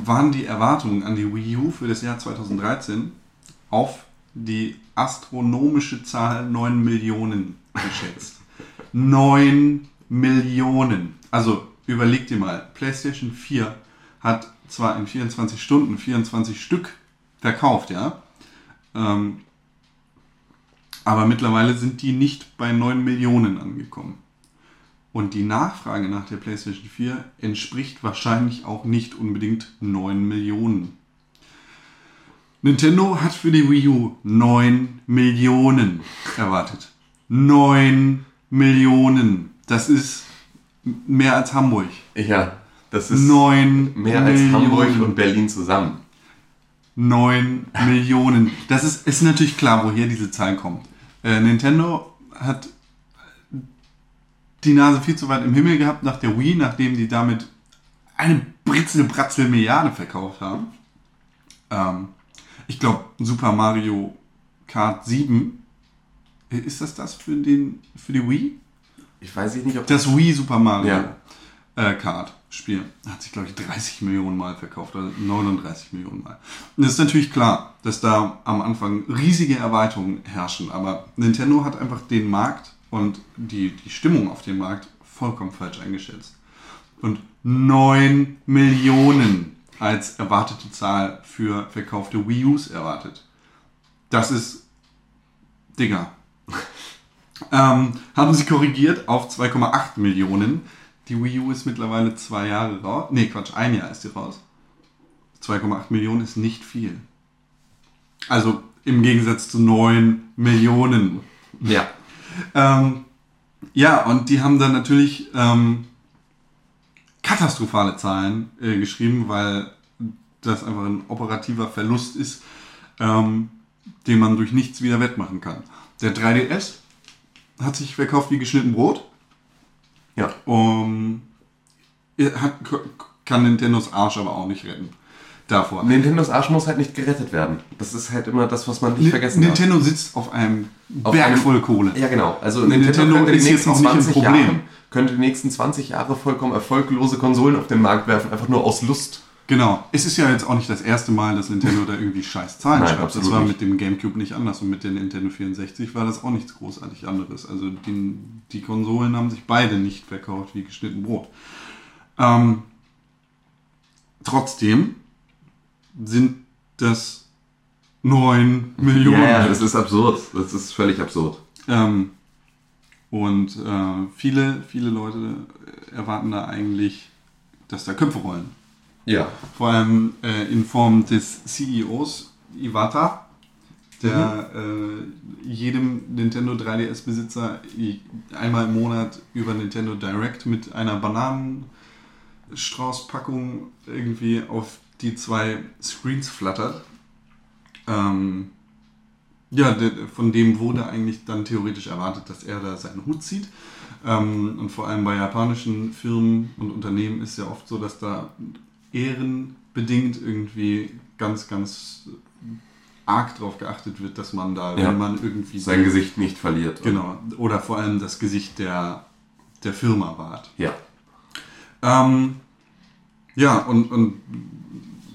[SPEAKER 2] waren die Erwartungen an die Wii U für das Jahr 2013 auf die astronomische Zahl 9 Millionen geschätzt. [LAUGHS] 9 Millionen. Also überleg dir mal, PlayStation 4 hat zwar in 24 Stunden 24 Stück verkauft, ja. Ähm, aber mittlerweile sind die nicht bei 9 Millionen angekommen. Und die Nachfrage nach der PlayStation 4 entspricht wahrscheinlich auch nicht unbedingt 9 Millionen. Nintendo hat für die Wii U 9 Millionen erwartet. 9 Millionen. Das ist mehr als Hamburg.
[SPEAKER 3] Ja, das ist
[SPEAKER 2] 9
[SPEAKER 3] mehr als
[SPEAKER 2] Millionen.
[SPEAKER 3] Hamburg und Berlin zusammen.
[SPEAKER 2] 9 Millionen. Das ist, ist natürlich klar, woher diese Zahl kommt. Äh, Nintendo hat die Nase viel zu weit im Himmel gehabt nach der Wii, nachdem die damit eine Britzel-Bratzel Milliarde verkauft haben. Ähm, ich glaube, Super Mario Kart 7, äh, ist das das für, den, für die Wii?
[SPEAKER 3] Ich weiß nicht, ob
[SPEAKER 2] Das Wii Super Mario
[SPEAKER 3] Ja.
[SPEAKER 2] äh, Kart Spiel hat sich, glaube ich, 30 Millionen Mal verkauft, oder 39 Millionen Mal. Und es ist natürlich klar, dass da am Anfang riesige Erweiterungen herrschen, aber Nintendo hat einfach den Markt und die, die Stimmung auf dem Markt vollkommen falsch eingeschätzt. Und 9 Millionen als erwartete Zahl für verkaufte Wii U's erwartet. Das ist, Digga, [LAUGHS] ähm, haben sie korrigiert auf 2,8 Millionen. Die Wii U ist mittlerweile zwei Jahre raus. Nee, Quatsch, ein Jahr ist die raus. 2,8 Millionen ist nicht viel. Also Im Gegensatz zu 9 Millionen.
[SPEAKER 3] Ja.
[SPEAKER 2] Ähm, ja, und die haben dann natürlich ähm, katastrophale Zahlen äh, geschrieben, weil das einfach ein operativer Verlust ist, ähm, den man durch nichts wieder wettmachen kann. Der 3DS hat sich verkauft wie geschnitten Brot.
[SPEAKER 3] Ja.
[SPEAKER 2] Um, er hat, kann Nintendos Arsch aber auch nicht retten. Davor.
[SPEAKER 3] Nintendos Arsch muss halt nicht gerettet werden. Das ist halt immer das, was man nicht
[SPEAKER 2] Ni-
[SPEAKER 3] vergessen darf.
[SPEAKER 2] Nintendo sitzt auf einem
[SPEAKER 3] Auf
[SPEAKER 2] Berg
[SPEAKER 3] einem-
[SPEAKER 2] voll Kohle.
[SPEAKER 3] Ja, genau. Also
[SPEAKER 2] Nintendo
[SPEAKER 3] Nintendo, könnte
[SPEAKER 2] ist
[SPEAKER 3] die
[SPEAKER 2] jetzt
[SPEAKER 3] nächsten
[SPEAKER 2] auch nicht ein
[SPEAKER 3] 20
[SPEAKER 2] Problem.
[SPEAKER 3] Jahre, könnte die nächsten 20 Jahre vollkommen erfolglose Konsolen auf den Markt werfen, einfach nur aus Lust.
[SPEAKER 2] Genau. Es ist ja jetzt auch nicht das erste Mal, dass Nintendo da irgendwie scheiß Zahlen
[SPEAKER 3] Nein,
[SPEAKER 2] schreibt. Das war
[SPEAKER 3] nicht.
[SPEAKER 2] mit dem GameCube nicht anders und mit der Nintendo 64 war das auch nichts großartig anderes. Also die, die Konsolen haben sich beide nicht verkauft wie geschnitten Brot. Ähm, trotzdem sind das 9 Millionen.
[SPEAKER 3] Ja, das ist absurd. Das ist völlig absurd.
[SPEAKER 2] Ähm, und äh, viele, viele Leute erwarten da eigentlich, dass da Köpfe rollen.
[SPEAKER 3] Ja.
[SPEAKER 2] Vor allem äh, in Form des CEOs Iwata, der äh, jedem Nintendo 3DS-Besitzer i- einmal im Monat über Nintendo Direct mit einer Bananenstraußpackung irgendwie auf die zwei Screens flattert. Ähm, ja, von dem wurde eigentlich dann theoretisch erwartet, dass er da seinen Hut zieht. Ähm, und vor allem bei japanischen Firmen und Unternehmen ist ja oft so, dass da ehrenbedingt irgendwie ganz, ganz arg darauf geachtet wird, dass man da,
[SPEAKER 3] Ja.
[SPEAKER 2] wenn man irgendwie
[SPEAKER 3] Sein Gesicht nicht verliert.
[SPEAKER 2] Genau. Oder vor allem das Gesicht der, der Firma wahrt.
[SPEAKER 3] Ja.
[SPEAKER 2] Ähm, ja, und, und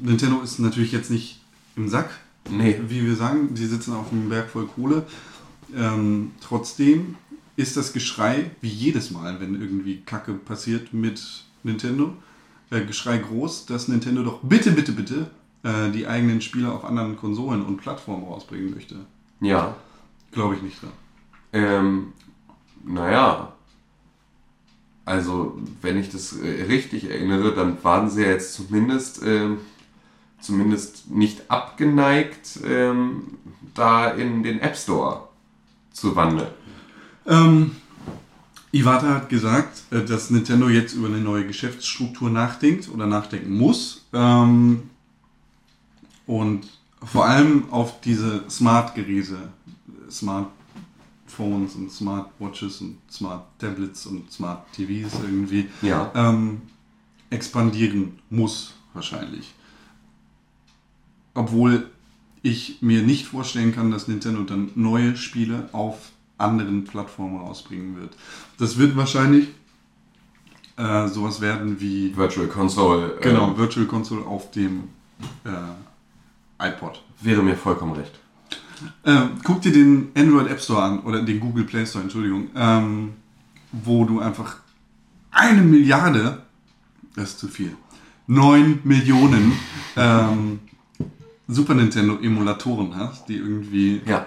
[SPEAKER 2] Nintendo ist natürlich jetzt nicht im Sack,
[SPEAKER 3] Nee.
[SPEAKER 2] wie wir sagen. Die sitzen auf einem Berg voll Kohle. Ähm, trotzdem ist das Geschrei, wie jedes Mal, wenn irgendwie Kacke passiert mit Nintendo, äh, Geschrei groß, dass Nintendo doch bitte, bitte, bitte äh, die eigenen Spiele auf anderen Konsolen und Plattformen rausbringen möchte.
[SPEAKER 3] Ja.
[SPEAKER 2] Glaube ich nicht dran.
[SPEAKER 3] Ähm, naja. Also, wenn ich das äh, richtig erinnere, dann waren sie ja jetzt zumindest, ähm, zumindest nicht abgeneigt, ähm, da in den App Store zu wandeln.
[SPEAKER 2] Ähm, Iwata hat gesagt, äh, dass Nintendo jetzt über eine neue Geschäftsstruktur nachdenkt oder nachdenken muss. Ähm, und vor allem auf diese Smart-Geräte, Smartphones und Smartwatches und Smart Tablets und Smart TVs irgendwie
[SPEAKER 3] Ja.
[SPEAKER 2] ähm, expandieren muss, wahrscheinlich. Obwohl ich mir nicht vorstellen kann, dass Nintendo dann neue Spiele auf anderen Plattformen rausbringen wird. Das wird wahrscheinlich äh, sowas werden wie
[SPEAKER 3] Virtual Console.
[SPEAKER 2] genau,
[SPEAKER 3] ähm,
[SPEAKER 2] Virtual Console auf dem äh, iPod.
[SPEAKER 3] wäre mir vollkommen recht.
[SPEAKER 2] Äh, guck dir den Android App Store an oder den Google Play Store, Entschuldigung, ähm, wo du einfach eine Milliarde, das ist zu viel, 9 Millionen ähm, Super Nintendo Emulatoren hast, die irgendwie
[SPEAKER 3] Ja.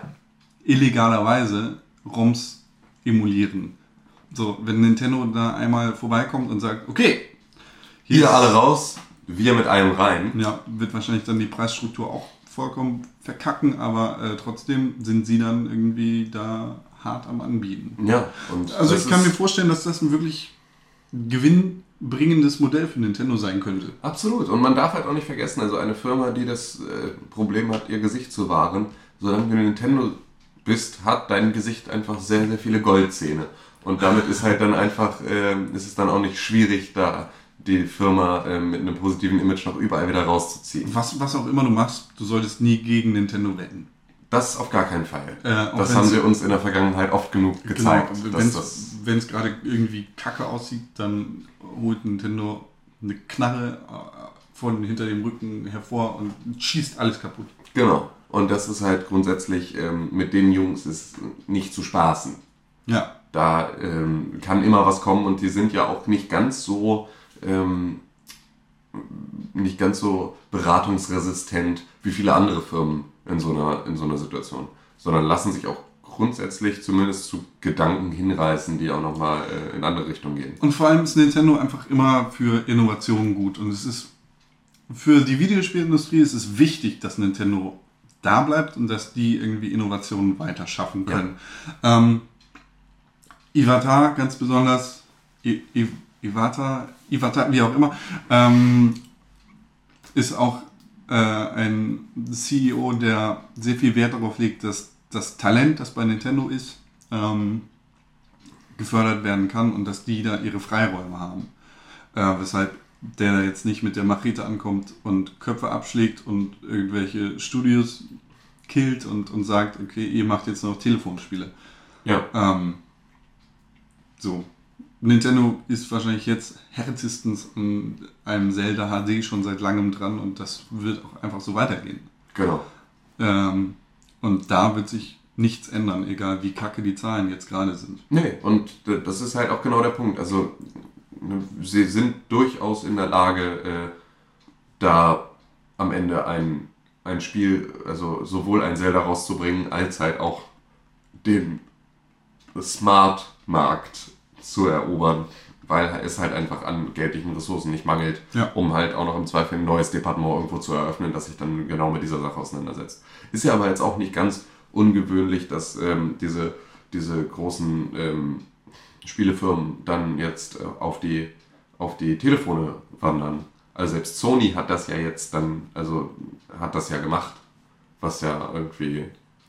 [SPEAKER 2] illegalerweise ROMs emulieren. So, wenn Nintendo da einmal vorbeikommt und sagt, okay,
[SPEAKER 3] Hier
[SPEAKER 2] ist-
[SPEAKER 3] alle raus, wir mit einem rein.
[SPEAKER 2] ja, wird wahrscheinlich dann die Preisstruktur auch vollkommen verkacken, aber äh, trotzdem sind sie dann irgendwie da hart am Anbieten.
[SPEAKER 3] Ja. Und
[SPEAKER 2] Also ich kann mir vorstellen, dass das ein wirklich gewinnbringendes Modell für Nintendo sein könnte.
[SPEAKER 3] Absolut. Und man darf halt auch nicht vergessen, also eine Firma, die das äh, Problem hat, ihr Gesicht zu wahren, solange du Nintendo bist, hat dein Gesicht einfach sehr, sehr viele Goldzähne. Und damit ist halt dann einfach, ähm, ist es dann auch nicht schwierig, da die Firma ähm, mit einem positiven Image noch überall wieder rauszuziehen.
[SPEAKER 2] Was, was auch immer du machst, du solltest nie gegen Nintendo wetten.
[SPEAKER 3] Das auf gar keinen Fall.
[SPEAKER 2] Äh,
[SPEAKER 3] das haben sie uns in der Vergangenheit oft genug gezeigt.
[SPEAKER 2] Genau,
[SPEAKER 3] dass das,
[SPEAKER 2] wenn es gerade irgendwie kacke aussieht, dann holt Nintendo eine Knarre äh, von hinter dem Rücken hervor und schießt alles kaputt.
[SPEAKER 3] genau. Und das ist halt grundsätzlich, ähm, mit den Jungs ist nicht zu spaßen.
[SPEAKER 2] Ja,
[SPEAKER 3] da ähm, kann immer was kommen und die sind ja auch nicht ganz so ähm, nicht ganz so beratungsresistent wie viele andere Firmen in so einer in so einer Situation, sondern lassen sich auch grundsätzlich zumindest zu Gedanken hinreißen, die auch nochmal äh, in andere Richtungen gehen.
[SPEAKER 2] Und vor allem ist Nintendo einfach immer für Innovationen gut. Und es ist für die Videospielindustrie ist es wichtig, dass Nintendo da bleibt und dass die irgendwie Innovationen weiter schaffen können. Ähm, Iwata ganz besonders, I, I, Iwata, Iwata, wie auch immer, ähm, ist auch äh, ein CEO, der sehr viel Wert darauf legt, dass das Talent, das bei Nintendo ist, ähm, gefördert werden kann und dass die da ihre Freiräume haben. Äh, weshalb der da jetzt nicht mit der Machete ankommt und Köpfe abschlägt und irgendwelche Studios killt und, und sagt, okay, ihr macht jetzt noch Telefonspiele.
[SPEAKER 3] Ja.
[SPEAKER 2] Ähm, so. Nintendo ist wahrscheinlich jetzt härtestens an einem Zelda HD schon seit langem dran und das wird auch einfach so weitergehen.
[SPEAKER 3] Genau.
[SPEAKER 2] Ähm, und da wird sich nichts ändern, egal wie kacke die Zahlen jetzt gerade sind.
[SPEAKER 3] Nee, und das ist halt auch genau der Punkt. Also, ne, sie sind durchaus in der Lage, äh, da am Ende ein, ein Spiel, also sowohl ein Zelda rauszubringen, als halt auch den Smart-Markt zu erobern, weil es halt einfach an geldlichen Ressourcen nicht mangelt,
[SPEAKER 2] Ja.
[SPEAKER 3] um halt auch noch im Zweifel ein neues Departement irgendwo zu eröffnen, das sich dann genau mit dieser Sache auseinandersetzt. Ist ja aber jetzt auch nicht ganz ungewöhnlich, dass ähm, diese, diese großen ähm, Spielefirmen dann jetzt äh, auf, die, auf die Telefone wandern. Also selbst Sony hat das ja jetzt dann, also hat das ja gemacht, was ja irgendwie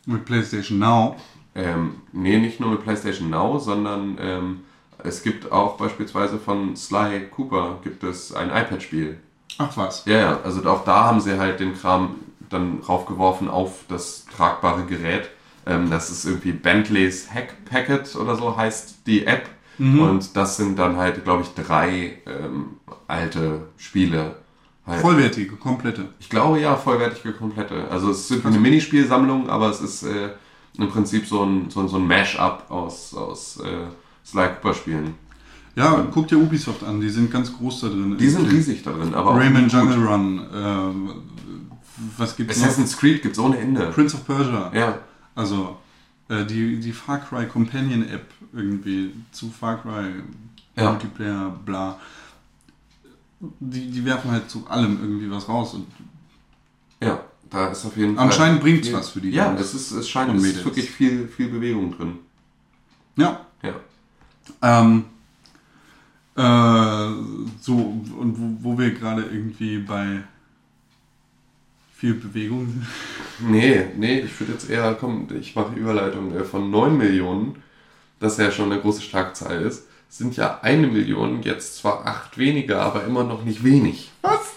[SPEAKER 2] Mit PlayStation Now.
[SPEAKER 3] ähm, nee, nicht nur mit PlayStation Now, sondern ähm, es gibt auch beispielsweise von Sly Cooper gibt es ein iPad-Spiel.
[SPEAKER 2] Ach was.
[SPEAKER 3] Ja, ja, also auch da haben sie halt den Kram dann raufgeworfen auf das tragbare Gerät. Ähm, das ist irgendwie Bentleys Hack Packet oder so heißt die App. Und das sind dann halt, glaube ich, drei ähm, alte Spiele. Halt.
[SPEAKER 2] Vollwertige, komplette.
[SPEAKER 3] Ich glaube ja, vollwertige komplette. Also es ist eine Minispielsammlung, aber es ist äh, im Prinzip so ein, so ein, so ein Mash-up aus, aus äh, Sly Cooper Spielen.
[SPEAKER 2] Ja, guck dir Ubisoft an, die sind ganz groß da drin.
[SPEAKER 3] Die sind riesig da drin, aber auch
[SPEAKER 2] Rayman. Jungle Run. Ähm, was gibt's noch?
[SPEAKER 3] Assassin's Creed gibt's ohne Ende.
[SPEAKER 2] Prince of Persia.
[SPEAKER 3] Ja,
[SPEAKER 2] Also äh, die, die Far Cry Companion App irgendwie zu Far Cry
[SPEAKER 3] Ja.
[SPEAKER 2] Multiplayer, bla. Die, die werfen halt zu allem irgendwie was raus und
[SPEAKER 3] ja, da ist auf jeden Fall.
[SPEAKER 2] Anscheinend bringt's
[SPEAKER 3] viel-
[SPEAKER 2] was für die
[SPEAKER 3] Ja,
[SPEAKER 2] Jungs
[SPEAKER 3] es, ist, es scheint es ist wirklich viel, viel Bewegung drin.
[SPEAKER 2] ja.
[SPEAKER 3] Ja.
[SPEAKER 2] Ähm, äh, so, und wo, wo wir gerade irgendwie bei viel Bewegung sind.
[SPEAKER 3] Nee, nee, ich würde jetzt eher, komm, ich mache Überleitung äh, von 9 Millionen, das ja schon eine große Schlagzahl ist, sind ja eine Million, jetzt zwar acht weniger, aber immer noch nicht wenig.
[SPEAKER 2] Was?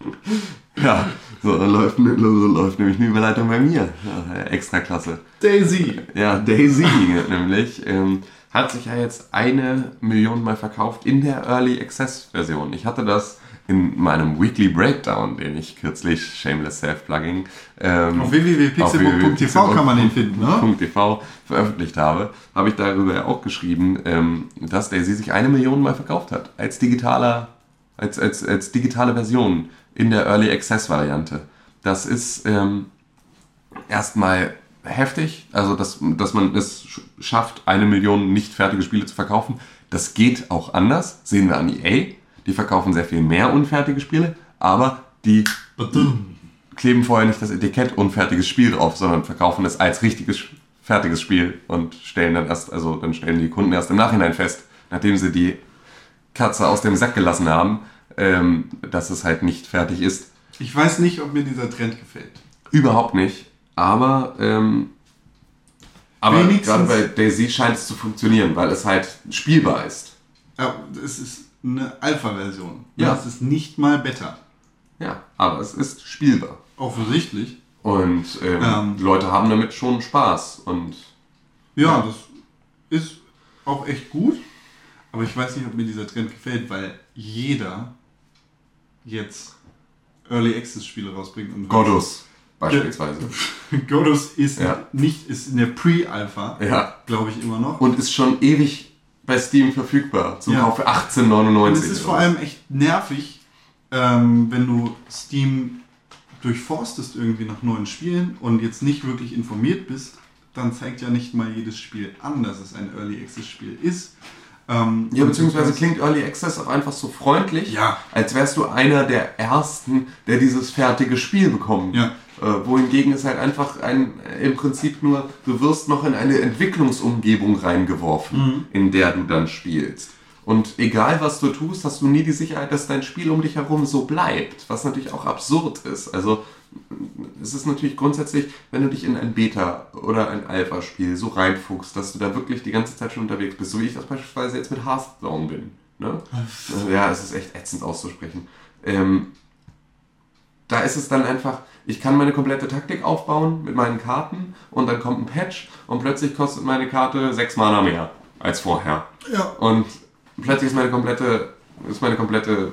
[SPEAKER 2] [LAUGHS]
[SPEAKER 3] Ja, so läuft, so läuft nämlich eine Überleitung bei mir. Ja, extra klasse.
[SPEAKER 2] Daisy.
[SPEAKER 3] Ja, Daisy [LAUGHS] nämlich ähm, hat sich ja jetzt eine Million Mal verkauft in der Early Access Version. Ich hatte das in meinem Weekly Breakdown, den ich kürzlich, Shameless Self-Plugging, ähm,
[SPEAKER 2] Auf www.pixelbook.tv kann man den finden, ne?
[SPEAKER 3] .tv veröffentlicht habe, habe ich darüber ja auch geschrieben, ähm, dass Daisy sich eine Million Mal verkauft hat. Als digitaler, als, als, als digitale Version in der Early Access Variante. Das ist ähm, erstmal heftig, also dass, dass man es sch- schafft, eine Million nicht fertige Spiele zu verkaufen. Das geht auch anders, sehen wir an EA. Die verkaufen sehr viel mehr unfertige Spiele, aber die kleben vorher nicht das Etikett unfertiges Spiel drauf, sondern verkaufen es als richtiges fertiges Spiel und stellen dann erst, also dann stellen die Kunden erst im Nachhinein fest, nachdem sie die Katze aus dem Sack gelassen haben, ähm, dass es halt nicht fertig ist.
[SPEAKER 2] Ich weiß nicht, ob mir dieser Trend gefällt.
[SPEAKER 3] Überhaupt nicht. Aber, ähm, aber gerade bei Daisy scheint es zu funktionieren, weil es halt spielbar ist.
[SPEAKER 2] Ja, es ist eine Alpha-Version.
[SPEAKER 3] Ja.
[SPEAKER 2] Es ist nicht mal Beta.
[SPEAKER 3] Ja, aber es ist spielbar.
[SPEAKER 2] Offensichtlich.
[SPEAKER 3] Und ähm,
[SPEAKER 2] Ähm.
[SPEAKER 3] Leute haben damit schon Spaß. Und
[SPEAKER 2] Ja,
[SPEAKER 3] Ja.
[SPEAKER 2] das ist auch echt gut. Aber ich weiß nicht, ob mir dieser Trend gefällt, weil jeder jetzt Early Access Spiele rausbringt. Und
[SPEAKER 3] Godus beispielsweise. [LAUGHS]
[SPEAKER 2] Godus ist
[SPEAKER 3] Ja.
[SPEAKER 2] nicht, ist in der Pre-Alpha,
[SPEAKER 3] Ja.
[SPEAKER 2] glaube ich immer noch.
[SPEAKER 3] Und ist schon ewig bei Steam verfügbar. Zum
[SPEAKER 2] Ja.
[SPEAKER 3] Kauf für 18,99.
[SPEAKER 2] Und es ist vor allem echt nervig, ähm, wenn du Steam durchforstest irgendwie nach neuen Spielen und jetzt nicht wirklich informiert bist, dann zeigt ja nicht mal jedes Spiel an, dass es ein Early Access Spiel ist. Ähm,
[SPEAKER 3] Ja, beziehungsweise klingt Early Access auch einfach so freundlich,
[SPEAKER 2] Ja.
[SPEAKER 3] als wärst du einer der Ersten, der dieses fertige Spiel bekommt.
[SPEAKER 2] Ja.
[SPEAKER 3] Äh, wohingegen es halt einfach ein, äh, im Prinzip nur, du wirst noch in eine Entwicklungsumgebung reingeworfen,
[SPEAKER 2] Mhm.
[SPEAKER 3] in der du dann spielst. Und egal was du tust, hast du nie die Sicherheit, dass dein Spiel um dich herum so bleibt, was natürlich auch absurd ist. Also es ist natürlich grundsätzlich, wenn du dich in ein Beta- oder ein Alpha-Spiel so reinfuchst, dass du da wirklich die ganze Zeit schon unterwegs bist, so wie ich das beispielsweise jetzt mit Hearthstone bin. Ne? Ja, es ist echt ätzend auszusprechen. Ähm, da ist es dann einfach, ich kann meine komplette Taktik aufbauen mit meinen Karten und dann kommt ein Patch und plötzlich kostet meine Karte 6 Mana mehr als vorher.
[SPEAKER 2] Ja.
[SPEAKER 3] Und plötzlich ist meine komplette, ist meine komplette,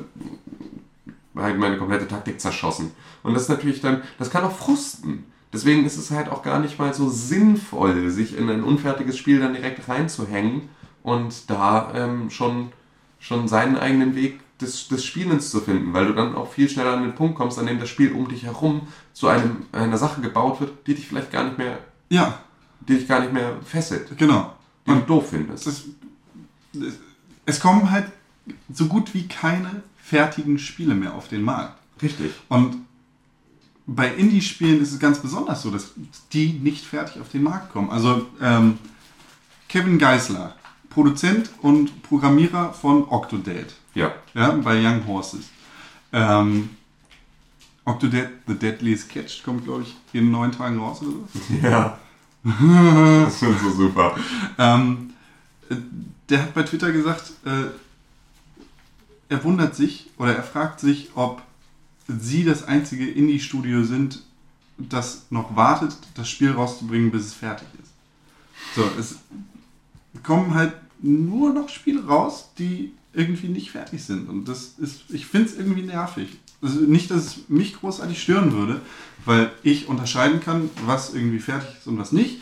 [SPEAKER 3] halt meine komplette Taktik zerschossen. Und das ist natürlich dann, das kann auch frusten. Deswegen ist es halt auch gar nicht mal so sinnvoll, sich in ein unfertiges Spiel dann direkt reinzuhängen und da ähm, schon, schon seinen eigenen Weg des, des Spielens zu finden, weil du dann auch viel schneller an den Punkt kommst, an dem das Spiel um dich herum zu einem, einer Sache gebaut wird, die dich vielleicht gar nicht mehr,
[SPEAKER 2] Ja,
[SPEAKER 3] die dich gar nicht mehr fesselt,
[SPEAKER 2] genau.
[SPEAKER 3] die du doof findest.
[SPEAKER 2] das, es kommen halt so gut wie keine fertigen Spiele mehr auf den Markt.
[SPEAKER 3] Richtig.
[SPEAKER 2] Und bei Indie-Spielen ist es ganz besonders so, dass die nicht fertig auf den Markt kommen. Also ähm, Kevin Geisler, Produzent und Programmierer von Octodad,
[SPEAKER 3] Ja.
[SPEAKER 2] ja, bei Young Horses. Ähm, Octodad, The Deadliest Catch, kommt, glaube ich, in neun Tagen raus oder so. [LAUGHS]
[SPEAKER 3] Ja. das ist so super.
[SPEAKER 2] Ähm, äh, der hat bei Twitter gesagt, äh, er wundert sich oder er fragt sich, ob sie das einzige Indie-Studio sind, das noch wartet, das Spiel rauszubringen, bis es fertig ist. So, es kommen halt nur noch Spiele raus, die irgendwie nicht fertig sind. Und das ist, ich finde es irgendwie nervig. Also nicht, dass es mich großartig stören würde, weil ich unterscheiden kann, was irgendwie fertig ist und was nicht.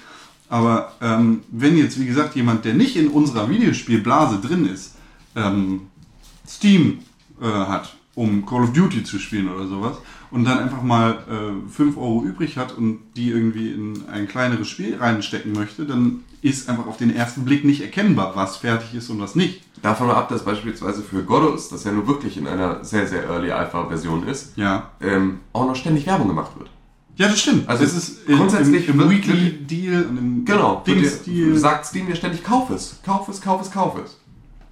[SPEAKER 2] Aber ähm, wenn jetzt, wie gesagt, jemand, der nicht in unserer Videospielblase drin ist, ähm, Steam äh, hat, um Call of Duty zu spielen oder sowas, und dann einfach mal äh, 5 Euro übrig hat und die irgendwie in ein kleineres Spiel reinstecken möchte, dann ist einfach auf den ersten Blick nicht erkennbar, was fertig ist und was nicht.
[SPEAKER 3] Davon mal ab, dass beispielsweise für Goddos, das ja nur wirklich in einer sehr, sehr Early Alpha Version ist,
[SPEAKER 2] Ja.
[SPEAKER 3] ähm, auch noch ständig Werbung gemacht wird.
[SPEAKER 2] Ja, das stimmt.
[SPEAKER 3] Also
[SPEAKER 2] das ist
[SPEAKER 3] grundsätzlich
[SPEAKER 2] im, im Weekly Deal und im
[SPEAKER 3] Genau.
[SPEAKER 2] Dings Deal.
[SPEAKER 3] Sagt Steam dir ständig, kauf es, kauf es, kauf es, kauf es.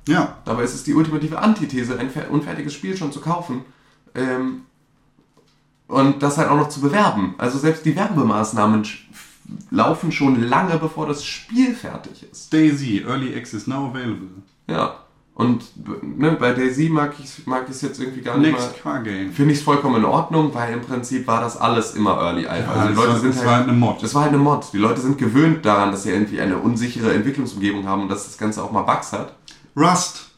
[SPEAKER 2] Ja,
[SPEAKER 3] Dabei ist es die ultimative Antithese, ein fer- unfertiges Spiel schon zu kaufen ähm, und das halt auch noch zu bewerben. Also selbst die Werbemaßnahmen laufen schon lange, bevor das Spiel fertig ist.
[SPEAKER 2] Daisy, Early Access Now Available.
[SPEAKER 3] Ja. Und ne, bei Daisy mag ich mag es jetzt irgendwie gar nicht mal.
[SPEAKER 2] Next Car Game.
[SPEAKER 3] Finde ich es vollkommen in Ordnung, weil im Prinzip war das alles immer Early Alpha.
[SPEAKER 2] Ja,
[SPEAKER 3] also die
[SPEAKER 2] das
[SPEAKER 3] Leute
[SPEAKER 2] war-
[SPEAKER 3] sind
[SPEAKER 2] das
[SPEAKER 3] halt,
[SPEAKER 2] war halt eine Mod.
[SPEAKER 3] Das war halt eine Mod. Die Leute sind gewöhnt daran, dass sie irgendwie eine unsichere Entwicklungsumgebung haben und dass das Ganze auch mal Bugs hat.
[SPEAKER 2] Rust.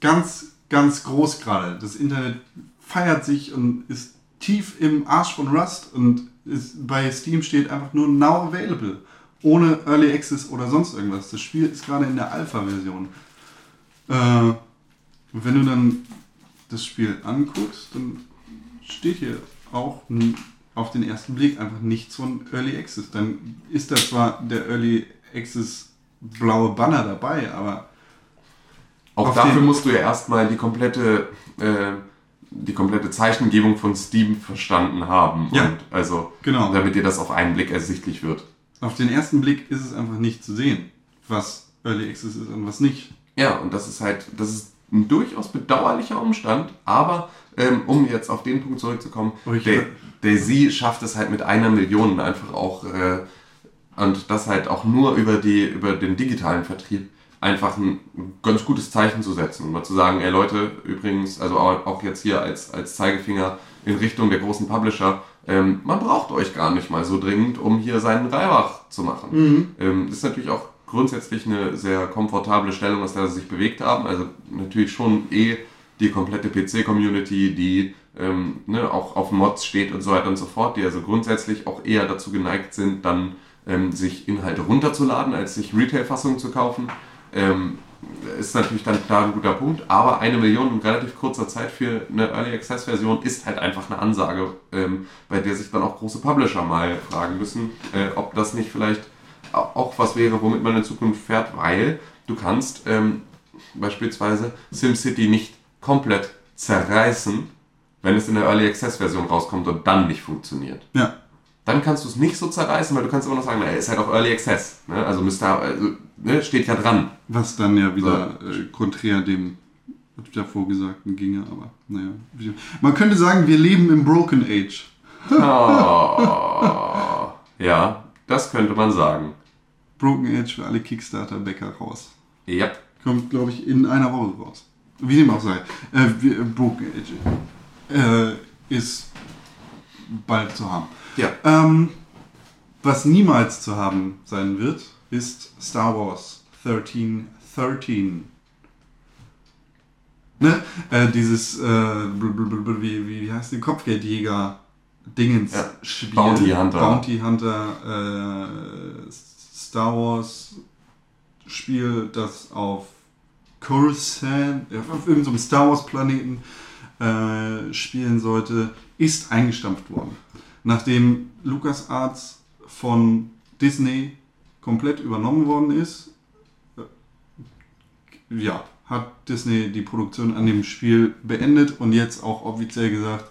[SPEAKER 2] Ganz, ganz groß gerade. Das Internet feiert sich und ist tief im Arsch von Rust und ist, bei Steam steht einfach nur Now Available. Ohne Early Access oder sonst irgendwas. Das Spiel ist gerade in der Alpha-Version. Äh, wenn du dann das Spiel anguckst, dann steht hier auch auf den ersten Blick einfach nichts von Early Access. Dann ist da zwar der Early Access blaue Banner dabei, aber
[SPEAKER 3] Auch dafür musst du ja erstmal die komplette, äh, die komplette Zeichengebung von Steam verstanden haben.
[SPEAKER 2] Ja.
[SPEAKER 3] Und also,
[SPEAKER 2] Genau.
[SPEAKER 3] damit dir das auf einen Blick ersichtlich wird.
[SPEAKER 2] auf den ersten Blick ist es einfach nicht zu sehen, was Early Access ist und was nicht.
[SPEAKER 3] Ja, und das ist halt, das ist ein durchaus bedauerlicher Umstand, aber ähm, um jetzt auf den Punkt zurückzukommen,
[SPEAKER 2] Oh,
[SPEAKER 3] Daisy schafft es halt mit einer Million einfach auch, äh, und das halt auch nur über, die, über den digitalen Vertrieb, einfach ein ganz gutes Zeichen zu setzen und mal zu sagen, ey Leute, übrigens, also auch jetzt hier als, als Zeigefinger in Richtung der großen Publisher, ähm, man braucht euch gar nicht mal so dringend, um hier seinen Reibach zu machen. Ähm, das ist natürlich auch grundsätzlich eine sehr komfortable Stellung, aus der sie sich bewegt haben. Also natürlich schon eh die komplette PC-Community, die ähm, ne, auch auf Mods steht und so weiter und so fort, die also grundsätzlich auch eher dazu geneigt sind, dann ähm, sich Inhalte runterzuladen, als sich Retail-Fassungen zu kaufen. Ähm, ist natürlich dann klar ein guter Punkt, aber eine Million in relativ kurzer Zeit für eine Early Access Version ist halt einfach eine Ansage, ähm, bei der sich dann auch große Publisher mal fragen müssen, äh, ob das nicht vielleicht au- auch was wäre, womit man in Zukunft fährt, weil du kannst ähm, beispielsweise SimCity nicht komplett zerreißen, wenn es in der Early Access Version rauskommt und dann nicht funktioniert.
[SPEAKER 2] Ja.
[SPEAKER 3] Dann kannst du es nicht so zerreißen, weil du kannst immer noch sagen, na, ist halt auf Early Access. Ne? Also, müsste, also ne, steht ja dran.
[SPEAKER 2] Was dann ja wieder äh, konträr dem davor Gesagten ginge, aber naja. Man könnte sagen, wir leben im Broken Age.
[SPEAKER 3] Oh, ja, das könnte man sagen.
[SPEAKER 2] Broken Age für alle Kickstarter-Bäcker raus.
[SPEAKER 3] Ja.
[SPEAKER 2] Kommt, glaube ich, in einer Woche raus. Wie dem auch sei. Äh, wir- Broken Age äh, ist bald zu haben.
[SPEAKER 3] Ja.
[SPEAKER 2] Ähm, was niemals zu haben sein wird, ist Star Wars 1313. Ne? Äh, dieses, äh, wie, wie heißt die Kopfgeldjäger Dingens
[SPEAKER 3] Ja,
[SPEAKER 2] Spiel.
[SPEAKER 3] Bounty Hunter.
[SPEAKER 2] Bounty Hunter äh, Star Wars Spiel, das auf Coruscant, ja, auf irgendeinem Star Wars Planeten äh, spielen sollte, ist eingestampft worden. Nachdem LucasArts von Disney komplett übernommen worden ist, äh, ja, hat Disney die Produktion an dem Spiel beendet und jetzt auch offiziell gesagt,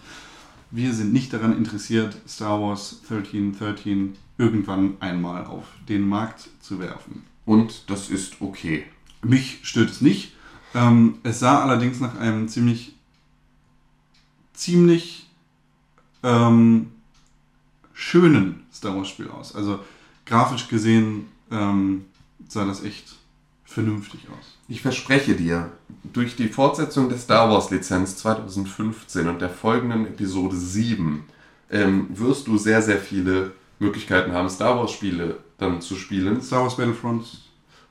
[SPEAKER 2] wir sind nicht daran interessiert, Star Wars 1313 irgendwann einmal auf den Markt zu werfen.
[SPEAKER 3] Und das ist okay.
[SPEAKER 2] Mich stört es nicht. Ähm, es sah allerdings nach einem ziemlich, ziemlich ähm, schönen Star Wars Spiel aus. Also grafisch gesehen ähm, sah das echt vernünftig aus.
[SPEAKER 3] Ich verspreche dir, durch die Fortsetzung der Star Wars Lizenz 2015 und der folgenden Episode 7 ähm, wirst du sehr, sehr viele Möglichkeiten haben, Star Wars Spiele dann zu spielen.
[SPEAKER 2] Star Wars Battlefront,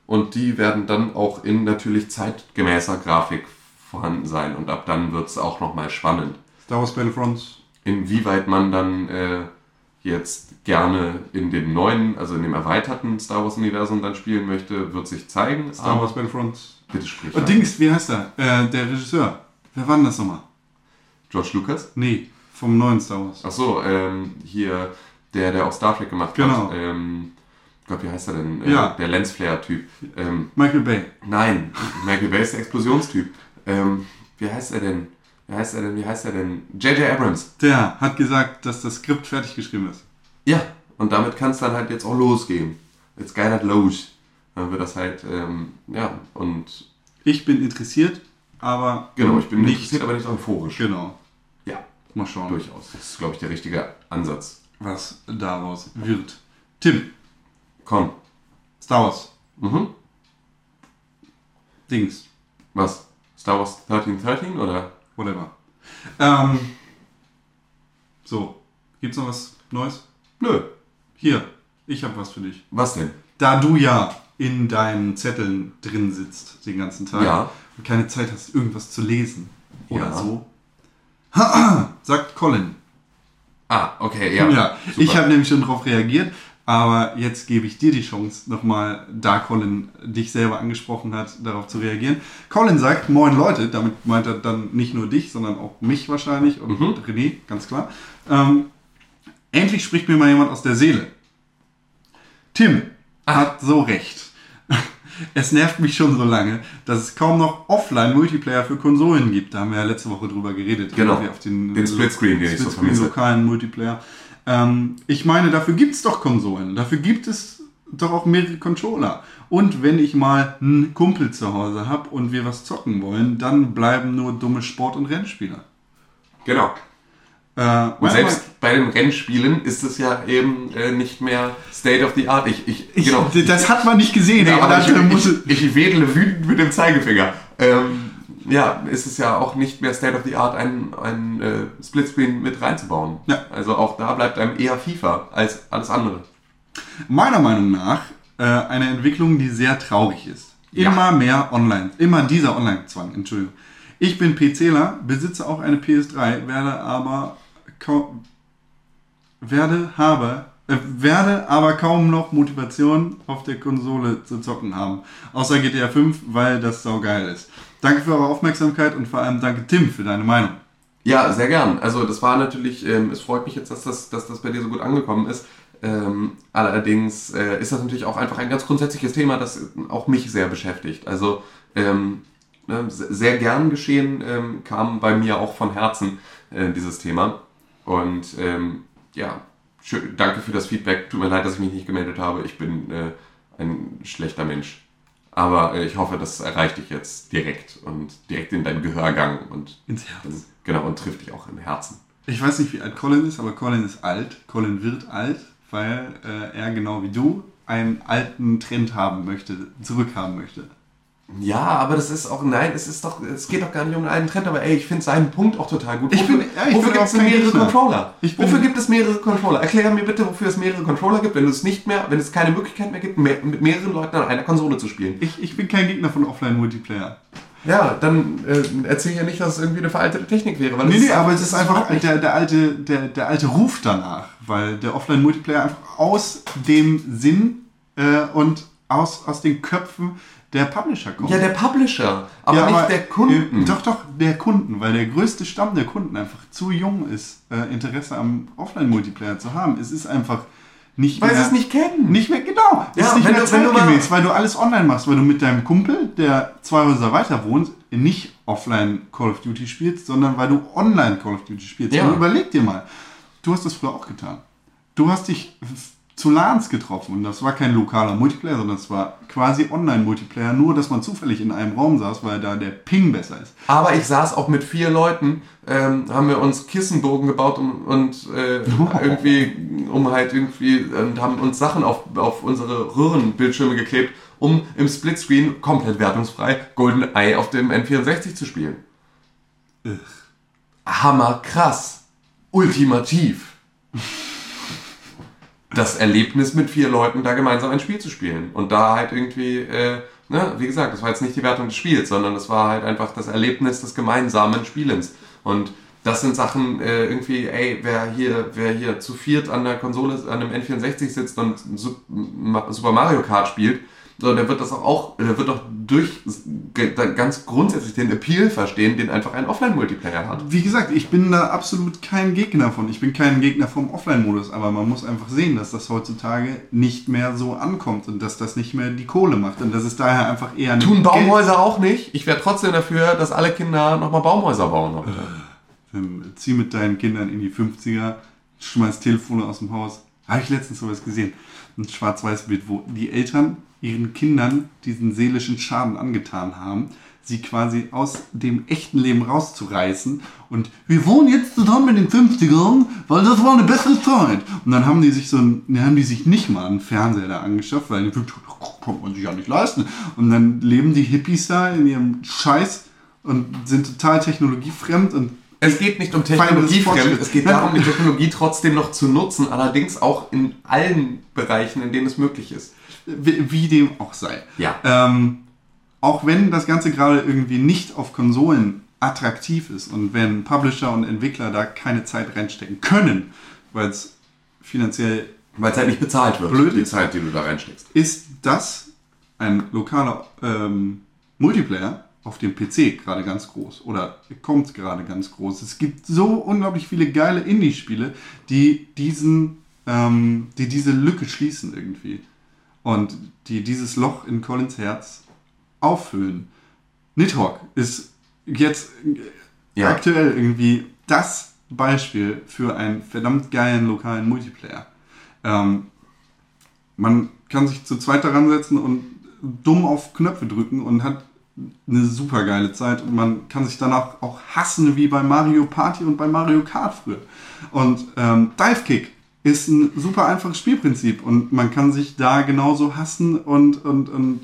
[SPEAKER 3] Und die werden dann auch in natürlich zeitgemäßer Grafik vorhanden sein. Und ab dann wird es auch nochmal spannend.
[SPEAKER 2] Star Wars Battlefront,
[SPEAKER 3] Inwieweit man dann äh, jetzt gerne in dem neuen, also in dem erweiterten Star Wars-Universum dann spielen möchte, wird sich zeigen.
[SPEAKER 2] Star Wars Battlefront.
[SPEAKER 3] bitte sprich.
[SPEAKER 2] Und Dings, wie heißt er? Äh, der Regisseur. Wer war denn das nochmal?
[SPEAKER 3] George Lucas?
[SPEAKER 2] Nee, vom neuen Star Wars.
[SPEAKER 3] Ach so, ähm, hier der, der auch Star Trek gemacht
[SPEAKER 2] Genau.
[SPEAKER 3] hat. Ähm, Gott, wie heißt er denn? Äh,
[SPEAKER 2] Ja.
[SPEAKER 3] Der Lensflare-Typ. Ähm,
[SPEAKER 2] Michael Bay.
[SPEAKER 3] nein, Michael Bay ist der Explosionstyp. Ähm, wie heißt er denn? Wie heißt er denn? Wie heißt er denn? J.J. Abrams.
[SPEAKER 2] Der hat gesagt, dass das Skript fertig geschrieben ist.
[SPEAKER 3] Ja, und damit kann es dann halt jetzt auch losgehen. Jetzt geil halt los. Dann wird das halt, ähm, ja, und
[SPEAKER 2] Ich bin interessiert, aber
[SPEAKER 3] genau, ich bin
[SPEAKER 2] nicht.
[SPEAKER 3] interessiert, aber nicht euphorisch.
[SPEAKER 2] Genau.
[SPEAKER 3] Ja,
[SPEAKER 2] Mal schauen,
[SPEAKER 3] durchaus. Das ist, glaube ich, der richtige Ansatz.
[SPEAKER 2] was daraus wird. Tim,
[SPEAKER 3] Komm.
[SPEAKER 2] Star Wars,
[SPEAKER 3] Mhm.
[SPEAKER 2] Dings,
[SPEAKER 3] Was? Star Wars 1313 oder?
[SPEAKER 2] Whatever. Ähm, so, gibt's noch was Neues?
[SPEAKER 3] Nö.
[SPEAKER 2] Hier, ich habe was für dich.
[SPEAKER 3] Was denn?
[SPEAKER 2] Da du ja in deinen Zetteln drin sitzt den ganzen Tag
[SPEAKER 3] Ja.
[SPEAKER 2] und keine Zeit hast, irgendwas zu lesen oder
[SPEAKER 3] Ja.
[SPEAKER 2] so, [CLEARS THROAT] sagt Colin.
[SPEAKER 3] Ah, okay, ja.
[SPEAKER 2] Ja, ich habe nämlich schon darauf reagiert, aber jetzt gebe ich dir die Chance, nochmal, da Colin dich selber angesprochen hat, darauf zu reagieren. Colin sagt, moin Leute, damit meint er dann nicht nur dich, sondern auch mich wahrscheinlich und
[SPEAKER 3] Mhm.
[SPEAKER 2] René, ganz klar. Ähm, endlich spricht mir mal jemand aus der Seele. Tim hat so recht. [LAUGHS] Es nervt mich schon so lange, dass es kaum noch Offline-Multiplayer für Konsolen gibt. Da haben wir ja letzte Woche drüber geredet.
[SPEAKER 3] Genau.
[SPEAKER 2] Auf den,
[SPEAKER 3] Den Splitscreen, den ich so vermisse.
[SPEAKER 2] lokalen Multiplayer. Ähm, ich meine, dafür gibt es doch Konsolen. Dafür gibt es doch auch mehrere Controller. Und wenn ich mal einen Kumpel zu Hause habe und wir was zocken wollen, dann bleiben nur dumme Sport- und Rennspieler.
[SPEAKER 3] Genau.
[SPEAKER 2] Äh,
[SPEAKER 3] Und selbst bei den Rennspielen ist es ja eben äh, nicht mehr State of the Art. Ich, ich,
[SPEAKER 2] ich,
[SPEAKER 3] genau.
[SPEAKER 2] das hat man nicht gesehen,
[SPEAKER 3] Nee,
[SPEAKER 2] aber,
[SPEAKER 3] aber
[SPEAKER 2] dafür
[SPEAKER 3] ich,
[SPEAKER 2] muss
[SPEAKER 3] ich, ich wedele wütend mit dem Zeigefinger. Ähm, ja, ist es ja auch nicht mehr State of the Art, ein, ein äh, Splitscreen mit reinzubauen.
[SPEAKER 2] Ja.
[SPEAKER 3] Also auch da bleibt einem eher FIFA als alles andere.
[SPEAKER 2] meiner Meinung nach äh, eine Entwicklung, die sehr traurig ist.
[SPEAKER 3] Ja.
[SPEAKER 2] Immer mehr online, immer dieser Online-Zwang, Entschuldigung. Ich bin PCler, besitze auch eine PS3, werde aber kaum, werde, habe, äh, werde aber kaum noch Motivation auf der Konsole zu zocken haben. Außer GTA 5, weil das saugeil ist. Danke für eure Aufmerksamkeit und vor allem danke Tim für deine Meinung.
[SPEAKER 3] Ja, sehr gern. Also das war natürlich, ähm, es freut mich jetzt, dass das, dass das bei dir so gut angekommen ist. Ähm, allerdings äh, ist das natürlich auch einfach ein ganz grundsätzliches Thema, das auch mich sehr beschäftigt. Also ähm, ne, se- sehr gern geschehen ähm, kam bei mir auch von Herzen äh, dieses Thema. Und ähm, ja, danke für das Feedback. Tut mir leid, dass ich mich nicht gemeldet habe. Ich bin äh, ein schlechter Mensch. Aber äh, ich hoffe, das erreicht dich jetzt direkt und direkt in deinen Gehörgang und
[SPEAKER 2] Ins Herz.
[SPEAKER 3] genau und trifft dich auch im Herzen.
[SPEAKER 2] Ich weiß nicht, wie alt Colin ist, aber Colin ist alt. Colin wird alt, weil äh, er genau wie du einen alten Trend haben möchte, zurückhaben möchte.
[SPEAKER 3] Ja, aber das ist auch, nein, es ist doch, es geht doch gar nicht um einen Trend, aber ey, ich finde seinen Punkt auch total gut.
[SPEAKER 2] Ich
[SPEAKER 3] wofür
[SPEAKER 2] bin- ja,
[SPEAKER 3] wofür gibt es mehrere
[SPEAKER 2] Gegner.
[SPEAKER 3] Controller? Wofür gibt es mehrere Controller? Erklär mir bitte, wofür es mehrere Controller gibt, wenn es nicht mehr, wenn es keine Möglichkeit mehr gibt, mehr, mit mehreren Leuten an einer Konsole zu spielen.
[SPEAKER 2] Ich, ich bin kein Gegner von Offline-Multiplayer.
[SPEAKER 3] Ja, dann äh, erzähl ja nicht, dass es irgendwie eine veraltete Technik wäre. Weil
[SPEAKER 2] Nee, nee, aber es ist einfach der, der, alte, der, der alte Ruf danach, weil der Offline-Multiplayer einfach aus dem Sinn äh, und aus, aus den Köpfen der Publisher kommt.
[SPEAKER 3] Ja, der Publisher, aber
[SPEAKER 2] Ja,
[SPEAKER 3] nicht der Kunden.
[SPEAKER 2] Äh, doch, doch, der Kunden, weil der größte Stamm der Kunden einfach zu jung ist, äh, Interesse am Offline-Multiplayer zu haben. Es ist einfach nicht
[SPEAKER 3] weil
[SPEAKER 2] mehr...
[SPEAKER 3] sie es nicht kennen.
[SPEAKER 2] Nicht mehr, genau. Es
[SPEAKER 3] Ja,
[SPEAKER 2] ist nicht mehr
[SPEAKER 3] du-
[SPEAKER 2] zeitgemäß, weil du alles online machst, weil du mit deinem Kumpel, der zwei Häuser weiter wohnt, nicht offline Call of Duty spielst, sondern weil du online Call of Duty spielst.
[SPEAKER 3] Ja.
[SPEAKER 2] Und überleg dir mal, du hast das früher auch getan. Du hast dich zu LANs getroffen und das war kein lokaler Multiplayer, sondern es war quasi Online-Multiplayer, nur dass man zufällig in einem Raum saß, weil da der Ping besser ist.
[SPEAKER 3] Aber ich saß auch mit vier Leuten, ähm, haben wir uns Kissenbogen gebaut und, und äh, irgendwie, um halt irgendwie, und haben uns Sachen auf, auf unsere Röhrenbildschirme geklebt, um im Splitscreen, komplett wertungsfrei, GoldenEye auf dem N64 zu spielen. Hammer krass. Ultimativ. [LAUGHS] Das Erlebnis mit vier Leuten, da gemeinsam ein Spiel zu spielen. Und da halt irgendwie, äh, ne, wie gesagt, das war jetzt nicht die Wertung des Spiels, sondern das war halt einfach das Erlebnis des gemeinsamen Spielens. Und das sind Sachen, äh, irgendwie, ey, wer hier, wer hier zu viert an der Konsole, an einem N64 sitzt und Super Mario Kart spielt, so, der wird das auch, auch der wird auch durch ganz grundsätzlich den Appeal verstehen, den einfach ein Offline-Multiplayer hat.
[SPEAKER 2] Wie gesagt, ich bin da absolut kein Gegner von. Ich bin kein Gegner vom Offline-Modus, aber man muss einfach sehen, dass das heutzutage nicht mehr so ankommt und dass das nicht mehr die Kohle macht und dass es daher einfach eher
[SPEAKER 3] Tun
[SPEAKER 2] Geld-
[SPEAKER 3] Baumhäuser auch nicht. Ich wäre trotzdem dafür, dass alle Kinder nochmal Baumhäuser bauen.
[SPEAKER 2] Dann zieh mit deinen Kindern in die 50er, schmeiß Telefone aus dem Haus. Habe ich letztens sowas gesehen. Ein schwarz-weiß Bild, wo die Eltern ihren Kindern diesen seelischen Schaden angetan haben, sie quasi aus dem echten Leben rauszureißen und wir wohnen jetzt zusammen in den 50ern, weil das war eine bessere Zeit. Und dann haben die sich so ein, haben die sich nicht mal einen Fernseher da angeschafft, weil die konnte man sich ja nicht leisten. Und dann leben die Hippies da in ihrem Scheiß und sind total technologiefremd und
[SPEAKER 3] Es geht nicht um Technologiefremd,
[SPEAKER 2] Fortschritts.
[SPEAKER 3] es geht darum, die Technologie trotzdem noch zu nutzen, allerdings auch in allen Bereichen, in denen es möglich ist.
[SPEAKER 2] wie, wie dem auch sei.
[SPEAKER 3] Ja.
[SPEAKER 2] Ähm, auch wenn das Ganze gerade irgendwie nicht auf Konsolen attraktiv ist und wenn Publisher und Entwickler da keine Zeit reinstecken können, weil es finanziell
[SPEAKER 3] Weil es halt nicht bezahlt wird,
[SPEAKER 2] Blöd
[SPEAKER 3] die
[SPEAKER 2] ist.
[SPEAKER 3] Zeit, die du da reinsteckst.
[SPEAKER 2] ist das ein lokaler ähm, Multiplayer auf dem PC gerade ganz groß oder kommt gerade ganz groß. Es gibt so unglaublich viele geile Indie-Spiele, die diesen, ähm, die diese Lücke schließen irgendwie und die dieses Loch in Collins Herz auffüllen. Nidhogg ist jetzt äh,
[SPEAKER 3] Ja.
[SPEAKER 2] aktuell irgendwie das Beispiel für einen verdammt geilen lokalen Multiplayer. Ähm, man kann sich zu zweit daran setzen und dumm auf Knöpfe drücken und hat eine super geile Zeit und man kann sich danach auch hassen wie bei Mario Party und bei Mario Kart früher. Und ähm, Dive Kick ist ein super einfaches Spielprinzip und man kann sich da genauso hassen und, und, und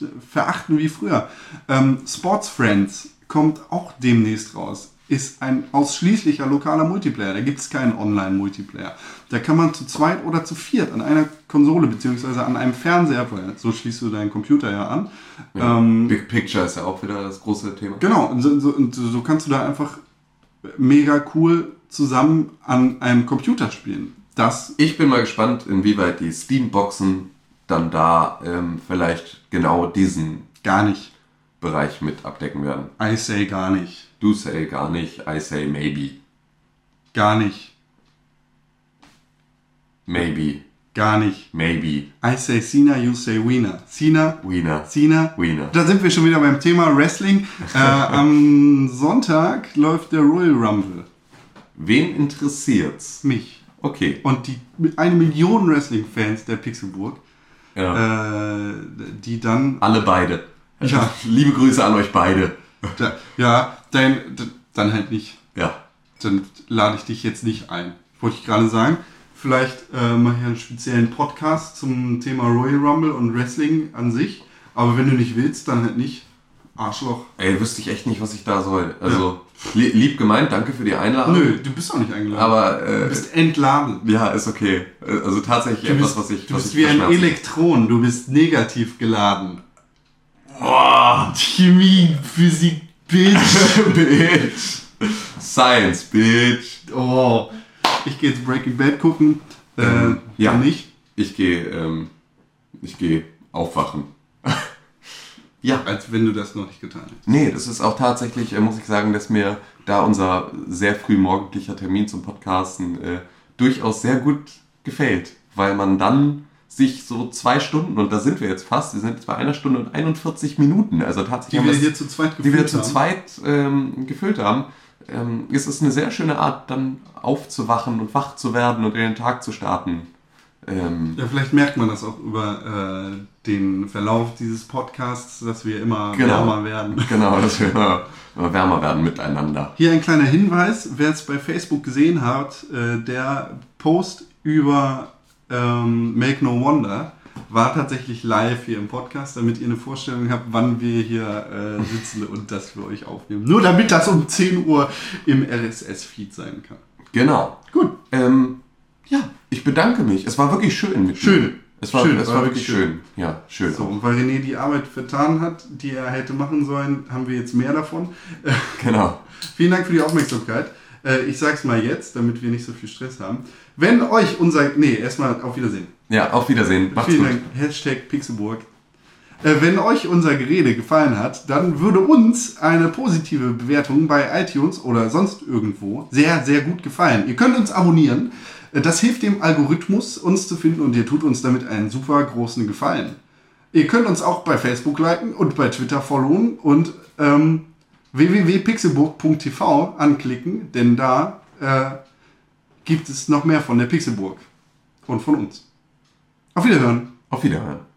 [SPEAKER 2] äh, verachten wie früher. Ähm, Sports Friends kommt auch demnächst raus. Ist ein ausschließlicher lokaler Multiplayer. Da gibt es keinen Online-Multiplayer. Da kann man zu zweit oder zu viert an einer Konsole beziehungsweise an einem Fernseher, weil so schließt du deinen Computer ja an. Ähm,
[SPEAKER 3] Big Picture ist ja auch wieder das große Thema.
[SPEAKER 2] Genau, und so, so, und so kannst du da einfach mega cool zusammen an einem Computer spielen. Das
[SPEAKER 3] Ich bin mal gespannt, inwieweit die Steam-Boxen dann da ähm, vielleicht genau diesen
[SPEAKER 2] gar nicht.
[SPEAKER 3] Bereich mit abdecken werden.
[SPEAKER 2] I say gar nicht.
[SPEAKER 3] Du say gar nicht, I say maybe.
[SPEAKER 2] Gar nicht.
[SPEAKER 3] Maybe.
[SPEAKER 2] Gar nicht.
[SPEAKER 3] Maybe.
[SPEAKER 2] I say Cena, you say Wiener. Cena,
[SPEAKER 3] Wiener.
[SPEAKER 2] Cena.
[SPEAKER 3] Wiener.
[SPEAKER 2] Da sind wir schon wieder beim Thema Wrestling. Äh, [LAUGHS] am Sonntag läuft der Royal Rumble.
[SPEAKER 3] Wen interessiert's?
[SPEAKER 2] Mich.
[SPEAKER 3] Okay.
[SPEAKER 2] Und die eine Million Wrestling-Fans der Pixelburg,
[SPEAKER 3] Ja.
[SPEAKER 2] äh, die dann
[SPEAKER 3] Alle beide.
[SPEAKER 2] Ja. [LAUGHS]
[SPEAKER 3] Liebe Grüße an euch beide.
[SPEAKER 2] Da, ja, dann, dann halt nicht.
[SPEAKER 3] Ja.
[SPEAKER 2] Dann lade ich dich jetzt nicht ein. Wollte ich gerade sagen. Vielleicht äh, mache ich einen speziellen Podcast zum Thema Royal Rumble und Wrestling an sich. Aber wenn du nicht willst, dann halt nicht. Arschloch.
[SPEAKER 3] Ey, wüsste ich echt nicht, was ich da soll. Also, li lieb gemeint, danke für die Einladung.
[SPEAKER 2] Nö, du bist auch nicht eingeladen.
[SPEAKER 3] Aber,
[SPEAKER 2] du
[SPEAKER 3] äh,
[SPEAKER 2] bist entladen.
[SPEAKER 3] ja, ist okay. Also tatsächlich
[SPEAKER 2] Du
[SPEAKER 3] etwas,
[SPEAKER 2] bist,
[SPEAKER 3] was ich,
[SPEAKER 2] du
[SPEAKER 3] was
[SPEAKER 2] bist
[SPEAKER 3] ich
[SPEAKER 2] wie ein. Elektron. Du bist negativ geladen. Boah, Chemie, Physik, Bitch. [LAUGHS]
[SPEAKER 3] Bitch. Science, bitch.
[SPEAKER 2] Oh, ich gehe jetzt Breaking Bad gucken. Äh,
[SPEAKER 3] Ähm, ja.
[SPEAKER 2] nicht?
[SPEAKER 3] Ich gehe, ähm, ich gehe aufwachen. [LAUGHS] ja.
[SPEAKER 2] Als wenn du das noch nicht getan hättest.
[SPEAKER 3] Nee, das ist auch tatsächlich, äh, muss ich sagen, dass mir da unser sehr früh morgendlicher Termin zum Podcasten äh, durchaus sehr gut gefällt, weil man dann sich so zwei Stunden, und da sind wir jetzt fast, wir sind jetzt bei einer Stunde und 41 Minuten, also tatsächlich
[SPEAKER 2] Die
[SPEAKER 3] haben
[SPEAKER 2] wir
[SPEAKER 3] das-
[SPEAKER 2] hier zu zweit
[SPEAKER 3] die wir
[SPEAKER 2] gefüllt
[SPEAKER 3] zu
[SPEAKER 2] haben.
[SPEAKER 3] zweit ähm, gefüllt haben, ähm, ist es eine sehr schöne Art, dann aufzuwachen und wach zu werden und in den Tag zu starten. Ähm,
[SPEAKER 2] Ja, vielleicht merkt man das auch über äh, den Verlauf dieses Podcasts, dass wir immer
[SPEAKER 3] Genau.
[SPEAKER 2] wärmer werden.
[SPEAKER 3] genau, dass wir immer, immer wärmer werden miteinander.
[SPEAKER 2] Hier ein kleiner Hinweis, wer es bei Facebook gesehen hat, äh, der Post über ähm, Make No Wonder war tatsächlich live hier im Podcast, damit ihr eine Vorstellung habt, wann wir hier äh, sitzen und das für euch aufnehmen. Nur damit das um 10 Uhr im RSS-Feed sein kann.
[SPEAKER 3] Genau.
[SPEAKER 2] Gut.
[SPEAKER 3] Ähm, ja, ich bedanke mich. Es war wirklich schön mit
[SPEAKER 2] Schön.
[SPEAKER 3] Es war,
[SPEAKER 2] Schön,
[SPEAKER 3] es
[SPEAKER 2] war
[SPEAKER 3] war
[SPEAKER 2] wirklich
[SPEAKER 3] wirklich schön. Ja, schön.
[SPEAKER 2] So, und weil René die Arbeit vertan hat, die er hätte machen sollen, haben wir jetzt mehr davon.
[SPEAKER 3] Genau. [LAUGHS]
[SPEAKER 2] Vielen Dank für die Aufmerksamkeit. Äh, ich sag's mal jetzt, damit wir nicht so viel Stress haben. Wenn euch unser. Nee, erstmal auf Wiedersehen.
[SPEAKER 3] Ja, auf Wiedersehen. Macht's
[SPEAKER 2] Vielen
[SPEAKER 3] gut.
[SPEAKER 2] Dank. Hashtag Pixelburg. Äh, wenn euch unser Gerede gefallen hat, dann würde uns eine positive Bewertung bei iTunes oder sonst irgendwo sehr, sehr gut gefallen. Ihr könnt uns abonnieren. Äh, Das hilft dem Algorithmus, uns zu finden und ihr tut uns damit einen super großen Gefallen. Ihr könnt uns auch bei Facebook liken und bei Twitter followen und ähm, www.pixelburg.tv anklicken, denn da äh, gibt es noch mehr von der Pixelburg und von uns. Auf Wiederhören.
[SPEAKER 3] Auf Wiederhören.